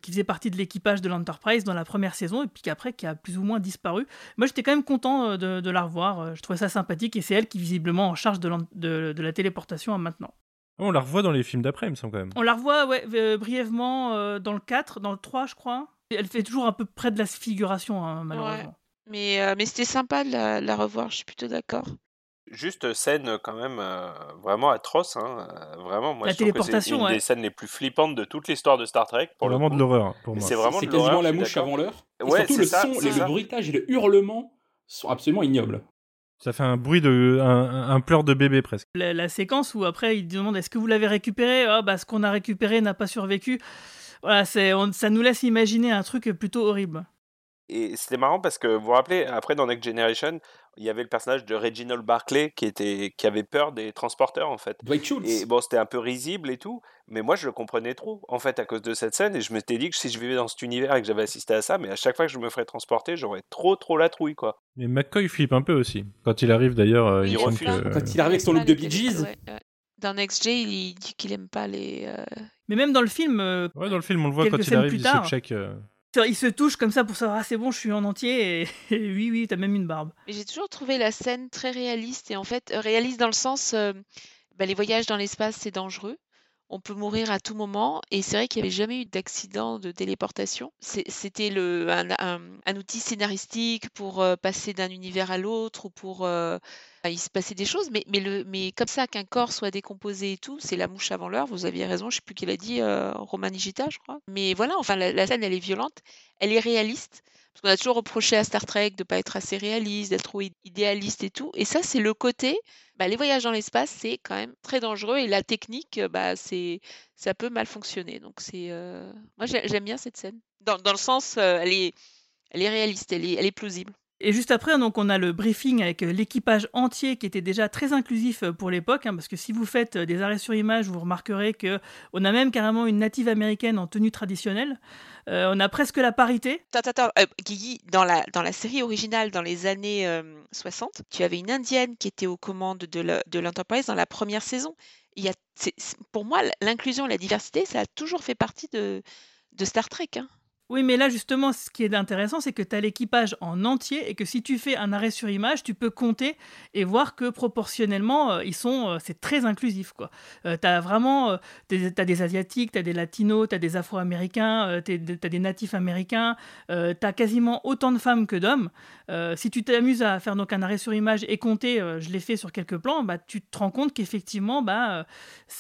qui faisait partie de l'équipage de l'Enterprise dans la première saison, et puis qu'après, qui a plus ou moins disparu. Moi, j'étais quand même content euh, de, de la revoir. euh, Je trouvais ça sympathique, et c'est elle qui, visiblement, en charge de, l'en- de- de la téléportation à maintenant. On la revoit dans les films d'après, il me semble quand même. On la revoit ouais, euh, brièvement euh, dans le 4, dans le 3, je crois. Et Elle fait toujours un peu près de la figuration, hein, malheureusement. Mais, euh, mais c'était sympa de la, la revoir, je suis plutôt d'accord. Juste scène quand même euh, vraiment atroce, hein, vraiment. Moi, La je trouve que c'est téléportation, une ouais. des scènes les plus flippantes de toute l'histoire de Star Trek. Pour le Vraiment coup. de l'horreur pour moi. C'est vraiment C'est de quasiment l'horreur, la mouche avant l'heure. Et Ouais, surtout c'est le ça, son, le ça. bruitage et le hurlement sont absolument ignobles. Ça fait un bruit de. un, un pleur de bébé presque. La, la séquence où après il demande est-ce que vous l'avez récupéré? Ah bah ce qu'on a récupéré n'a pas survécu. Voilà, c'est, on- ça nous laisse imaginer un truc plutôt horrible. Et c'était marrant parce que vous vous rappelez, après dans Next Generation, il y avait le personnage de Reginald Barclay qui, était, qui avait peur des transporteurs en fait. Dwight Schultz. Et bon, c'était un peu risible et tout, mais moi je le comprenais trop en fait à cause de cette scène et je m'étais dit que si je vivais dans cet univers et que j'avais assisté à ça, mais à chaque fois que je me ferais transporter, j'aurais trop trop la trouille quoi. Et McCoy flippe un peu aussi. Quand il arrive d'ailleurs, euh, Il il, refuse. que- Quand il arrive avec son look de Bee Gees. Ouais, ouais. Dans Next J, il dit qu'il aime pas les. euh, Mais même dans le film, euh, Ouais, dans le film, on le voit quand il arrive, il tard. se check. Il se touche comme ça pour savoir ah c'est bon, je suis en entier. Et, oui, oui, t'as même une barbe. J'ai toujours trouvé la scène très réaliste et en fait euh, réaliste dans le sens euh, bah, les voyages dans l'espace c'est dangereux. On peut mourir à tout moment et c'est vrai qu'il n'y avait jamais eu d'accident de téléportation. C'était un, outil scénaristique pour euh, passer d'un univers à l'autre ou pour il se passait des choses, mais, mais, le, mais comme ça qu'un corps soit décomposé et tout, c'est la mouche avant l'heure. Vous aviez raison, je sais plus qui l'a dit, euh, Romain Nigita, je crois. Mais voilà, enfin la, scène elle est violente, elle est réaliste. Parce qu'on a toujours reproché à Star Trek de pas être assez réaliste, d'être trop id- idéaliste et tout. Et ça, c'est le côté, bah, les voyages dans l'espace, c'est quand même très dangereux et la technique, bah, c'est, ça peut mal fonctionner. Donc c'est, euh, moi j'ai- j'aime bien cette scène. Dans, dans le sens, euh, elle est, elle est réaliste, elle est, elle est plausible. Et juste après, donc, on a le briefing avec euh, l'équipage entier qui était déjà très inclusif euh, pour l'époque, hein, parce que si vous faites euh, des arrêts sur image, vous remarquerez que on a même carrément une native américaine en tenue traditionnelle. On a presque la parité. Attends, attends, Guigui, dans la, dans la série originale, dans les années euh, 60, tu avais une Indienne qui était aux commandes de l'Enterprise dans la première saison. Il y a, pour moi, l'inclusion la diversité, ça a toujours fait partie de, de Star Trek. hein. Oui, mais là, justement, ce qui est intéressant, c'est que tu as l'équipage en entier et que si tu fais un arrêt sur image, tu peux compter et voir que proportionnellement, euh, ils sont, euh, c'est très inclusif. quoi. Euh, tu as vraiment euh, des, t'as des Asiatiques, tu as des Latinos, tu as des Afro-Américains, tu as des natifs américains, tu as quasiment autant de femmes que d'hommes. Euh, si tu t'amuses à faire donc un arrêt sur image et compter, euh, je l'ai fait sur quelques plans, bah, tu te rends compte qu'effectivement, bah,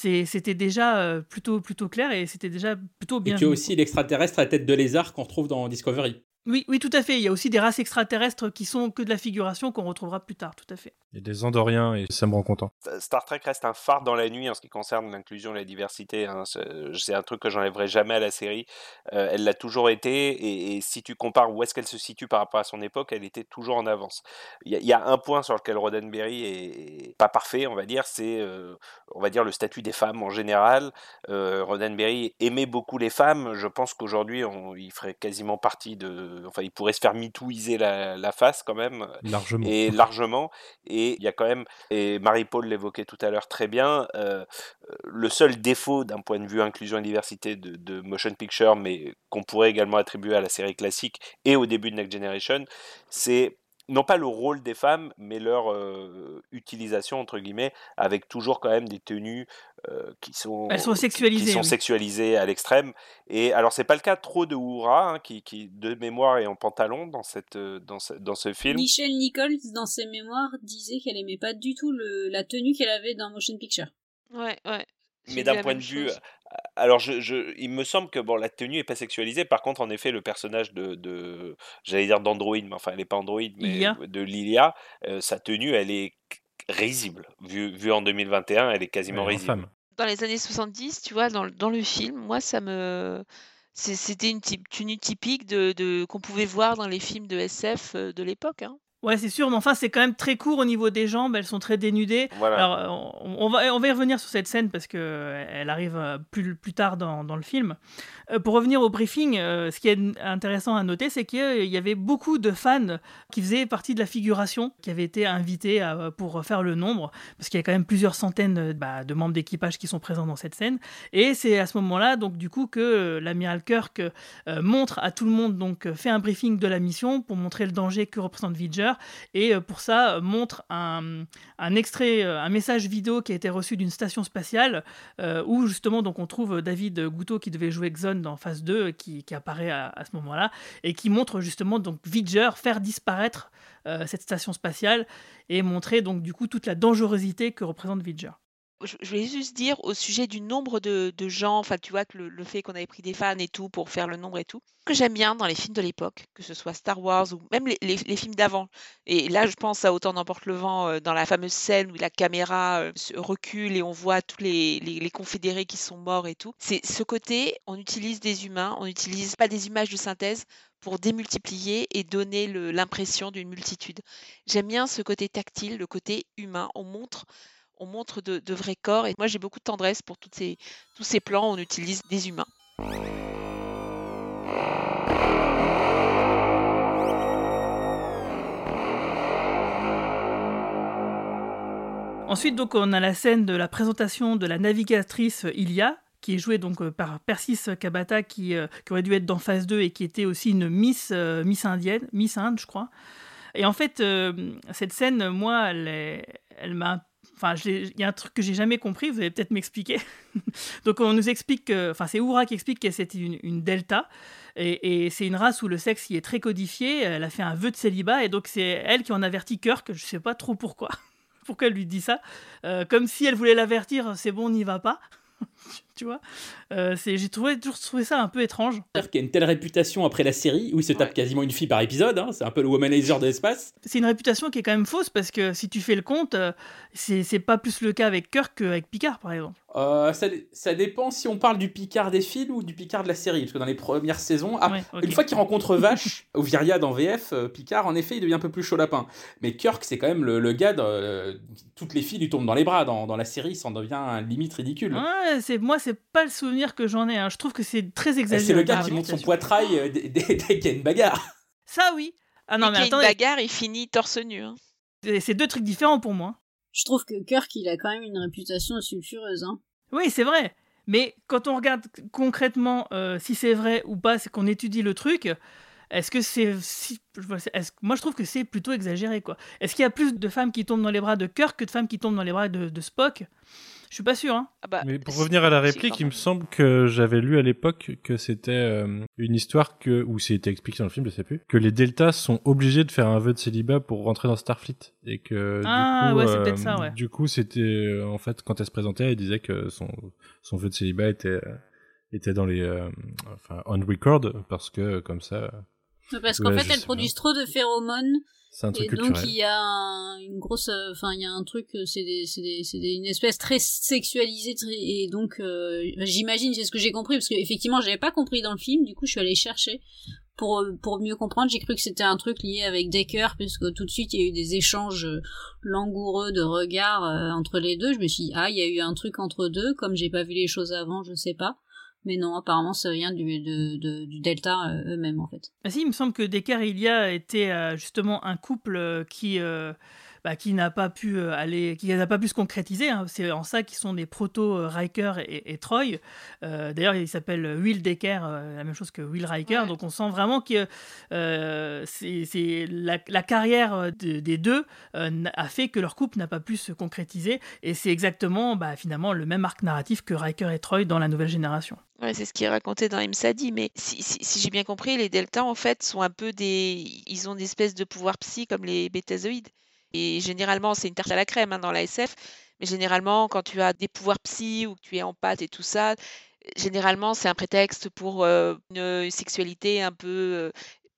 euh, c'était déjà euh, plutôt, plutôt clair et c'était déjà plutôt Et bien. tu as aussi l'extraterrestre à tête de lézard qu'on retrouve dans Discovery. Oui, oui, tout à fait. Il y a aussi des races extraterrestres qui sont que de la figuration qu'on retrouvera plus tard, tout à fait. Il y a des Andoriens et ça me rend content. Star Trek reste un phare dans la nuit en ce qui concerne l'inclusion et la diversité. hein. C'est un truc que j'enlèverai jamais à la série. Euh, elle l'a toujours été, et, et si tu compares où est-ce qu'elle se situe par rapport à son époque, elle était toujours en avance. Il y, a- il y a un point sur lequel Roddenberry est, est pas parfait, on va dire, c'est euh, on va dire le statut des femmes en général. Euh, Roddenberry aimait beaucoup les femmes. Je pense qu'aujourd'hui, on- il ferait quasiment partie de, enfin, il pourrait se faire mitouiser la, la face quand même Largement. et largement. Et il y a quand même, et Marie-Paul l'évoquait tout à l'heure très bien, euh, euh, le seul défaut d'un point de vue inclusion et diversité de, de Motion Picture, mais qu'on pourrait également attribuer à la série classique et au début de Next Generation, c'est non pas le rôle des femmes, mais leur euh, utilisation, entre guillemets, avec toujours quand même des tenues euh, qui sont, Elles sont sexualisées, qui sont oui. sexualisées à l'extrême. Et alors, c'est pas le cas trop de Uhura, hein, qui, qui, de mémoire, est en pantalon dans, cette, dans, ce, dans ce film. Michelle Nichols, dans ses mémoires, disait qu'elle aimait pas du tout le, la tenue qu'elle avait dans Motion Picture. Ouais, ouais. Mais vu d'un point de vue, chose. euh, alors je, je, il me semble que bon, la tenue est pas sexualisée. Par contre, en effet, le personnage de, de j'allais dire d'Android, mais enfin, elle est pas Android, mais Lilia. de Lilia, euh, sa tenue, elle est risible. Vue vue en 2021, elle est quasiment Ouais, risible. Dans les années 70, tu vois, dans, le- dans le film, moi, ça me, C'était une tenue typique de, de qu'on pouvait voir dans les films de SF de l'époque. Hein. Ouais, c'est sûr, mais enfin, c'est quand même très court au niveau des jambes, elles sont très dénudées. Alors, on, va, on va y revenir sur cette scène parce qu'elle arrive plus, plus tard dans, dans le film. Euh, pour revenir au briefing, euh, ce qui est intéressant à noter, c'est qu'il y avait beaucoup de fans qui faisaient partie de la figuration, qui avaient été invités pour faire le nombre, parce qu'il y a quand même plusieurs centaines bah, de membres d'équipage qui sont présents dans cette scène. Et c'est à ce moment-là, donc du coup, que l'amiral Kirk euh, montre à tout le monde, donc fait un briefing de la mission pour montrer le danger que représente Vidger, et pour ça montre un, extrait, un message vidéo qui a été reçu d'une station spatiale, où justement donc on trouve David Goutot qui devait jouer Xon dans phase 2 qui, apparaît à, ce moment-là et qui montre justement donc Vidger faire disparaître euh, cette station spatiale et montrer donc du coup toute la dangerosité que représente Vidger je voulais juste dire au sujet du nombre de, gens, enfin tu vois que le, fait qu'on avait pris des fans et tout pour faire le nombre et tout, que j'aime bien dans les films de l'époque, que ce soit Star Wars ou même les, films d'avant. Et là je pense à Autant n'emporte le vent euh, dans la fameuse scène où la caméra euh, recule et on voit tous les, confédérés qui sont morts et tout. C'est ce côté, on utilise des humains, on n'utilise pas des images de synthèse pour démultiplier et donner l'impression d'une multitude. J'aime bien ce côté tactile, le côté humain. On montre on montre de, vrais corps. Et moi, j'ai beaucoup de tendresse pour ces, tous ces plans où on utilise des humains. Ensuite, donc, on a la scène de la présentation de la navigatrice Ilia, qui est jouée donc euh, par Persis Kabata, qui, euh, qui, aurait dû être dans phase 2 et qui était aussi une Miss, euh, Miss indienne, Miss Inde, je crois. Et en fait, cette scène, moi, elle, elle m'a Enfin, il y a un truc que j'ai jamais compris, vous allez peut-être m'expliquer. Donc, on nous explique que. Enfin, c'est Oura qui explique que c'était une, delta. Et, c'est une race où le sexe y est très codifié. Elle a fait un vœu de célibat. Et donc, c'est elle qui en avertit Kirk. Je sais pas trop pourquoi. pourquoi elle lui dit ça. Euh, comme si elle voulait l'avertir c'est bon, on n'y va pas. tu vois euh, J'ai trouvé, toujours trouvé ça un peu étrange. C'est-à-dire qu'il y a une telle réputation après la série, où il se tape quasiment une fille par épisode, hein, c'est un peu le womanizer de l'espace. C'est une réputation qui est quand même fausse, parce que si tu fais le compte, euh, c'est pas plus le cas avec Kirk qu'avec Picard, par exemple. Euh, ça, ça, dépend si on parle du Picard des films ou du Picard de la série. Parce que dans les premières saisons, une fois qu'il rencontre Vache ou Viria dans VF, Picard, en effet, il devient un peu plus chaud lapin. Mais Kirk, c'est quand même le, gars, de, toutes les filles lui tombent dans les bras. Dans, dans la série, ça en devient limite ridicule. Ouais, c'est, moi, c'est pas le souvenir que j'en ai. Hein. Je trouve que c'est très exagéré. C'est le gars qui monte son poitrail euh, dès, qu'il y a une bagarre. Ça, oui. Ah non, mais attends. une bagarre, il finit torse nu. Hein. C'est deux trucs différents pour moi. Je trouve que Kirk, il a quand même une réputation sulfureuse. Hein. Oui, c'est vrai. Mais quand on regarde concrètement euh, si c'est vrai ou pas, c'est qu'on étudie le truc. Est-ce que c'est si... moi je trouve que c'est plutôt exagéré quoi. Est-ce qu'il y a plus de femmes qui tombent dans les bras de Kirk que de femmes qui tombent dans les bras de Spock? Je suis pas sûr. Hein. Ah bah, mais pour revenir à la réplique, il me semble que j'avais lu à l'époque que c'était euh, une histoire que, ou c'était expliqué dans le film, je sais plus, que les Deltas sont obligés de faire un vœu de célibat pour rentrer dans Starfleet. Et que, ah, du coup, ouais, c'est peut-être ça, ouais. Du coup, c'était, euh, en fait, quand elle se présentait, elle disait que son, son vœu de célibat était, euh, était dans les, enfin, on record, parce que, comme ça. Parce qu'en fait, elles produisent trop de phéromones c'est un truc et donc il y a une grosse, euh, enfin il y a un truc, euh, c'est c'est une espèce très sexualisée et donc euh, j'imagine c'est ce que j'ai compris parce qu'effectivement j'avais pas compris dans le film, du coup je suis allée chercher pour pour mieux comprendre. J'ai cru que c'était un truc lié avec Decker puisque tout de suite il y a eu des échanges langoureux de regards entre les deux. Je me suis dit ah il y a eu un truc entre deux comme j'ai pas vu les choses avant, je sais pas. Mais non, apparemment, ça vient du, du Delta euh, eux-mêmes, en fait. Ah si, il me semble que Decker et Ilia étaient euh, justement un couple euh, qui bah, qui n'a pas pu euh, aller, qui n'a pas pu se concrétiser. Hein. C'est en ça qu'ils sont des proto euh, Riker et, Troy. Euh, d'ailleurs, il s'appelle Will Decker, la même chose que Will Riker. Donc on sent vraiment que c'est la, carrière des deux a fait que leur couple n'a pas pu se concrétiser. Et c'est exactement, bah, finalement, le même arc narratif que Riker et Troy dans la nouvelle génération. Ouais, c'est ce qui est raconté dans Imsadi, mais si, si, j'ai bien compris, les deltas en fait sont un peu des, ils ont des espèces de pouvoirs psy comme les bétazoïdes. Et généralement, c'est une tarte à la crème hein, dans la SF. Mais généralement, quand tu as des pouvoirs psy ou que tu es en pâte et tout ça, généralement, c'est un prétexte pour euh, une sexualité un peu euh,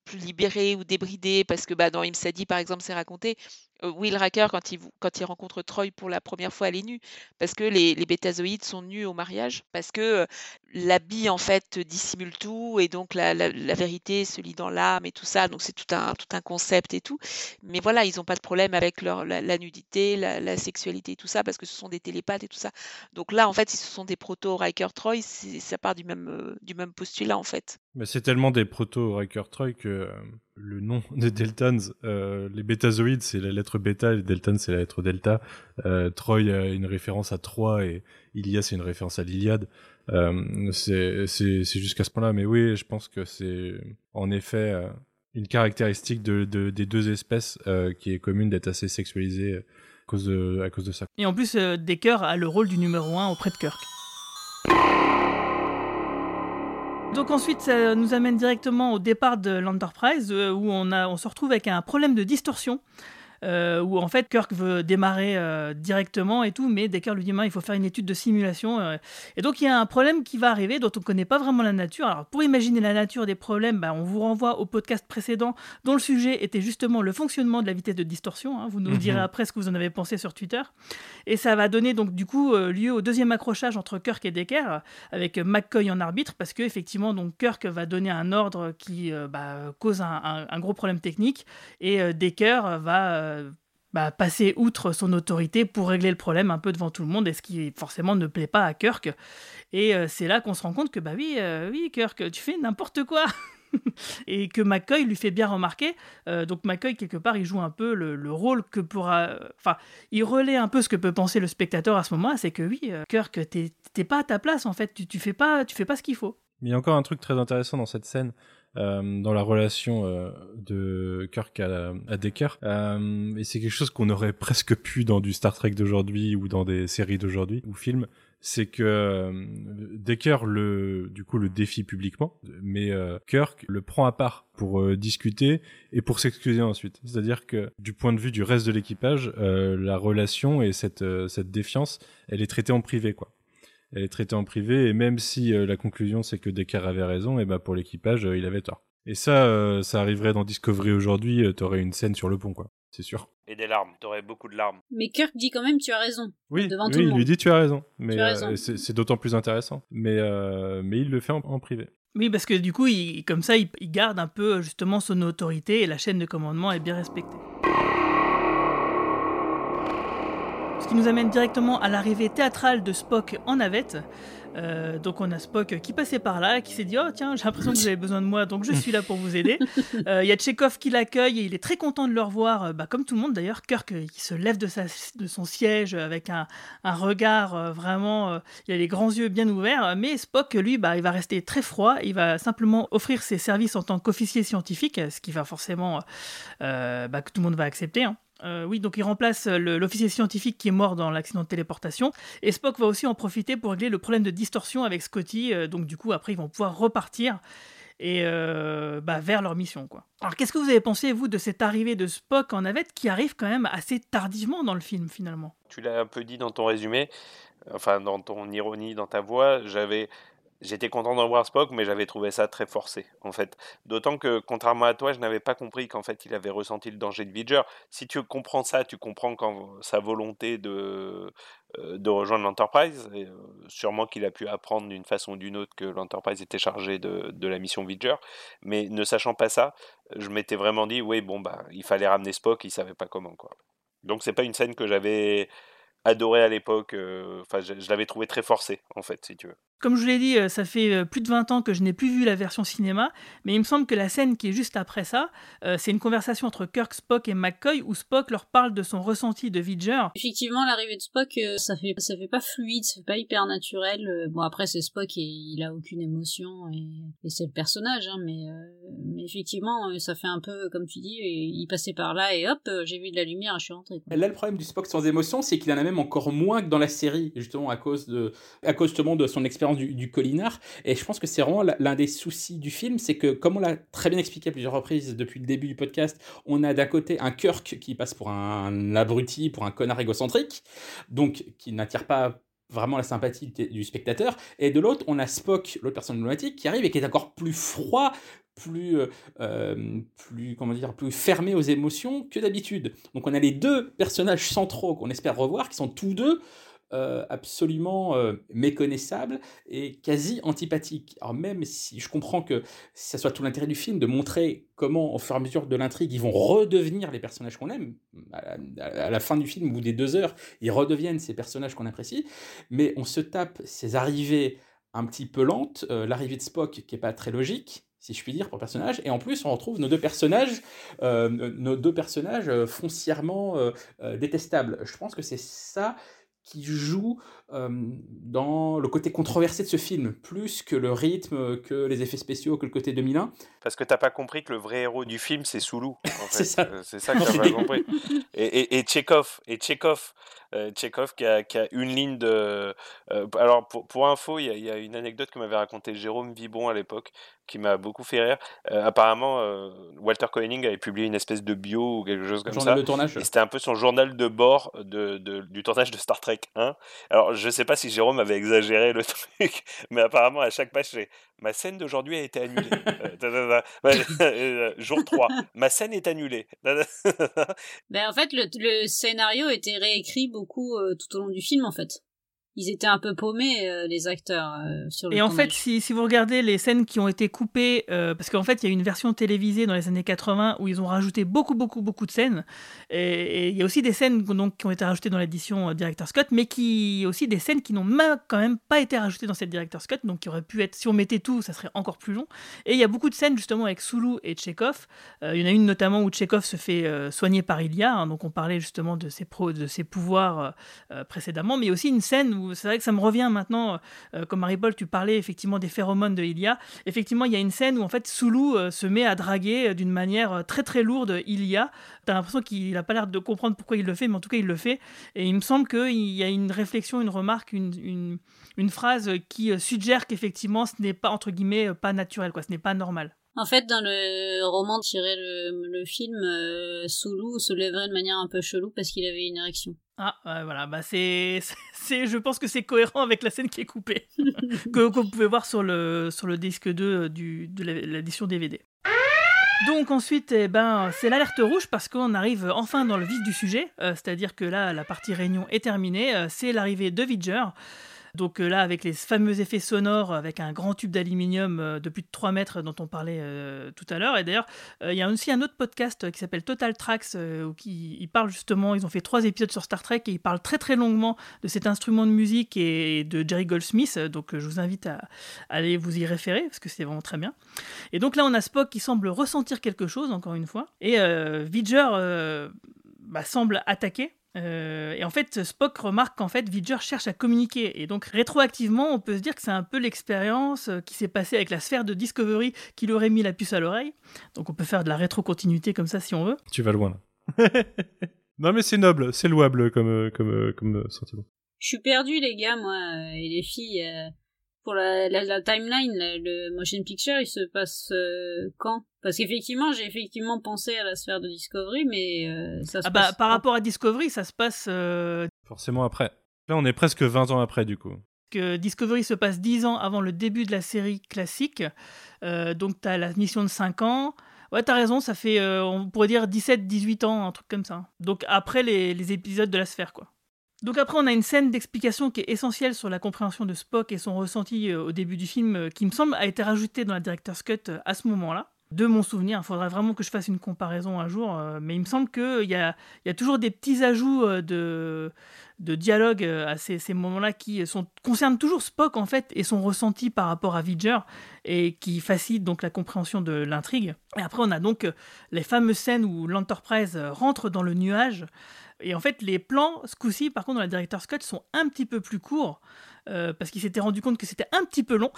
plus libérée ou débridée. Parce que bah, dans Imsadi, par exemple, c'est raconté. Euh, Will Riker, quand il, rencontre Troy pour la première fois, elle est nue. Parce que les, bétazoïdes sont nus au mariage. Parce que euh, l'habit, en fait, dissimule tout. Et donc, la, vérité se lit dans l'âme et tout ça. Donc, c'est tout un, tout un concept et tout. Mais voilà, ils n'ont pas de problème avec leur, la, nudité, la, sexualité et tout ça. Parce que ce sont des télépathes et tout ça. Donc là, en fait, si ce sont des proto-Riker-Troy, ça part du même, euh, du même postulat, en fait. Mais c'est tellement des proto-Riker-Troy que le nom des Deltans, euh, les bétazoïdes, c'est la lettre bêta, les Deltans, c'est la lettre delta. Euh, Troy a une référence à Troie et Ilias, c'est une référence à l'Iliade. Euh, c'est jusqu'à ce point-là, mais oui, je pense que c'est en effet euh, une caractéristique de, de, des deux espèces euh, qui est commune d'être assez sexualisée à cause de, à cause de ça. Et en plus, Decker a le rôle du numéro 1 auprès de Kirk. Donc ensuite, ça nous amène directement au départ de l'Enterprise, euh, où on, on se retrouve avec un problème de distorsion euh, où en fait Kirk veut démarrer euh, directement et tout, mais Decker lui dit il faut faire une étude de simulation. Euh. et donc il y a un problème qui va arriver dont on ne connaît pas vraiment la nature. Alors pour imaginer la nature des problèmes, bah, on vous renvoie au podcast précédent dont le sujet était justement le fonctionnement de la vitesse de distorsion. Hein. Vous nous mhm. direz après ce que vous en avez pensé sur Twitter. Et ça va donner donc du coup lieu au deuxième accrochage entre Kirk et Decker avec McCoy en arbitre parce que effectivement donc Kirk va donner un ordre qui bah, cause un, un, gros problème technique et Decker va euh, bah, passer outre son autorité pour régler le problème un peu devant tout le monde, et ce qui forcément ne plaît pas à Kirk. Et euh, c'est là qu'on se rend compte que, bah oui, euh, oui, Kirk, tu fais n'importe quoi et que McCoy lui fait bien remarquer. donc McCoy, quelque part, il joue un peu le, rôle que pourra... Enfin, il relaie un peu ce que peut penser le spectateur à ce moment-là, c'est que oui, Kirk, t'es pas à ta place, en fait, tu, tu, fais, pas, tu fais pas ce qu'il faut. Mais il y a encore un truc très intéressant dans cette scène, euh, dans la relation euh, de Kirk à, à Decker. Euh, et c'est quelque chose qu'on aurait presque pu dans du Star Trek d'aujourd'hui ou dans des séries d'aujourd'hui ou films. C'est que euh, Decker le, du coup, le défie publiquement, mais Kirk le prend à part pour discuter et pour s'excuser ensuite. C'est-à-dire que du point de vue du reste de l'équipage, la relation et cette, cette défiance, elle est traitée en privé, quoi elle est traitée en privé, et même si euh, la conclusion c'est que Decker avait raison, et ben pour l'équipage, euh, il avait tort. Et ça, euh, ça arriverait dans Discovery aujourd'hui, t'aurais une scène sur le pont, quoi. C'est sûr. Et des larmes, t'aurais beaucoup de larmes. Mais Kirk dit quand même tu as raison. Oui, devant tout le il monde. lui dit tu as raison. Mais c'est d'autant plus intéressant. Mais, mais il le fait en, privé. Oui, parce que du coup, il, comme ça, il garde un peu justement son autorité et la chaîne de commandement est bien respectée. Ce qui nous amène directement à l'arrivée théâtrale de Spock en navette. Euh, donc on a Spock qui passait par là, qui s'est dit oh tiens j'ai l'impression que vous avez besoin de moi donc je suis là pour vous aider. Euh, il y a Tchekhov qui l'accueille et il est très content de le revoir, euh, bah, comme tout le monde d'ailleurs. Kirk qui se lève de, sa, de son siège avec un, un regard vraiment, il a les grands yeux bien ouverts, mais Spock lui bah, il va rester très froid, il va simplement offrir ses services en tant qu'officier scientifique, ce qui va forcément bah, que tout le monde va accepter. Hein. Euh, oui, donc il remplace euh, l'officier scientifique qui est mort dans l'accident de téléportation. Et Spock va aussi en profiter pour régler le problème de distorsion avec Scotty. Euh, donc du coup, après, ils vont pouvoir repartir et bah, vers leur mission. Quoi. Alors qu'est-ce que vous avez pensé, vous, de cette arrivée de Spock en navette qui arrive quand même assez tardivement dans le film, finalement? Tu l'as un peu dit dans ton résumé, enfin dans ton ironie, dans ta voix, j'avais J'étais content d'en voir Spock, mais j'avais trouvé ça très forcé, en fait. D'autant que, contrairement à toi, je n'avais pas compris qu'en fait, il avait ressenti le danger de Vidger. Si tu comprends ça, tu comprends quand sa volonté de, euh, de rejoindre l'Enterprise. Euh, sûrement qu'il a pu apprendre d'une façon ou d'une autre que l'Enterprise était chargée de, de, la mission Vidger. Mais ne sachant pas ça, je m'étais vraiment dit, oui, bon, bah, il fallait ramener Spock, il savait pas comment, quoi. Donc, c'est pas une scène que j'avais adoré à l'époque. Euh, enfin, je, je l'avais trouvé très forcé, en fait, si tu veux. Comme je vous l'ai dit, euh, ça fait euh, plus de 20 ans que je n'ai plus vu la version cinéma, mais il me semble que la scène qui est juste après ça, euh, c'est une conversation entre Kirk, Spock et McCoy où Spock leur parle de son ressenti de Vidger. Effectivement, l'arrivée de Spock, ça fait ça fait pas fluide, ça fait pas hyper naturel. Bon après c'est Spock et il a aucune émotion et, c'est le personnage, hein, mais mais effectivement ça fait un peu comme tu dis, il passait par là et hop j'ai vu de la lumière, je suis rentré. Là le problème du Spock sans émotion, c'est qu'il en a même encore moins que dans la série, justement à cause de à cause justement de son expérience du, du collinard. Et je pense que c'est vraiment l'un des soucis du film, c'est que, comme on l'a très bien expliqué à plusieurs reprises depuis le début du podcast, on a d'un côté un Kirk qui passe pour un abruti, pour un connard égocentrique, donc qui n'attire pas vraiment la sympathie du spectateur, et de l'autre, on a Spock, l'autre personne emblématique, qui arrive et qui est encore plus froid plus, plus, comment dire, plus fermé aux émotions que d'habitude. Donc on a les deux personnages centraux qu'on espère revoir, qui sont tous deux euh, absolument euh, méconnaissable et quasi antipathique. Alors même si je comprends que ça soit tout l'intérêt du film de montrer comment, au fur et à mesure de l'intrigue, ils vont redevenir les personnages qu'on aime, à la, fin du film ou des deux heures, ils redeviennent ces personnages qu'on apprécie, mais on se tape ces arrivées un petit peu lentes, euh, l'arrivée de Spock qui est pas très logique, si je puis dire, pour le personnage. Et en plus, on retrouve nos deux personnages, nos deux personnages foncièrement détestables. Je pense que c'est ça qui joue dans le côté controversé de ce film, plus que le rythme, que les effets spéciaux, que le côté 2001. Parce que t'as pas compris que le vrai héros du film, c'est Soulou. En c'est ça. Euh, c'est ça que t'as pas compris. Et, et, et Tchekhov, et Tchekhov, euh, Tchekhov qui a, qui a, une ligne de. Euh, alors pour, pour info, il y, y, a une anecdote que m'avait raconté Jérôme Vibon à l'époque, qui m'a beaucoup fait rire. Euh, apparemment, euh, Walter Koenig avait publié une espèce de bio ou quelque chose comme journal ça. De tournage. Et c'était un peu son journal de bord de, de, du tournage de Star Trek 1. Alors je sais pas si Jérôme avait exagéré le truc, mais apparemment à chaque page c'est ma scène d'aujourd'hui a été annulée. Jour 3, ma scène est annulée. ben, en fait, le, le scénario était réécrit beaucoup euh, tout au long du film, en fait ils étaient un peu paumés euh, les acteurs euh, sur le Et en fait, si, si, vous regardez les scènes qui ont été coupées, euh, parce qu'en fait, il y a une version télévisée dans les années 80 où ils ont rajouté beaucoup, beaucoup, beaucoup de scènes. Et, il y a aussi des scènes donc, qui ont été rajoutées dans l'édition Director Scott, mais qui aussi des scènes qui n'ont même quand même pas été rajoutées dans cette Director Scott, donc qui auraient pu être, si on mettait tout, ça serait encore plus long. Et il y a beaucoup de scènes justement avec Soulou et Tchekhov. il y en a une notamment où Tchekhov se fait soigner par Ilia, hein, donc on parlait justement de ses, pro, de ses pouvoirs précédemment, mais aussi une scène où c'est vrai que ça me revient maintenant, euh, comme Marie-Paul, tu parlais effectivement des phéromones de Ilia. Effectivement, il y a une scène où en fait Soulou euh, se met à draguer d'une manière très très lourde Ilia. T'as l'impression qu'il n'a pas l'air de comprendre pourquoi il le fait, mais en tout cas il le fait. Et il me semble qu'il y a une réflexion, une remarque, une, une, phrase qui suggère qu'effectivement ce n'est pas entre guillemets pas naturel, quoi. Ce n'est pas normal. En fait, dans le roman tiré le, le film, euh, Soulou se lèverait de manière un peu chelou parce qu'il avait une érection. Ah, voilà, bah c'est, c'est, je pense que c'est cohérent avec la scène qui est coupée, que, que, vous pouvez voir sur le, sur le disque 2 du, de l'édition DVD. Donc ensuite, eh ben, c'est l'alerte rouge parce qu'on arrive enfin dans le vif du sujet, euh, c'est-à-dire que là, la partie réunion est terminée, euh, c'est l'arrivée de Vidger. Donc là, avec les fameux effets sonores, avec un grand tube d'aluminium euh, de plus de 3 mètres dont on parlait euh, tout à l'heure. Et d'ailleurs, euh, il y a aussi un autre podcast qui s'appelle Total Tracks, où ils parlent justement, ils ont fait trois épisodes sur Star Trek et ils parlent très très longuement de cet instrument de musique et de Jerry Goldsmith. Donc je vous invite à, aller vous y référer, parce que c'est vraiment très bien. Et donc là, on a Spock qui semble ressentir quelque chose, encore une fois. Et Vidger bah, semble attaquer. Euh, et en fait, Spock remarque qu'en fait, Vidger cherche à communiquer. Et donc, rétroactivement, on peut se dire que c'est un peu l'expérience qui s'est passée avec la sphère de Discovery qui lui aurait mis la puce à l'oreille. Donc, on peut faire de la rétrocontinuité comme ça si on veut. Tu vas loin là. non, mais c'est noble, c'est louable comme, comme, comme sentiment. Je suis perdu, les gars, moi, et les filles. Euh, pour la, la, la timeline, la, le motion picture, il se passe euh, quand? Parce qu'effectivement, j'ai effectivement pensé à la sphère de Discovery, mais euh, ça se ah passe bah, par rapport à Discovery, ça se passe. Euh... Forcément après. Là, on est presque 20 ans après, du coup. Que Discovery se passe 10 ans avant le début de la série classique. Euh, donc, t'as la mission de 5 ans. Ouais, t'as raison, ça fait, euh, on pourrait dire 17-18 ans, un truc comme ça. Donc, après les, les épisodes de la sphère, quoi. Donc après, on a une scène d'explication qui est essentielle sur la compréhension de Spock et son ressenti au début du film, qui me semble a été rajoutée dans la Director's Cut à ce moment-là. De mon souvenir, il faudrait vraiment que je fasse une comparaison un jour, mais il me semble qu'il y a, y a toujours des petits ajouts de, de dialogue à ces, moments-là qui concernent toujours Spock en fait et son ressenti par rapport à Vidger et qui facilitent donc la compréhension de l'intrigue. Et après, on a donc les fameuses scènes où l'Enterprise rentre dans le nuage. Et en fait, les plans, ce coup-ci, par contre, dans la Director's Cut, sont un petit peu plus courts, euh, parce qu'ils s'étaient rendu compte que c'était un petit peu long.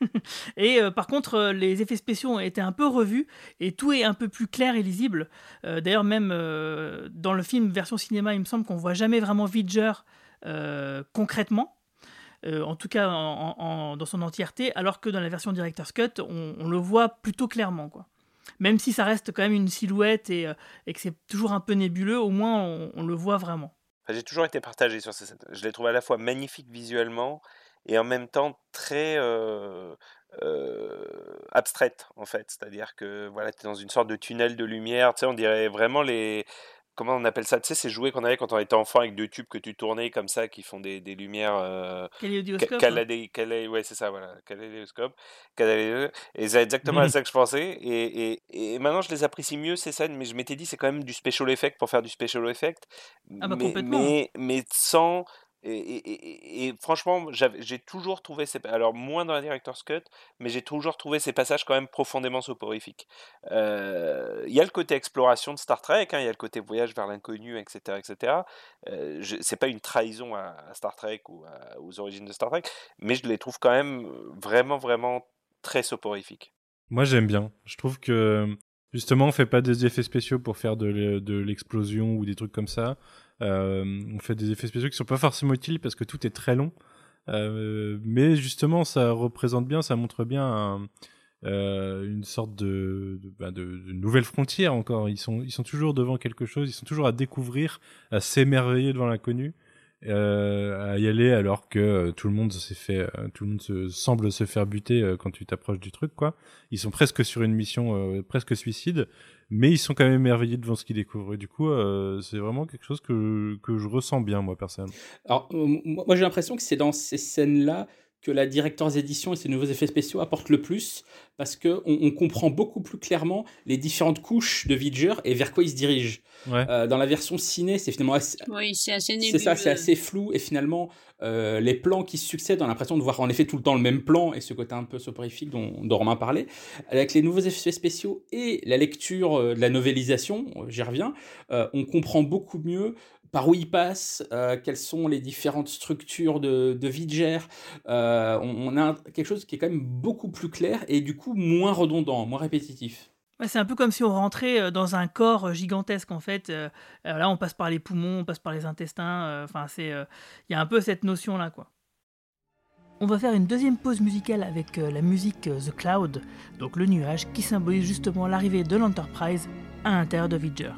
et euh, par contre, euh, les effets spéciaux ont été un peu revus, et tout est un peu plus clair et lisible. D'ailleurs, même dans le film version cinéma, il me semble qu'on voit jamais vraiment Vidger concrètement. en tout cas, dans son entièreté, alors que dans la version Director's Cut, on, on le voit plutôt clairement, quoi même si ça reste quand même une silhouette et, euh, et que c'est toujours un peu nébuleux, au moins on, le voit vraiment. Enfin, J'ai toujours été partagé sur scènes. Je les trouve à la fois magnifiques visuellement et en même temps très, euh, euh, abstraite en fait, c'est-à-dire que voilà, tu es dans une sorte de tunnel de lumière, tu sais, on dirait vraiment les comment on appelle ça Tu sais, ces jouets qu'on avait quand on était enfant avec deux tubes que tu tournais comme ça, qui font des, des lumières. Euh, Kaléidoscope. Caladé, calé, ouais, c'est ça, voilà. Kaléidoscope. Et c'est exactement à ça que je pensais. Et, et, et, maintenant, je les apprécie mieux, ces scènes, mais je m'étais dit, c'est quand même du special effect pour faire du special effect. Ah bah mais, complètement. mais, mais sans. Et, franchement, j'ai toujours trouvé ces alors moins dans la director's cut, mais j'ai toujours trouvé ces passages quand même profondément soporifiques. Euh, Il y a le côté exploration de Star Trek, hein, il y a le côté voyage vers l'inconnu, etc., etc. Euh, c'est pas une trahison à, Star Trek ou aux origines de Star Trek, mais je les trouve quand même vraiment, vraiment très soporifiques. Moi, j'aime bien. Je trouve que justement, on fait pas des effets spéciaux pour faire de l'explosion ou des trucs comme ça. Euh, on fait des effets spéciaux qui sont pas forcément utiles parce que tout est très long. Euh, mais justement, ça représente bien, ça montre bien euh, une sorte de, de, bah de, de, nouvelle frontière encore. Ils sont, ils sont toujours devant quelque chose, ils sont toujours à découvrir, à s'émerveiller devant l'inconnu, euh, à y aller alors que euh, tout le monde s'est fait, euh, tout le monde se, semble se faire buter euh, quand tu t'approches du truc, quoi. Ils sont presque sur une mission presque suicide, mais ils sont quand même émerveillés devant ce qu'ils découvrent. Et du coup, c'est vraiment quelque chose que, que je ressens bien, moi, personnellement. Alors, moi, j'ai l'impression que c'est dans ces scènes-là que la Director's Edition et ses nouveaux effets spéciaux apportent le plus, parce qu'on on comprend beaucoup plus clairement les différentes couches de Vidger et vers quoi il se dirige. Ouais. Euh, dans la version ciné, c'est finalement assez... Oui, c'est assez nébuleux. C'est ça, c'est assez flou, et finalement, euh, les plans qui se succèdent, on a l'impression de voir en effet tout le temps le même plan, et ce côté un peu soporifique dont, dont Romain parlait. Avec les nouveaux effets spéciaux et la lecture euh, de la novélisation, j'y reviens, euh, on comprend beaucoup mieux par où il passe, euh, quelles sont les différentes structures de, Vidger. Euh, on, a quelque chose qui est quand même beaucoup plus clair et du coup moins redondant, moins répétitif. C'est un peu comme si on rentrait dans un corps gigantesque en fait. Euh, là, on passe par les poumons, on passe par les intestins. Enfin, c'est, il y a un peu cette notion là, quoi. On va faire une deuxième pause musicale avec la musique The Cloud, donc le nuage, qui symbolise justement l'arrivée de l'Enterprise à l'intérieur de Vidger.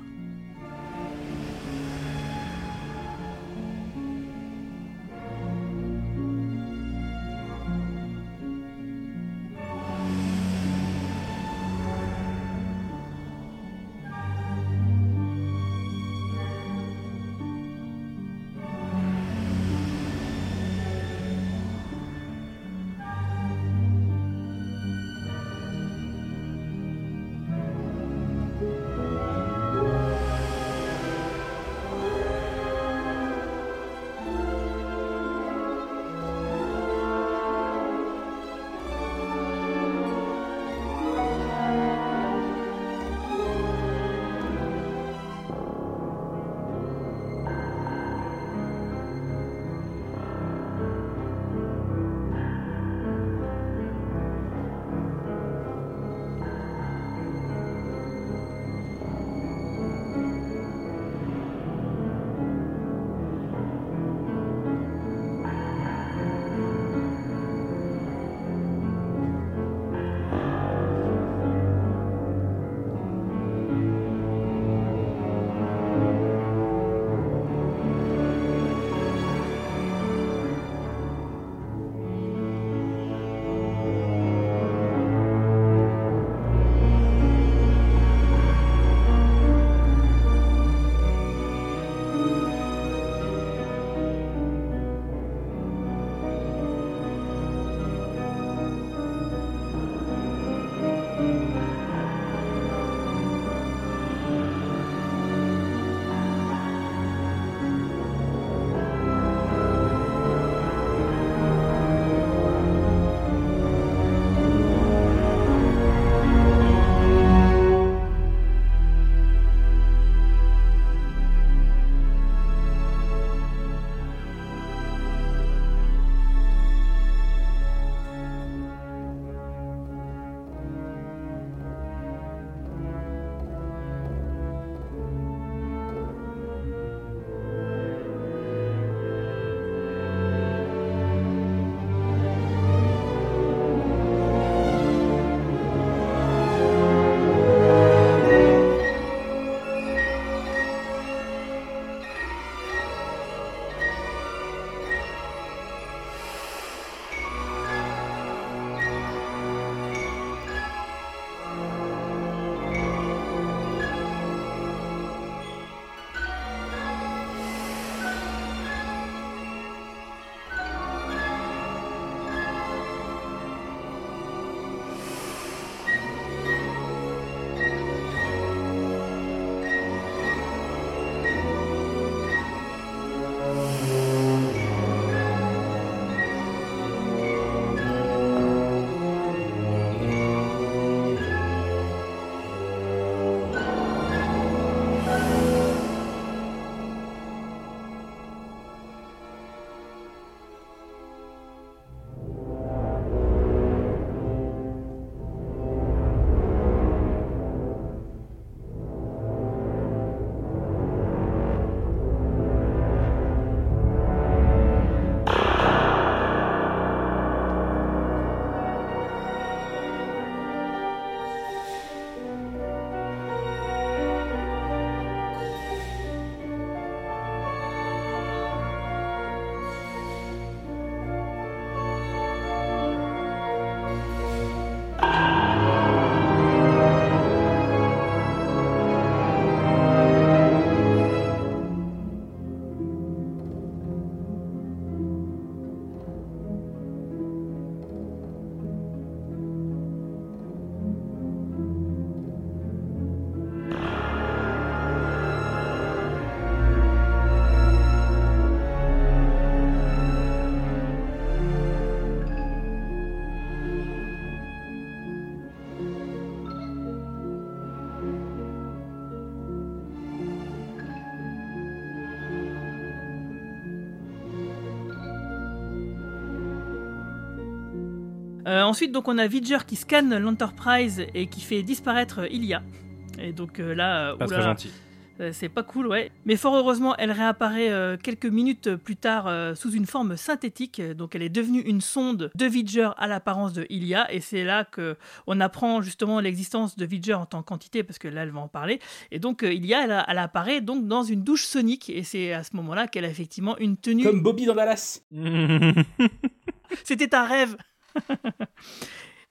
Ensuite, donc, on a Vidger qui scanne l'Enterprise et qui fait disparaître Ilia. Et donc euh, là, Pas oula, très gentil. euh, c'est pas cool, ouais. Mais fort heureusement, elle réapparaît euh, quelques minutes plus tard euh, sous une forme synthétique. Donc elle est devenue une sonde de Vidger à l'apparence de Ilia. Et c'est là que on apprend justement l'existence de Vidger en tant qu'entité, parce que là, elle va en parler. Et donc euh, Ilia, elle apparaît donc dans une douche sonique. Et c'est à ce moment-là qu'elle a effectivement une tenue. Comme Bobby dans Dallas. C'était un rêve.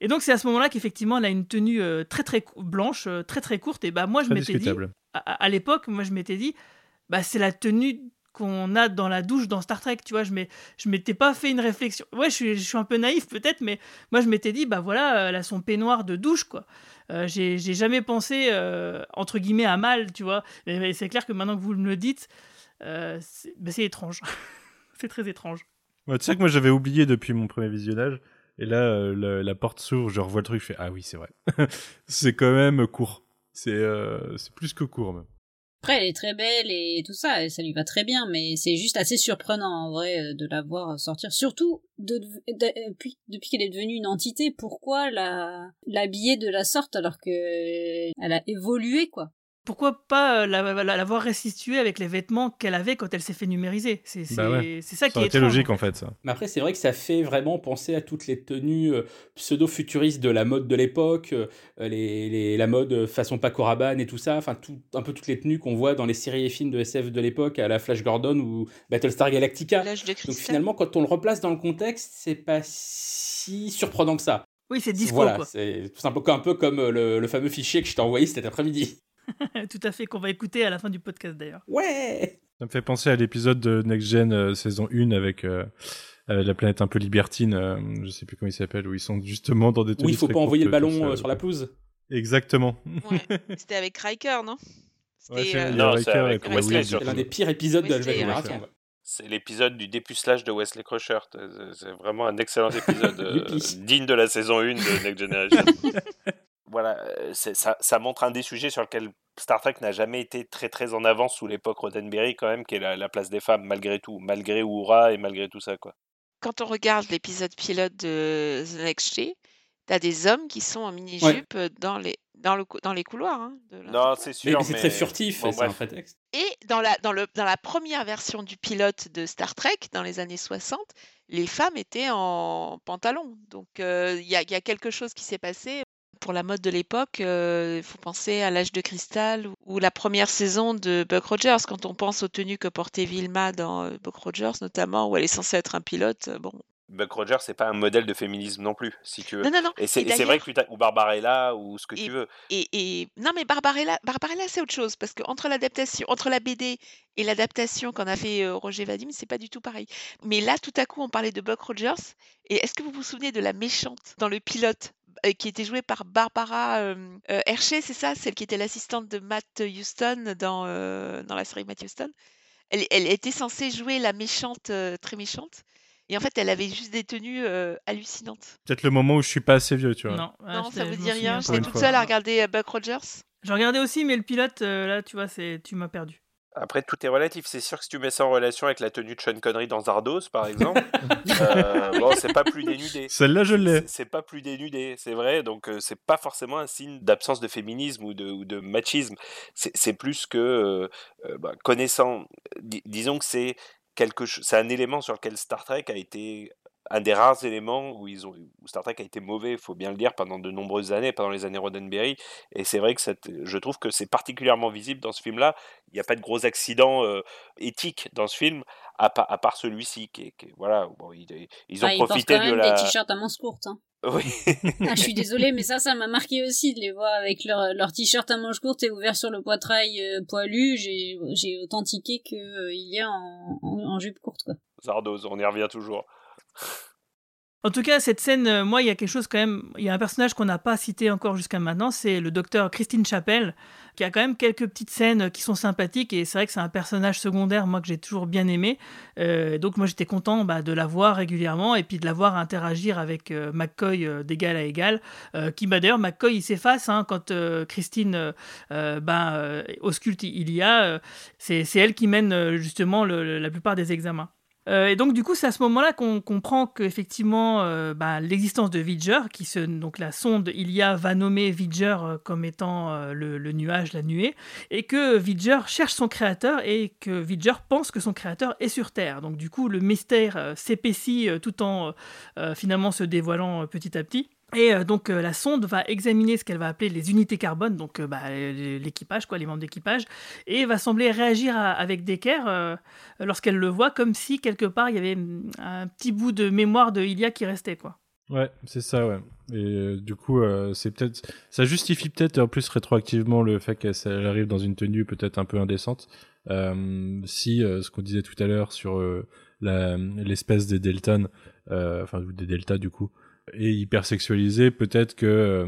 Et donc c'est à ce moment-là qu'effectivement elle a une tenue euh, très très blanche, euh, très très courte. Et bah moi je m'étais dit, à, l'époque, moi je m'étais dit, bah c'est la tenue qu'on a dans la douche dans Star Trek, tu vois. Je je m'étais pas fait une réflexion. Ouais, je suis, je suis un peu naïf peut-être, mais moi je m'étais dit, bah voilà, elle a son peignoir de douche quoi. Euh, j'ai jamais pensé euh, entre guillemets à mal, tu vois. Et c'est clair que maintenant que vous me le dites, euh, c'est bah, c'est étrange. c'est très étrange. Ouais, tu sais que moi j'avais oublié depuis mon premier visionnage. Et là, euh, la, porte s'ouvre, je revois le truc, je fais Ah oui, c'est vrai. c'est quand même court. C'est euh, plus que court même. Après, elle est très belle et tout ça, et ça lui va très bien, mais c'est juste assez surprenant en vrai euh, de la voir sortir. Surtout euh, depuis, qu'elle est devenue une entité, pourquoi l'habiller de la sorte alors que elle a évolué quoi? Pourquoi pas euh, la, la, la voir restituée avec les vêtements qu'elle avait quand elle s'est fait numériser? C'est Bah ouais. ça qui est logique en en fait, ça. Mais après, c'est vrai que ça fait vraiment penser à toutes les tenues euh, pseudo-futuristes de la mode de l'époque, euh, les, les- la mode façon Paco Rabanne et tout ça, enfin tout, un peu toutes les tenues qu'on voit dans les séries et films de SF de l'époque, à la Flash Gordon ou Battlestar Galactica. Donc finalement, quand on le replace dans le contexte, c'est pas si surprenant que ça. Oui, c'est disco, Voilà, c'est tout un peu, un peu comme le, le fameux fichier que je t'ai envoyé cet après-midi. Tout à fait, qu'on va écouter à la fin du podcast d'ailleurs. Ouais Ça me fait penser à l'épisode de Next Gen euh, saison 1 avec euh, euh, la planète un peu libertine, euh, je sais plus comment il s'appelle, où ils sont justement dans des Où il faut pas envoyer le ballon euh, sur la pelouse. Exactement. C'était avec Riker, non? C'était, euh, Non, avec Wesley. C'est l'un des pires épisodes de la génération. C'est l'épisode du dépucelage de Wesley Crusher. C'est- vraiment un excellent épisode digne de la saison 1 de Next Generation. Voilà, euh, ça, ça montre un des sujets sur lequel Star Trek n'a jamais été très très en avance sous l'époque Roddenberry quand même, qui est la, la place des femmes malgré tout, malgré Uhura et malgré tout ça quoi. Quand on regarde l'épisode pilote de The Next Gen, t'as des hommes qui sont en mini-jupe dans, les, dans, le, dans les couloirs. hein, de Non, c'est Mais, sûr. mais c'est très furtif, bon, c'est un bref. prétexte. Et dans la, dans, le, dans la première version du pilote de Star Trek, dans les années 60, les femmes étaient en pantalon. Donc euh, il y, a, il y a quelque chose qui s'est passé. Pour la mode de l'époque, euh, il faut penser à l'âge de cristal ou- la première saison de Buck Rogers. Quand on pense aux tenues que portait Vilma dans euh, Buck Rogers, notamment, où elle est censée être un pilote, euh, bon. Buck Rogers, c'est pas un modèle de féminisme non plus, si tu veux. Non, non, non. Et c'est vrai que tu ou Barbarella ou ce que Et- tu veux. Et, et- non, mais Barbarella, Barbarella c'est autre chose parce que entre l'adaptation, entre la BD et l'adaptation qu'en a fait euh, Roger Vadim, c'est pas du tout pareil. Mais là, tout à coup, on parlait de Buck Rogers. Et est-ce que vous vous souvenez de la méchante dans le pilote qui était jouée par Barbara euh, euh, Hershey, c'est ça, celle qui était l'assistante de Matt Houston dans euh, dans la série Matt Houston. Elle, elle était censée jouer la méchante, euh, très méchante. Et en fait, elle avait juste des tenues euh, hallucinantes. Peut-être le moment où je suis pas assez vieux, tu vois. Non, ouais, non, ça vous dit rien. J'étais toute fois. seule à regarder euh, Buck Rogers. Je regardais aussi, mais le pilote, euh, là, tu vois, c'est tu m'as perdu. Après, tout est relatif. C'est sûr que si tu mets ça en relation avec la tenue de Sean Connery dans Zardos, par exemple, euh, bon, c'est pas plus dénudé. Celle-là, je l'ai. C'est- pas plus dénudé, c'est vrai. Donc, euh, c'est pas forcément un signe d'absence de féminisme ou de, ou de machisme. C'est plus que euh, bah, connaissant. di- disons que c'est quelque chose. C'est un élément sur lequel Star Trek a été un des rares éléments où ils ont où Star Trek a été mauvais, il faut bien le dire, pendant de nombreuses années, pendant les années Roddenberry. Et c'est vrai que cette- je trouve que c'est particulièrement visible dans ce film-là. Il n'y a pas de gros accidents euh, éthiques dans ce film, à, part- à part celui-ci, qui, qui voilà, bon, ils, ils ont Ah, ils profité quand de même la. des t-shirts à manches courtes. Hein. Oui. Ah, je suis désolée, mais ça, ça m'a marqué aussi de les voir avec leur, leur t-shirt à manches courtes et ouvert sur le poitrail euh, poilu. J'ai, j'ai autant tiqué que euh, y a en, en, en jupe courte, quoi. Zardoz, on y revient toujours. En tout cas, cette scène, euh, moi, il y a quelque chose quand même. Il y a un personnage qu'on n'a pas cité encore jusqu'à maintenant, c'est le docteur Christine Chapelle, qui a quand même quelques petites scènes qui sont sympathiques. Et c'est vrai que c'est un personnage secondaire, moi, que j'ai toujours bien aimé. Euh, donc, moi, j'étais content bah, de la voir régulièrement et puis de la voir interagir avec euh, McCoy d'égal à égal. qui, bah, d'ailleurs, McCoy, il s'efface hein, quand Christine bah, ausculte il y a. c'est elle qui mène justement la plupart des examens. Euh, et donc du coup, c'est à ce moment-là qu'on comprend qu'effectivement, euh, bah, l'existence de Vidger, qui se, donc la sonde Ilia va nommer Vidger euh, comme étant le, le nuage, la nuée, et que Vidger cherche son créateur et que Vidger pense que son créateur est sur Terre. Donc du coup, le mystère s'épaissit tout en finalement se dévoilant petit à petit. Et euh, donc euh, la sonde va examiner ce qu'elle va appeler les unités carbone, donc euh, bah, l'équipage, les membres d'équipage, et va sembler réagir avec d'équerre euh, lorsqu'elle le voit, comme si quelque part il y avait mm, un petit bout de mémoire de Ilia qui restait, quoi. Ouais, c'est ça, ouais. Et du coup, c'est peut-être, ça justifie peut-être plus rétroactivement le fait qu'elle elle arrive dans une tenue peut-être un peu indécente. Si ce qu'on disait tout à l'heure sur l'espèce des Deltons, enfin des Deltas du coup, est hyper sexualisée, peut-être que euh,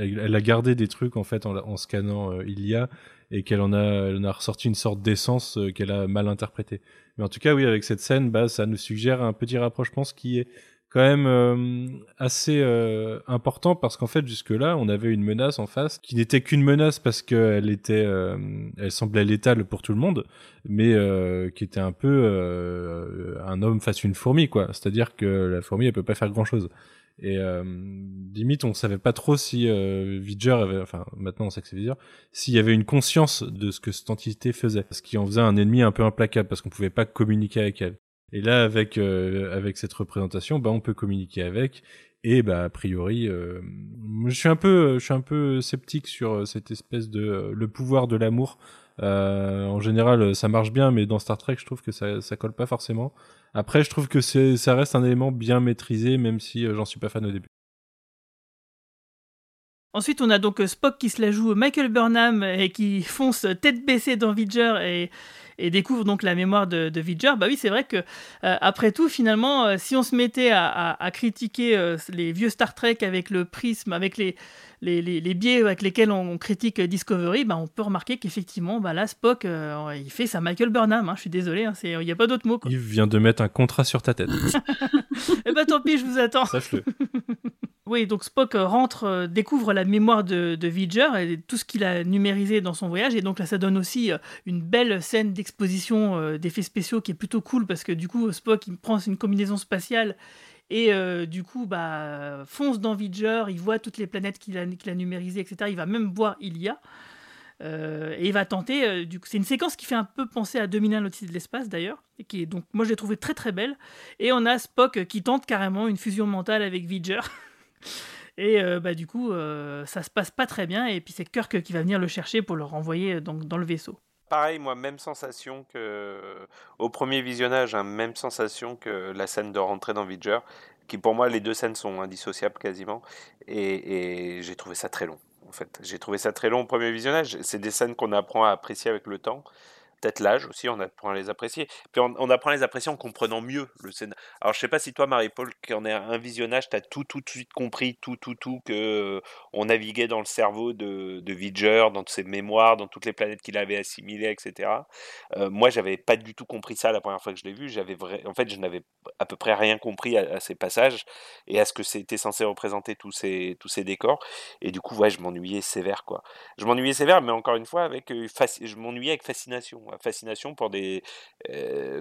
elle, elle a gardé des trucs en fait en, scannant euh, Ilia et qu'elle en a, elle en a ressorti une sorte d'essence euh, qu'elle a mal interprétée. Mais en tout cas, oui, avec cette scène, bah, ça nous suggère un petit rapprochement, ce qui est quand même euh, assez euh, important parce qu'en fait jusque-là on avait une menace en face qui n'était qu'une menace parce qu'elle était euh, elle semblait létale pour tout le monde mais qui était un peu un homme face à une fourmi quoi c'est-à-dire que la fourmi elle peut pas faire grand-chose et euh, limite on savait pas trop si euh, Vidger avait enfin maintenant on sait que c'est Vidger s'il y avait une conscience de ce que cette entité faisait ce qui en faisait un ennemi un peu implacable parce qu'on pouvait pas communiquer avec elle et là, avec euh, avec cette représentation, bah on peut communiquer avec. Et bah a priori, euh, je suis un peu je suis un peu sceptique sur euh, cette espèce de euh, le pouvoir de l'amour. Euh, en général, ça marche bien, mais dans Star Trek, je trouve que ça colle pas forcément. Après, je trouve que ça reste un élément bien maîtrisé, même si euh, j'en suis pas fan au début. Ensuite, on a donc euh, Spock qui se la joue Michael Burnham et qui fonce tête baissée dans Vidger et, découvre donc la mémoire de, de Vidger. Bah oui, c'est vrai que euh, après tout, finalement, euh, si on se mettait à, critiquer euh, les vieux Star Trek avec le prisme, avec les, les, les- les biais avec lesquels on, critique Discovery, bah on peut remarquer qu'effectivement, bah là, Spock, euh, il fait sa Michael Burnham. hein. je suis désolé, hein, c'est- il n'y a pas d'autre mot. quoi. Yves vient de mettre un contrat sur ta tête. Eh ben tant pis, je vous attends. Sache-le. Oui, donc Spock euh, rentre, euh, découvre la mémoire de, de Vidger et tout ce qu'il a numérisé dans son voyage. Et donc là, ça donne aussi une belle scène d'exposition d'effets spéciaux qui est plutôt cool parce que du coup, Spock, il prend une combinaison spatiale et euh, du coup, bah, fonce dans Vidger, il voit toutes les planètes qu'il a, numérisées, etc. Il va même voir Ilia. Euh, et il va tenter. euh, c'est une séquence qui fait un peu penser à 2001 l'Odyssée de l'espace d'ailleurs, et donc moi je l'ai trouvé très très belle. Et on a Spock qui tente carrément une fusion mentale avec Vidger. et bah du coup, ça se passe pas très bien. Et puis c'est Kirk qui va venir le chercher pour le renvoyer donc dans le vaisseau. Pareil, moi, même sensation que au premier visionnage, hein, même sensation que la scène de rentrer dans Vidger, qui pour moi les deux scènes sont indissociables quasiment, et j'ai trouvé ça très long. En fait, j'ai trouvé ça très long au premier visionnage. C'est des scènes qu'on apprend à apprécier avec le temps. Peut-être l'âge aussi, on apprend à les apprécier. Puis on, on apprend à les apprécier en comprenant mieux le scénario. Alors je sais pas si toi, Marie-Paul, qui en est un visionnage, t'as tout, tout de suite compris, tout, tout, tout, que euh, on naviguait dans le cerveau de, de Vidger, dans ses mémoires, dans toutes les planètes qu'il avait assimilées, etc. Euh, moi, j'avais pas du tout compris ça la première fois que je l'ai vu. J'avais vrai... En fait, je n'avais à peu près rien compris à, ces passages et à ce que c'était censé représenter tous ces, tous ces décors. Et du coup, ouais, je m'ennuyais sévère, quoi. Je m'ennuyais sévère, mais encore une fois, avec, euh, je m'ennuyais avec fascination. Fascination pour des,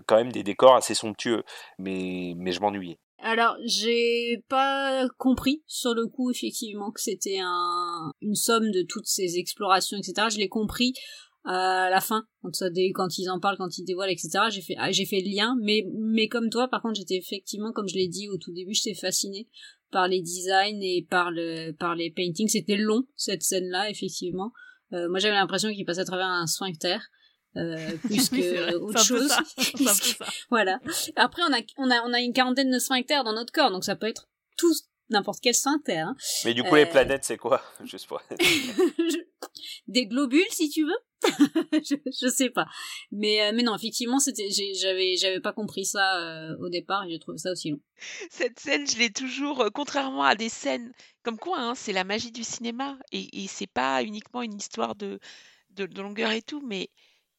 quand même des décors assez somptueux. Mais, mais je m'ennuyais. Alors, j'ai pas compris sur le coup effectivement que c'était un, une somme de toutes ces explorations, etc. Je l'ai compris à la fin, quand, ça quand ils en parlent, quand ils dévoilent, etc. J'ai fait, ah, j'ai fait le lien, mais, mais comme toi, par contre, j'étais effectivement, comme je l'ai dit au tout début, j'étais fascinée par les designs et par le, par les paintings. C'était long, cette scène-là, effectivement. Euh, moi, j'avais l'impression qu'il passait à travers un sphincter. Euh, plus Oui, que autre un peu chose. ça, c'est un peu ça. voilà. Après, on a, on a, on a une quarantaine de sphincters dans notre corps, donc ça peut être tout, n'importe quel sphincter. Hein. Mais du coup, Euh, les planètes, c'est quoi? Juste pour... Des globules, si tu veux? je, je sais pas. Mais, euh, mais non, effectivement, c'était, j'avais, j'avais pas compris ça euh, au départ et j'ai trouvé ça aussi long. Cette scène, je l'ai toujours, euh, contrairement à des scènes comme quoi, hein, c'est la magie du cinéma et, et c'est pas uniquement une histoire de, de, de longueur et tout, mais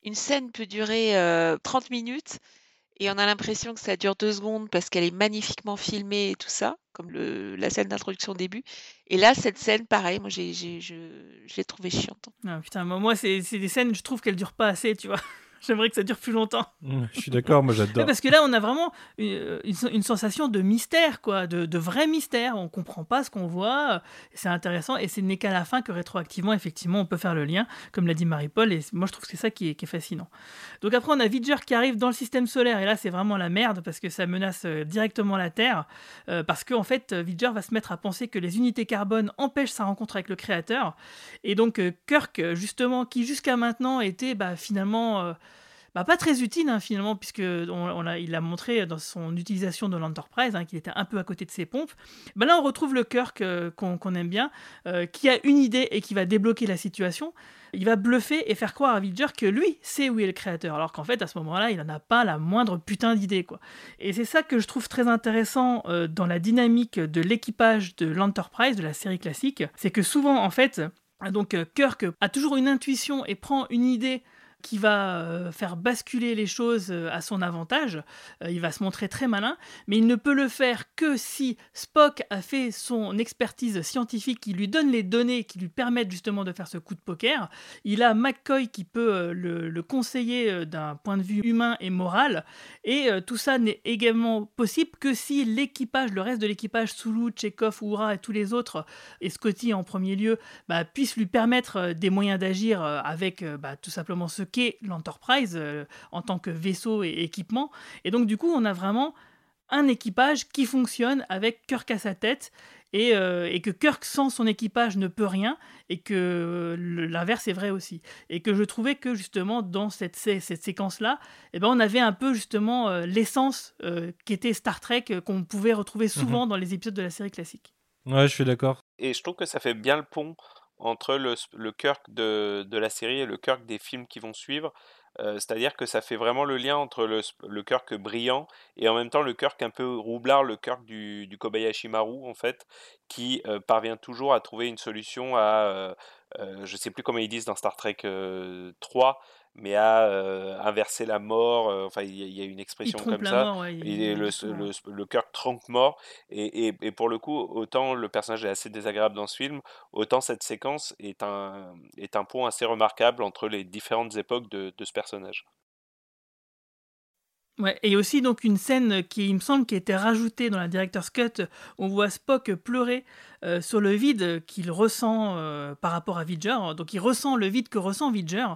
une scène peut durer euh, 30 minutes et on a l'impression que ça dure deux secondes parce qu'elle est magnifiquement filmée et tout ça, comme la scène d'introduction au début. Et là, cette scène, pareil, moi, j'ai, je, je l'ai trouvée chiante. Ah, putain, moi, moi, c'est c'est des scènes, je trouve qu'elles durent pas assez, tu vois. J'aimerais que ça dure plus longtemps. je suis d'accord, moi j'adore. Parce que là, on a vraiment une, une, sensation de mystère, quoi, de, de, vrai mystère. On comprend pas ce qu'on voit. C'est intéressant et ce n'est qu'à la fin que rétroactivement, effectivement, on peut faire le lien, comme l'a dit Marie-Paul. Et moi, je trouve que c'est ça qui est, qui est, fascinant. Donc après, on a Vidger qui arrive dans le système solaire et là, c'est vraiment la merde parce que ça menace euh, directement la Terre. Euh, parce qu'en en fait, Vidger va se mettre à penser que les unités carbone empêchent sa rencontre avec le Créateur. Et donc, euh, Kirk, justement, qui jusqu'à maintenant était bah, finalement bah, pas très utile hein, finalement, puisque on, a, il l'a montré dans son utilisation de l'Enterprise, hein, qu'il était un peu à côté de ses pompes. Bah, là, on retrouve le Kirk euh, qu'on aime bien, euh, qui a une idée et qui va débloquer la situation. Il va bluffer et faire croire à Vidger que lui sait où est le créateur, alors qu'en fait, à ce moment-là, il n'en a pas la moindre putain d'idée. quoi. Et c'est ça que je trouve très intéressant euh, dans la dynamique de l'équipage de l'Enterprise, de la série classique, c'est que souvent, en fait, donc Kirk a toujours une intuition et prend une idée qui va euh, faire basculer les choses euh, à son avantage. Euh, il va se montrer très malin, mais il ne peut le faire que si Spock a fait son expertise scientifique qui lui donne les données qui lui permettent justement de faire ce coup de poker. Il a McCoy qui peut le, conseiller d'un point de vue humain et moral, et tout ça n'est également possible que si l'équipage, le reste de l'équipage, Sulu, Chekhov, Oura et tous les autres, et Scotty en premier lieu, bah, puissent lui permettre des moyens d'agir avec bah, tout simplement ce qu'est l'Enterprise euh, en tant que vaisseau et équipement. Et donc du coup, on a vraiment un équipage qui fonctionne avec Kirk à sa tête et, euh, et, que Kirk sans son équipage ne peut rien et que l'inverse est vrai aussi. Et que je trouvais que justement dans cette, cette séquence-là, eh ben, on avait un peu justement euh, l'essence qui était Star Trek qu'on pouvait retrouver souvent mhm. dans les épisodes de la série classique. Ouais, je suis d'accord. Et je trouve que ça fait bien le pont entre le, le Kirk de, la série et le Kirk des films qui vont suivre. Euh, c'est-à-dire que ça fait vraiment le lien entre le, le, Kirk brillant et en même temps le Kirk un peu roublard, le Kirk du, du Kobayashi Maru, en fait, qui euh, parvient toujours à trouver une solution à, euh, je sais plus comment ils disent dans Star Trek 3, mais à euh, inverser la mort. Euh, enfin, il y, a une expression comme ça. il le, le, le, cœur tronque mort. Et, et, et, pour le coup, autant le personnage est assez désagréable dans ce film, autant cette séquence est un, est un pont assez remarquable entre les différentes époques de, de ce personnage. Ouais, et aussi donc une scène qui, il me semble, qui a été rajoutée dans la director's cut, on voit Spock pleurer euh, sur le vide qu'il ressent euh, par rapport à Vidger. Donc il ressent le vide que ressent Vidger,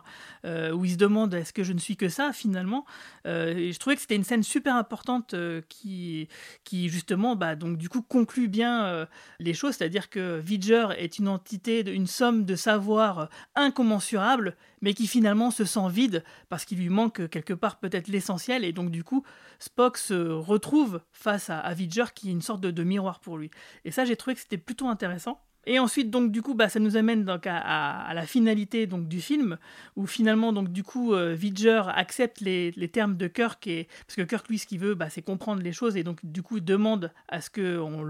euh, où il se demande est-ce que je ne suis que ça finalement? je trouvais que c'était une scène super importante qui, qui justement, bah, donc du coup conclut bien les choses, c'est-à-dire que Vidger est une entité, une somme de savoir incommensurable, mais qui finalement se sent vide parce qu'il lui manque quelque part peut-être l'essentiel. Et donc du coup, Spock se retrouve face à, à Vidger qui est une sorte de, de miroir pour lui. Et ça, j'ai trouvé que c'était plutôt intéressant. Et ensuite, donc, du coup, bah, ça nous amène donc, à, la finalité donc, du film, où finalement, donc, du coup, euh, Vidger accepte les, termes de Kirk, et, parce que Kirk, lui, ce qu'il veut, bah, c'est comprendre les choses, et donc, du coup, demande à ce qu'on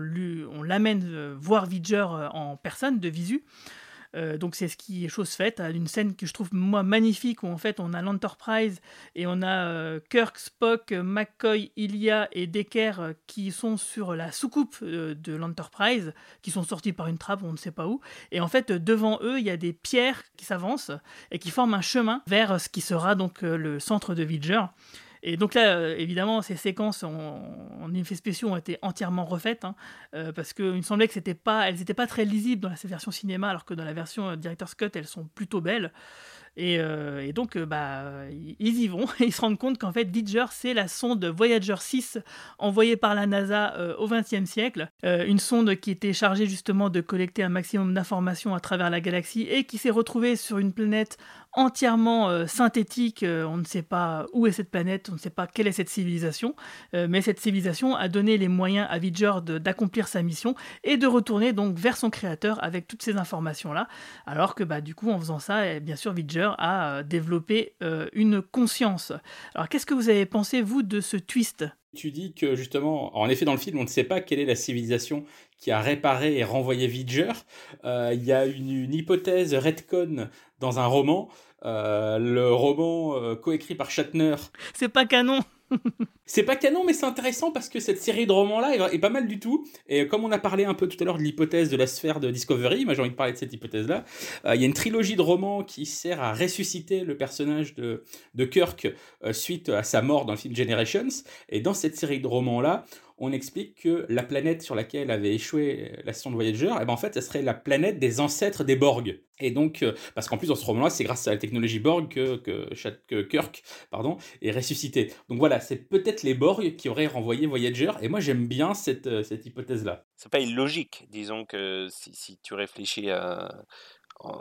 on l'amène euh, voir Vidger euh, en personne, de visu. Euh, donc c'est ce qui est chose faite. Une scène que je trouve moi magnifique où en fait on a l'Enterprise et on a euh, Kirk, Spock, McCoy, Ilia et Decker euh, qui sont sur la soucoupe de l'Enterprise, qui sont sortis par une trappe, on ne sait pas où. Et en fait devant eux il y a des pierres qui s'avancent et qui forment un chemin vers ce qui sera donc le centre de Vidger. Et donc là, euh, évidemment, ces séquences en, effets spéciaux ont été entièrement refaites, hein, euh, parce qu'il me semblait que elles n'étaient pas très lisibles dans la version cinéma, alors que dans la version euh, Director's Cut, elles sont plutôt belles. Et, et, donc, bah, ils y vont et ils se rendent compte qu'en fait, Vidger, c'est la sonde Voyager 6 envoyée par la NASA au XXe siècle. une sonde qui était chargée justement de collecter un maximum d'informations à travers la galaxie et qui s'est retrouvée sur une planète entièrement euh, synthétique. Euh, on ne sait pas où est cette planète, on ne sait pas quelle est cette civilisation, euh, mais cette civilisation a donné les moyens à Vidger d'accomplir sa mission et de retourner donc vers son créateur avec toutes ces informations-là. Alors que bah, du coup, en faisant ça, eh, bien sûr, Vidger a développé une conscience. Alors qu'est-ce que vous avez pensé, vous, de ce twist? Tu dis que justement, en effet, dans le film, on ne sait pas quelle est la civilisation qui a réparé et renvoyé Vidger. Il y a une, une hypothèse redcon dans un roman euh, le roman euh, coécrit par Shatner. C'est pas canon. C'est pas canon, mais c'est intéressant parce que cette série de romans-là est, pas mal du tout. Et comme on a parlé un peu tout à l'heure de l'hypothèse de la sphère de Discovery, moi j'ai envie de parler de cette hypothèse-là. Euh, il y a une trilogie de romans qui sert à ressusciter le personnage de, de Kirk euh, suite à sa mort dans le film Generations. Et dans cette série de romans-là, on explique que la planète sur laquelle avait échoué la station de Voyager, eh ben en fait, ça serait la planète des ancêtres des Borg. Et donc, euh, parce qu'en plus, dans ce roman-là, c'est grâce à la technologie Borg que, Kirk pardon, est ressuscité. Donc voilà, c'est peut-être les Borg qui auraient renvoyé Voyager, et moi j'aime bien cette, euh, cette hypothèse-là. C'est pas illogique, disons que si tu réfléchis à,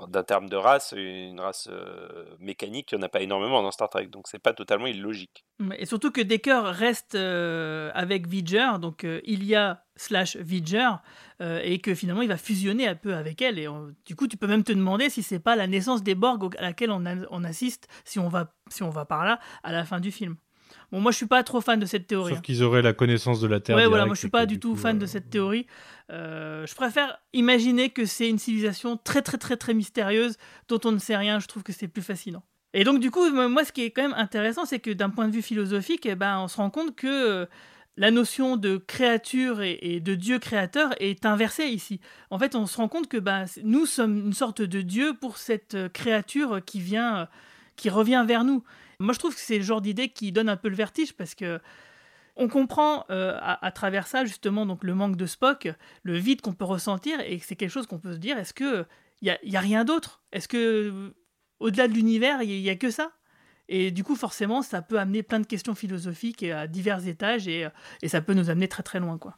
d'un terme de race, une race mécanique, il n'y en a pas énormément dans Star Trek, donc c'est pas totalement illogique. Et surtout que Decker reste avec Vidger, donc euh, Ilia slash Vidger, et que finalement il va fusionner un peu avec elle. Et du coup, tu peux même te demander si c'est pas la naissance des Borg à laquelle on, on assiste, si on, va, si on va par là, à la fin du film. Bon, moi, je suis pas trop fan de cette théorie. Sauf hein. qu'ils auraient la connaissance de la Terre. Ouais, voilà, moi, je suis pas du tout fan de cette théorie. Euh, je préfère imaginer que c'est une civilisation très, très, très, très mystérieuse dont on ne sait rien. Je trouve que c'est plus fascinant. Et donc, du coup, moi, ce qui est quand même intéressant, c'est que d'un point de vue philosophique, eh ben, on se rend compte que euh, la notion de créature et, de Dieu créateur est inversée ici. En fait, on se rend compte que ben, nous sommes une sorte de Dieu pour cette euh, créature qui vient, qui revient vers nous. Moi, je trouve que c'est le genre d'idée qui donne un peu le vertige parce que on comprend euh, à, travers ça justement donc le manque de Spock, le vide qu'on peut ressentir et c'est quelque chose qu'on peut se dire est-ce que il y a, rien d'autre? Est-ce que au-delà de l'univers il y, a que ça? Et du coup forcément ça peut amener plein de questions philosophiques à divers étages et, et ça peut nous amener très très loin quoi.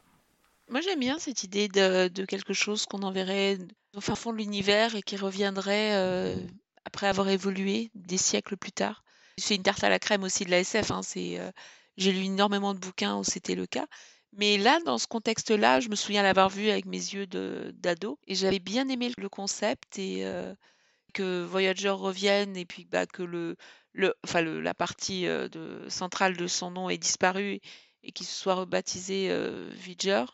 Moi j'aime bien cette idée de, de quelque chose qu'on enverrait au fin fond de l'univers et qui reviendrait euh, après avoir évolué des siècles plus tard. C'est une tarte à la crème aussi de la SF. Hein, euh, j'ai lu énormément de bouquins où c'était le cas. Mais là, dans ce contexte-là, je me souviens l'avoir vu avec mes yeux d'ado et j'avais bien aimé le concept et euh, que Voyager revienne et puis bah, que le, le, enfin, la partie euh, de, centrale de son nom ait disparu et qu'il se soit rebaptisé Voyager.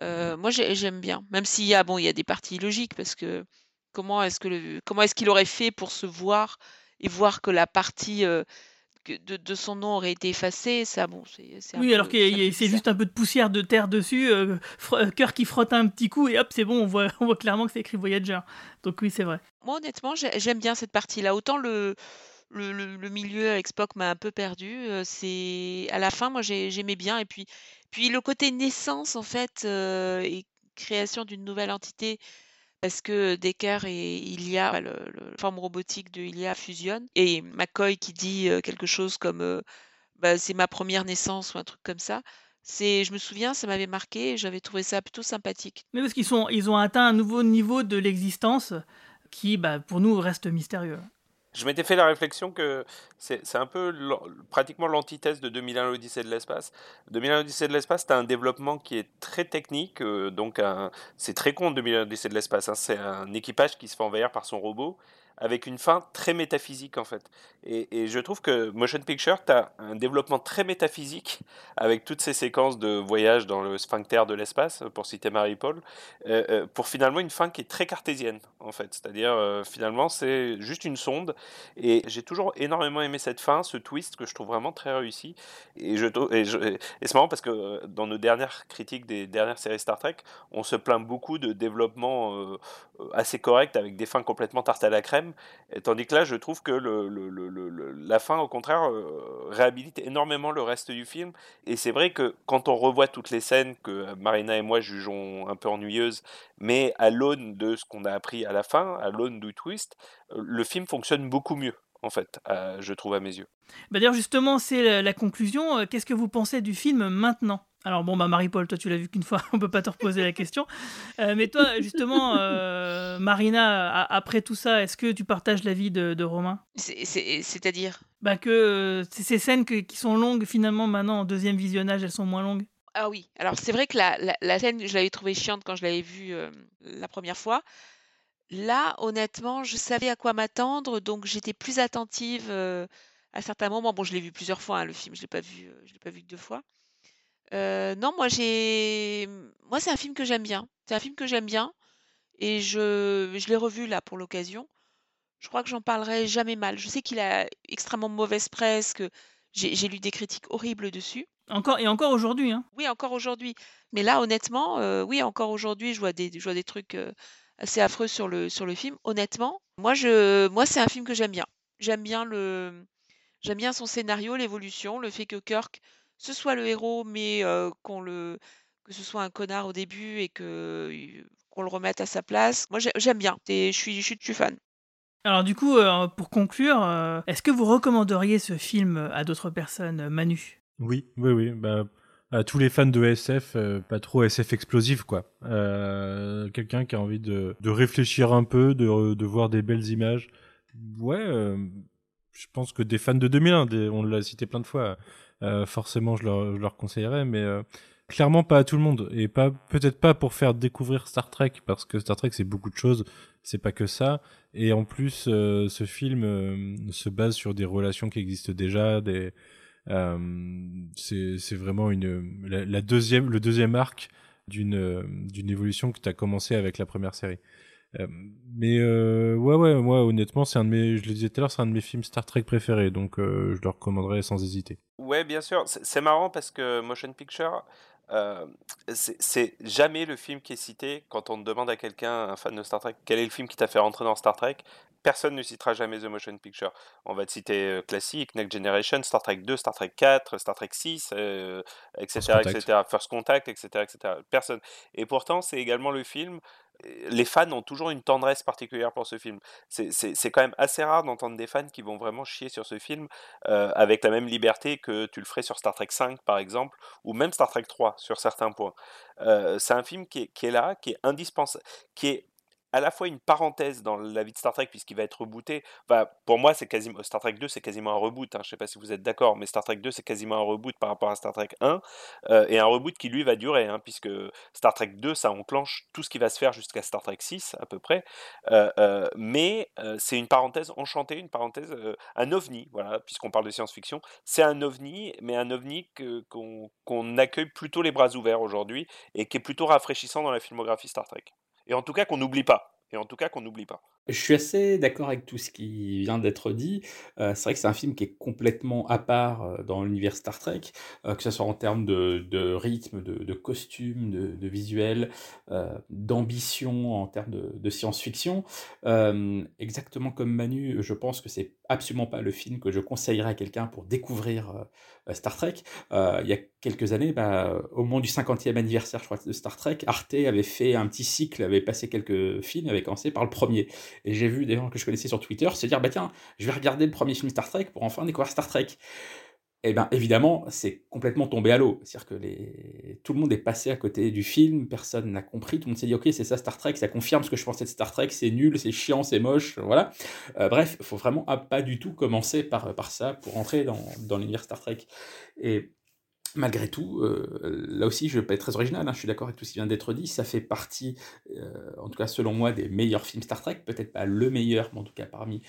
moi, j'aime bien, même s'il y a bon, y a des parties illogiques parce que comment est-ce que comment est-ce qu'il aurait fait pour se voir et voir que la partie de, de, son nom aurait été effacée, ça, bon, c'est. Oui, alors qu'il c'est juste un peu de poussière de terre dessus, cœur qui frotte un petit coup et hop, c'est bon, on voit, on voit clairement que c'est écrit Voyager. Donc oui, c'est vrai. Moi, honnêtement, j'aime bien cette partie-là. Autant le, le, le, milieu avec Spock m'a un peu perdu. C'est à la fin, moi, j'aimais bien. Et puis, puis le côté naissance, en fait, et création d'une nouvelle entité parce que Decker et Ilia, le, la forme robotique de Ilia fusionne, et McCoy qui dit quelque chose comme bah, c'est ma première naissance ou un truc comme ça. C'est, je me souviens, ça m'avait marqué, j'avais trouvé ça plutôt sympathique. Mais parce qu'ils sont, ils ont atteint un nouveau niveau de l'existence qui, bah, pour nous, reste mystérieux. Je m'étais fait la réflexion que c'est un peu pratiquement l'antithèse de 2001 l'Odyssée de l'espace. 2001 l'Odyssée de l'espace, c'est un développement qui est très technique, euh, donc c'est très con 2001 l'Odyssée de l'espace. Hein. c'est un équipage qui se fait envahir par son robot avec une fin très métaphysique en fait. Et, je trouve que Motion Picture, tu as un développement très métaphysique avec toutes ces séquences de voyage dans le sphincter de l'espace, pour citer Marie-Paul, euh, euh, pour finalement une fin qui est très cartésienne en fait. C'est-à-dire euh, finalement c'est juste une sonde. Et j'ai toujours énormément aimé cette fin, ce twist que je trouve vraiment très réussi. Et, je, et c'est marrant parce que dans nos dernières critiques des dernières séries Star Trek, on se plaint beaucoup de développement assez correct avec des fins complètement tarte à la crème tandis que là, je trouve que la fin, au contraire, euh, réhabilite énormément le reste du film. Et c'est vrai que quand on revoit toutes les scènes que Marina et moi jugeons un peu ennuyeuses, mais à l'aune de ce qu'on a appris à la fin, à l'aune du twist, euh, le film fonctionne beaucoup mieux en fait, je trouve à mes yeux. Bah D'ailleurs, justement, c'est la conclusion. Euh, qu'est-ce que vous pensez du film maintenant? Alors bon, bah Marie-Paul, toi tu l'as vu qu'une fois, on peut pas te reposer la question. Euh, mais toi, justement, euh, Marina, après tout ça, est-ce que tu partages l'avis de, de Romain? C'est-à-dire? Bah que euh, ces scènes qui sont longues, finalement, maintenant, en deuxième visionnage, elles sont moins longues. Ah oui, alors c'est vrai que la, la, scène, je l'avais trouvée chiante quand je l'avais vue la première fois. Là, honnêtement, je savais à quoi m'attendre, donc j'étais plus attentive à certains moments. Bon, je l'ai vu plusieurs fois, hein, le film, je l'ai pas vu, je l'ai pas vu que deux fois. Non, moi j'ai moi c'est un film que j'aime bien. C'est un film que j'aime bien et je je l'ai revu là pour l'occasion. Je crois que j'en parlerai jamais mal. Je sais qu'il a extrêmement mauvaise presse, que J'ai lu des critiques horribles dessus. Encore et encore aujourd'hui, hein. Oui, encore aujourd'hui. Mais là, honnêtement, oui, encore aujourd'hui, je vois des, je vois des trucs assez affreux sur le, sur le film. Honnêtement, moi, je, moi, c'est un film que j'aime bien. J'aime bien le, j'aime bien son scénario, l'évolution, le fait que Kirk ce soit le héros, mais euh, qu'on le, que ce soit un connard au début et que qu'on le remette à sa place. Moi, j'aime bien. Et je suis, je suis, je suis fan. Alors du coup, pour conclure, est-ce que vous recommanderiez ce film à d'autres personnes, Manu? Oui, oui, oui. Bah, à tous les fans de SF, euh, pas trop SF explosif, quoi. Euh, quelqu'un qui a envie de, de, réfléchir un peu, de, de voir des belles images. Ouais, euh, je pense que des fans de 2001, on l'a cité plein de fois, forcément je leur, je leur conseillerais, mais clairement pas à tout le monde. Et pas peut-être pas pour faire découvrir Star Trek parce que Star Trek c'est beaucoup de choses. C'est pas que ça. Et en plus ce film se base sur des relations qui existent déjà des euh, c'est vraiment une la, deuxième le deuxième arc d'une d'une évolution que tu commencé avec la première série. Euh, mais euh, ouais ouais moi honnêtement c'est un de mes je le disais tout à l'heure c'est un de mes films Star Trek préférés donc je le recommanderais sans hésiter. Ouais bien sûr c'est marrant parce que Motion Picture c'est jamais le film qui est cité quand on demande à quelqu'un, un fan de Star Trek, quel est le film qui t'a fait rentrer dans Star Trek? Personne ne citera jamais The Motion Picture. On va te citer euh, classique, Next Generation, Star Trek 2, Star Trek 4, Star Trek 6, etc., etc., First Contact, etc., etc. Personne. Et pourtant, c'est également le film. Euh, les fans ont toujours une tendresse particulière pour ce film. C'est quand même assez rare d'entendre des fans qui vont vraiment chier sur ce film euh, avec la même liberté que tu le ferais sur Star Trek 5 par exemple, ou même Star Trek 3 sur certains points. c'est un film qui est, qui est là, qui est indispensable, qui est à la fois une parenthèse dans la vie de Star Trek puisqu'il va être rebooté. Pour moi, c'est quasiment Star Trek 2, c'est quasiment un reboot. Hein. Je sais pas si vous êtes d'accord, mais Star Trek 2, c'est quasiment un reboot par rapport à Star Trek 1 euh, et un reboot qui lui va durer, hein, puisque Star Trek 2, ça enclenche tout ce qui va se faire jusqu'à Star Trek 6 à peu près. Euh, euh, mais c'est une parenthèse enchantée, une parenthèse, un ovni, voilà, puisqu'on parle de science-fiction. C'est un ovni, mais un ovni qu'on accueille plutôt les bras ouverts aujourd'hui et qui est plutôt rafraîchissant dans la filmographie Star Trek. Et en tout cas qu'on n'oublie pas. Et en tout cas qu'on n'oublie pas. Je suis assez d'accord avec tout ce qui vient d'être dit. Euh, c'est vrai que c'est un film qui est complètement à part euh, dans l'univers Star Trek, euh, que ce soit en termes de, rythme, de, de costume, de, de visuel, d'ambition, en termes de, science-fiction. exactement comme Manu, je pense que c'est absolument pas le film que je conseillerais à quelqu'un pour découvrir Star Trek. il y a quelques années, bah, au moment du 50e anniversaire, de Star Trek, Arte avait fait un petit cycle, avait passé quelques films, avait commencé par le premier. Et j'ai vu des gens que je connaissais sur Twitter se dire, bah tiens, je vais regarder le premier film Star Trek pour enfin découvrir Star Trek. Eh bien évidemment, c'est complètement tombé à l'eau. C'est-à-dire que tout le monde est passé à côté du film, personne n'a compris, tout le monde s'est dit, ok, c'est ça Star Trek, ça confirme ce que je pensais de Star Trek, c'est nul, c'est chiant, c'est moche, voilà. Euh, bref, il faut vraiment pas du tout commencer par, par ça pour rentrer dans, dans l'univers Star Trek. Et malgré tout, euh, là aussi, je ne vais pas être très original, hein, je suis d'accord avec tout ce qui vient d'être dit, ça fait partie, euh, en tout cas selon moi, des meilleurs films Star Trek, peut-être pas le meilleur, mais en tout cas parmi,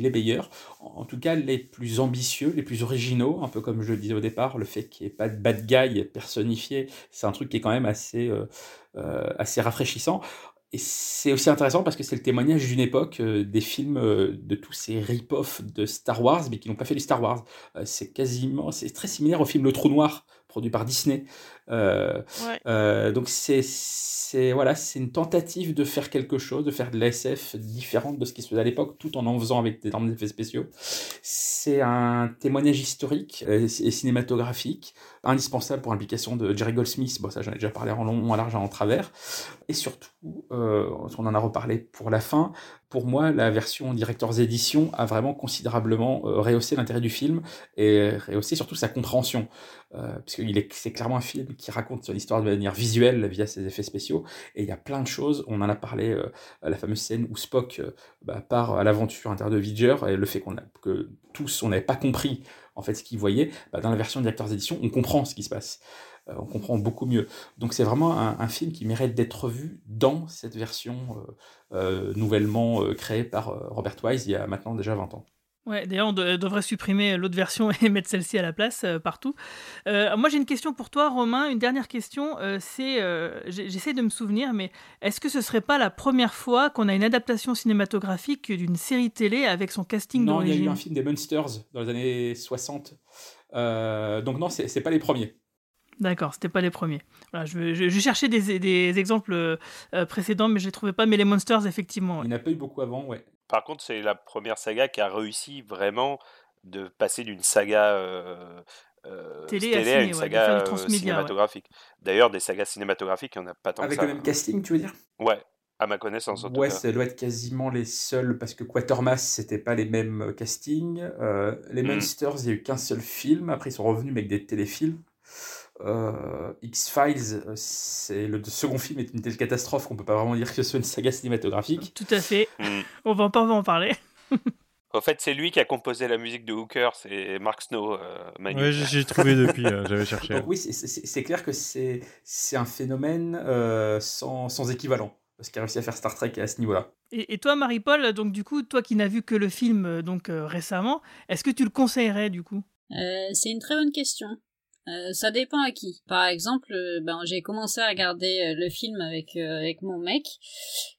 les meilleurs, en, tout cas les plus ambitieux, les plus originaux, un peu comme je le disais au départ, le fait qu'il n'y ait pas de bad guy personnifié, c'est un truc qui est quand même assez, euh, assez rafraîchissant. Et c'est aussi intéressant parce que c'est le témoignage d'une époque des films de tous ces rip-off de Star Wars, mais qui n'ont pas fait du Star Wars. c'est quasiment, c'est très similaire au film Le Trou Noir, produit par Disney. Euh, euh, donc c'est voilà, c'est une tentative de faire quelque chose, de faire de l'SF différente de ce qui se faisait à l'époque, tout en en faisant avec des énormes effets spéciaux. C'est un témoignage historique euh, et cinématographique indispensable pour l'implication de Jerry Goldsmith. Bon, ça j'en ai déjà parlé en long, en large, en travers. Et surtout, euh, on en a reparlé pour la fin. Pour moi, la version Directors Edition a vraiment considérablement euh, rehaussé l'intérêt du film et rehaussé surtout sa compréhension, euh, puisque c'est clairement un film qui raconte son histoire de manière visuelle via ses effets spéciaux. Et il y a plein de choses. On en a parlé euh, à la fameuse scène où Spock euh, bah, part à l'aventure intérieure de Vidger et le fait qu'on que tous on n'avait pas compris en fait ce qu'ils voyaient. Bah, dans la version Directors Edition, on comprend ce qui se passe. Euh, on comprend beaucoup mieux. Donc c'est vraiment un, film qui mérite d'être vu dans cette version nouvellement créée par Robert Wise il y a maintenant déjà 20 ans. Ouais, d'ailleurs, on, devrait supprimer l'autre version et mettre celle-ci à la place euh, partout. Euh, moi, j'ai une question pour toi, Romain. Une dernière question. Euh, c'est, j'essaie de me souvenir, mais est-ce que ce serait pas la première fois qu'on a une adaptation cinématographique d'une série télé avec son casting Non, il y a eu un film des Monsters dans les années 60 donc non, c'est pas les premiers. D'accord, c'était pas les premiers. Voilà, je, je, je cherchais des, des exemples euh, précédents, mais je les trouvais pas. Mais les Monsters, effectivement. Ouais. Il n'y en a pas eu beaucoup avant, ouais. Par contre, c'est la première saga qui a réussi vraiment de passer d'une saga euh, euh, télé, à, ciné, à une ouais, saga cinématographique. Ouais. D'ailleurs, des sagas cinématographiques, il n'y en a pas tant Avec que ça. le même casting, tu veux dire? Ouais, à ma connaissance. En ouais, tout cas. ça doit être quasiment les seuls, parce que Quatermass, c'était pas les mêmes castings. Euh, les Mm. Monsters, il n'y a eu qu'un seul film. Après, ils sont revenus avec des téléfilms. Euh, X-Files, c'est le second film est une telle catastrophe qu'on peut pas vraiment dire que ce soit une saga cinématographique. Tout à fait. Mm. On va pas en parler. En fait, c'est lui qui a composé la musique de Hooker, c'est Mark Snow. Euh. Ouais, j'ai trouvé depuis, euh, j'avais cherché. Donc oui, c'est clair que c'est un phénomène euh, sans, sans équivalent parce qu'il a réussi à faire Star Trek à ce niveau-là. Et, et, toi, Marie-Paul, donc du coup, toi qui n'as vu que le film donc euh, récemment, est-ce que tu le conseillerais du coup? Euh, C'est une très bonne question. Euh, ça dépend à qui. Par exemple, euh, ben, j'ai commencé à regarder euh, le film avec avec mon mec,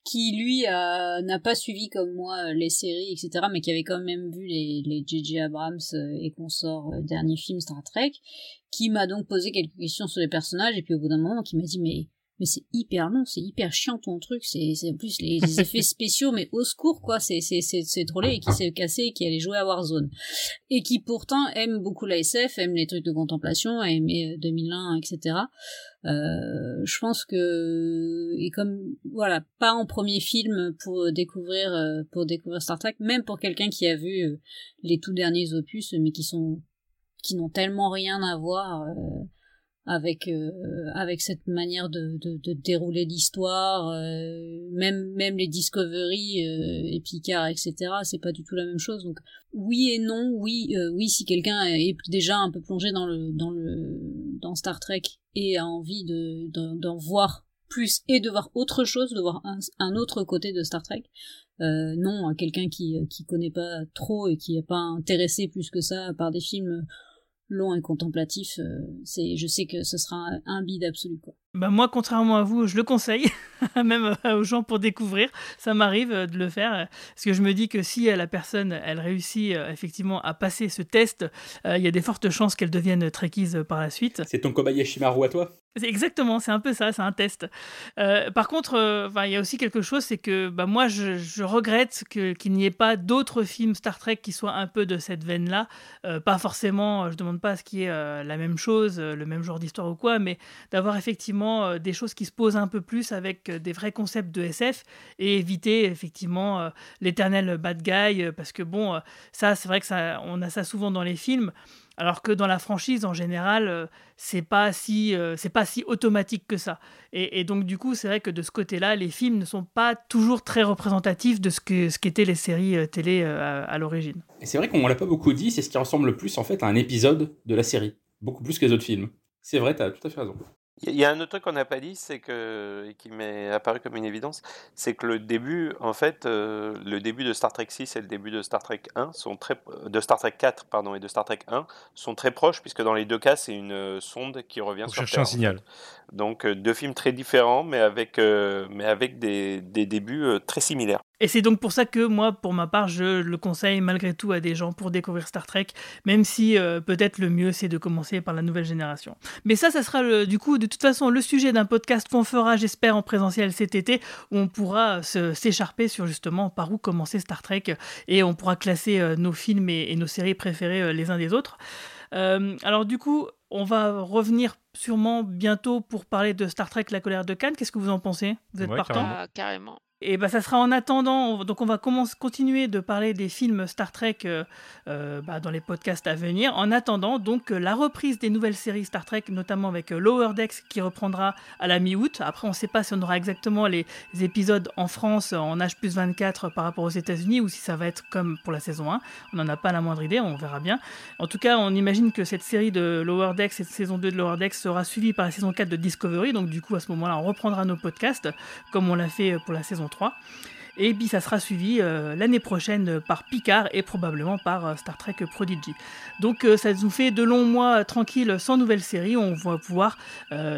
qui lui n'a pas suivi comme moi les séries, etc., mais qui avait quand même vu les les J.J. Abrams et consorts dernier film Star Trek, qui m'a donc posé quelques questions sur les personnages, et puis au bout d'un moment, qui m'a dit mais mais c'est hyper long, c'est hyper chiant ton truc, c'est en plus les, les, effets spéciaux, mais au secours quoi, c'est c'est c'est c'est trollé et qui s'est cassé et qui allait jouer à Warzone et qui pourtant aime beaucoup la SF, aime les trucs de contemplation, a aimé 2001, etc. Euh, je pense que et comme voilà pas en premier film pour découvrir pour découvrir Star Trek, même pour quelqu'un qui a vu euh, les tout derniers opus, mais qui sont qui n'ont tellement rien à voir. Avec euh, avec cette manière de, de, de dérouler l'histoire euh, même même les Discovery euh, et Picard etc c'est pas du tout la même chose. Donc oui et non oui euh, oui si quelqu'un est déjà un peu plongé dans le dans le dans Star Trek et a envie de d'en voir plus et de voir autre chose de voir un, un autre côté de Star Trek euh, non à quelqu'un qui qui connaît pas trop et qui est pas intéressé plus que ça par des films long et contemplatif, euh, c'est, je sais que ce sera un, un bide absolu. Quoi. Bah moi, contrairement à vous, je le conseille, même aux gens pour découvrir. Ça m'arrive de le faire, parce que je me dis que si la personne, elle réussit effectivement à passer ce test, il euh, y a des fortes chances qu'elle devienne trekkies par la suite. C'est ton Kobayashi Maru à toi? C'est exactement, c'est un peu ça, c'est un test. Euh, par contre, il euh, y a aussi quelque chose, c'est que bah, moi, je, je regrette qu'il n'y ait pas d'autres films Star Trek qui soient un peu de cette veine-là. Euh, pas forcément, je demande pas ce qu'il y ait la même chose, le même genre d'histoire ou quoi, mais d'avoir effectivement des choses qui se posent un peu plus avec des vrais concepts de SF et éviter effectivement l'éternel bad guy, parce que bon, ça, c'est vrai que ça, on a ça souvent dans les films. Alors que dans la franchise, en général, euh, c'est pas si euh, c'est pas si automatique que ça. Et, donc du coup, c'est vrai que de ce côté-là, les films ne sont pas toujours très représentatifs de ce que ce qu'étaient les séries euh, télé à, l'origine. Et c'est vrai qu'on l'a pas beaucoup dit, c'est ce qui ressemble le plus en fait à un épisode de la série, beaucoup plus que les autres films. C'est vrai, tu as tout à fait raison. Il y a un autre truc qu'on n'a pas dit, c'est que et qui m'est apparu comme une évidence, c'est que le début, en fait, euh, le début de Star Trek 6 et le début de Star Trek 1 sont très de Star Trek 4 pardon et de Star Trek 1 sont très proches puisque dans les deux cas c'est une euh, sonde qui revient sur Terre. un signal. En fait. Donc euh, deux films très différents mais avec euh, mais avec des, des débuts euh, très similaires. Et c'est donc pour ça que moi, pour ma part, je le conseille malgré tout à des gens pour découvrir Star Trek, même si euh, peut-être le mieux c'est de commencer par la nouvelle génération. Mais ça, ça sera le, du coup de toute façon le sujet d'un podcast qu'on fera, j'espère, en présentiel cet été, où on pourra s'écharper sur justement par où commencer Star Trek et on pourra classer euh, nos films et, et, nos séries préférées euh, les uns des autres. Euh, alors du coup, on va revenir sûrement bientôt pour parler de Star Trek La colère de Cannes. Qu'est-ce que vous en pensez? Vous êtes ouais, partant? ah, Carrément. Et bah, ça sera en attendant. Donc, on va commencer, continuer de parler des films Star Trek euh, euh, bah, dans les podcasts à venir. En attendant, donc, la reprise des nouvelles séries Star Trek, notamment avec euh, Lower Decks qui reprendra à la mi-août. Après, on ne sait pas si on aura exactement les, les, épisodes en France en H 24 par rapport aux États-Unis ou si ça va être comme pour la saison 1. On n'en a pas la moindre idée, on verra bien. En tout cas, on imagine que cette série de Lower Decks, cette saison 2 de Lower Decks sera suivie par la saison 4 de Discovery. Donc, du coup, à ce moment-là, on reprendra nos podcasts comme on l'a fait pour la saison 3. Et puis ça sera suivi euh, l'année prochaine par Picard et probablement par euh, Star Trek Prodigy. Donc euh, ça nous fait de longs mois tranquilles sans nouvelle série. On va pouvoir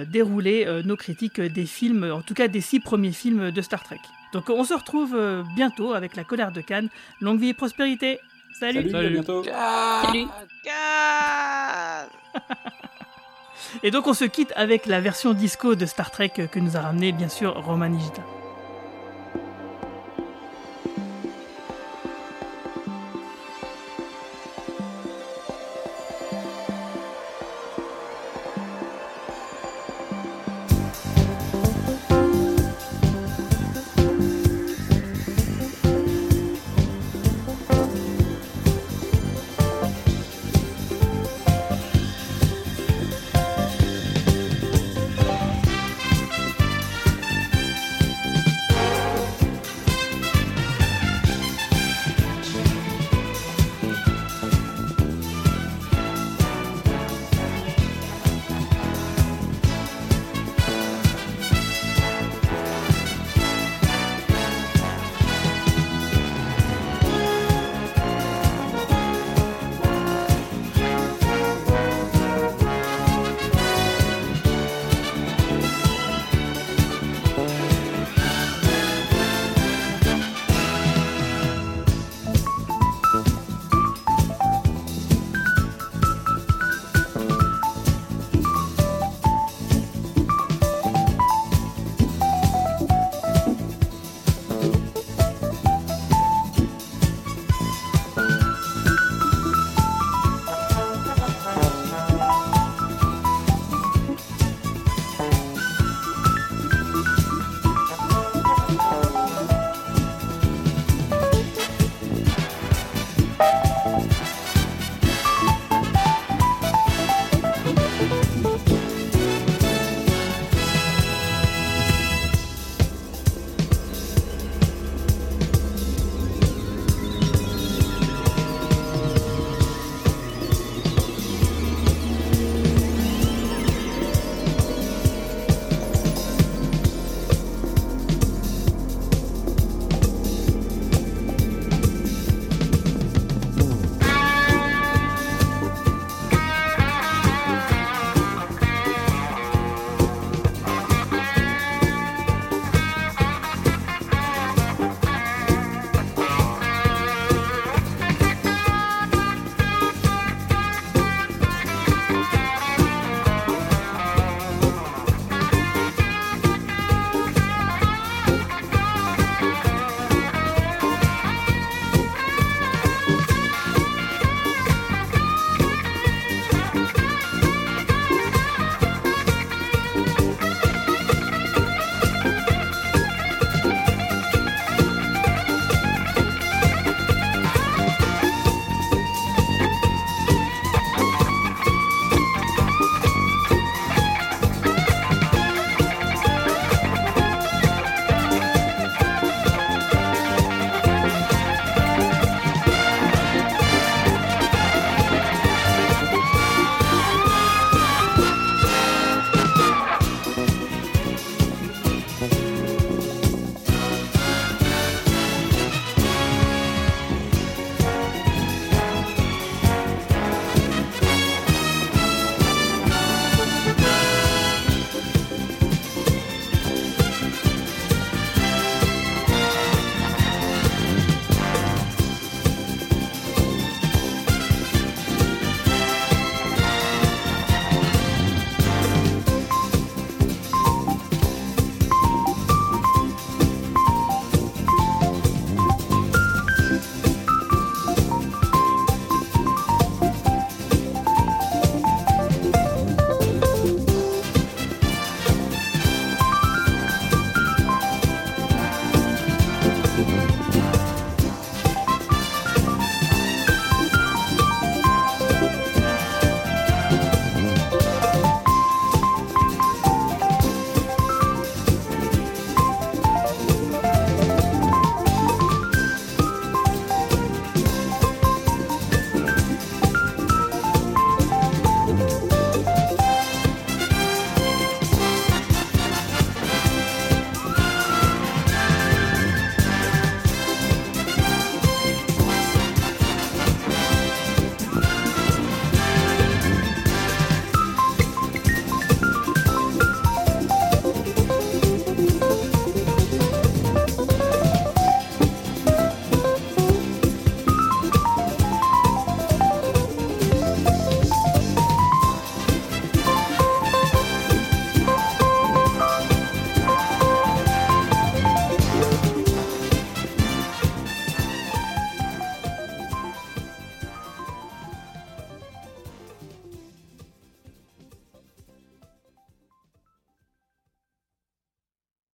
dérouler nos critiques des films, en tout cas des six premiers films de Star Trek. Donc on se retrouve bientôt avec la colère de Cannes. Longue vie et prospérité Salut. Salut, à bientôt. Salut. Et donc on se quitte avec la version disco de Star Trek que nous a ramené bien sûr Roman Nigita.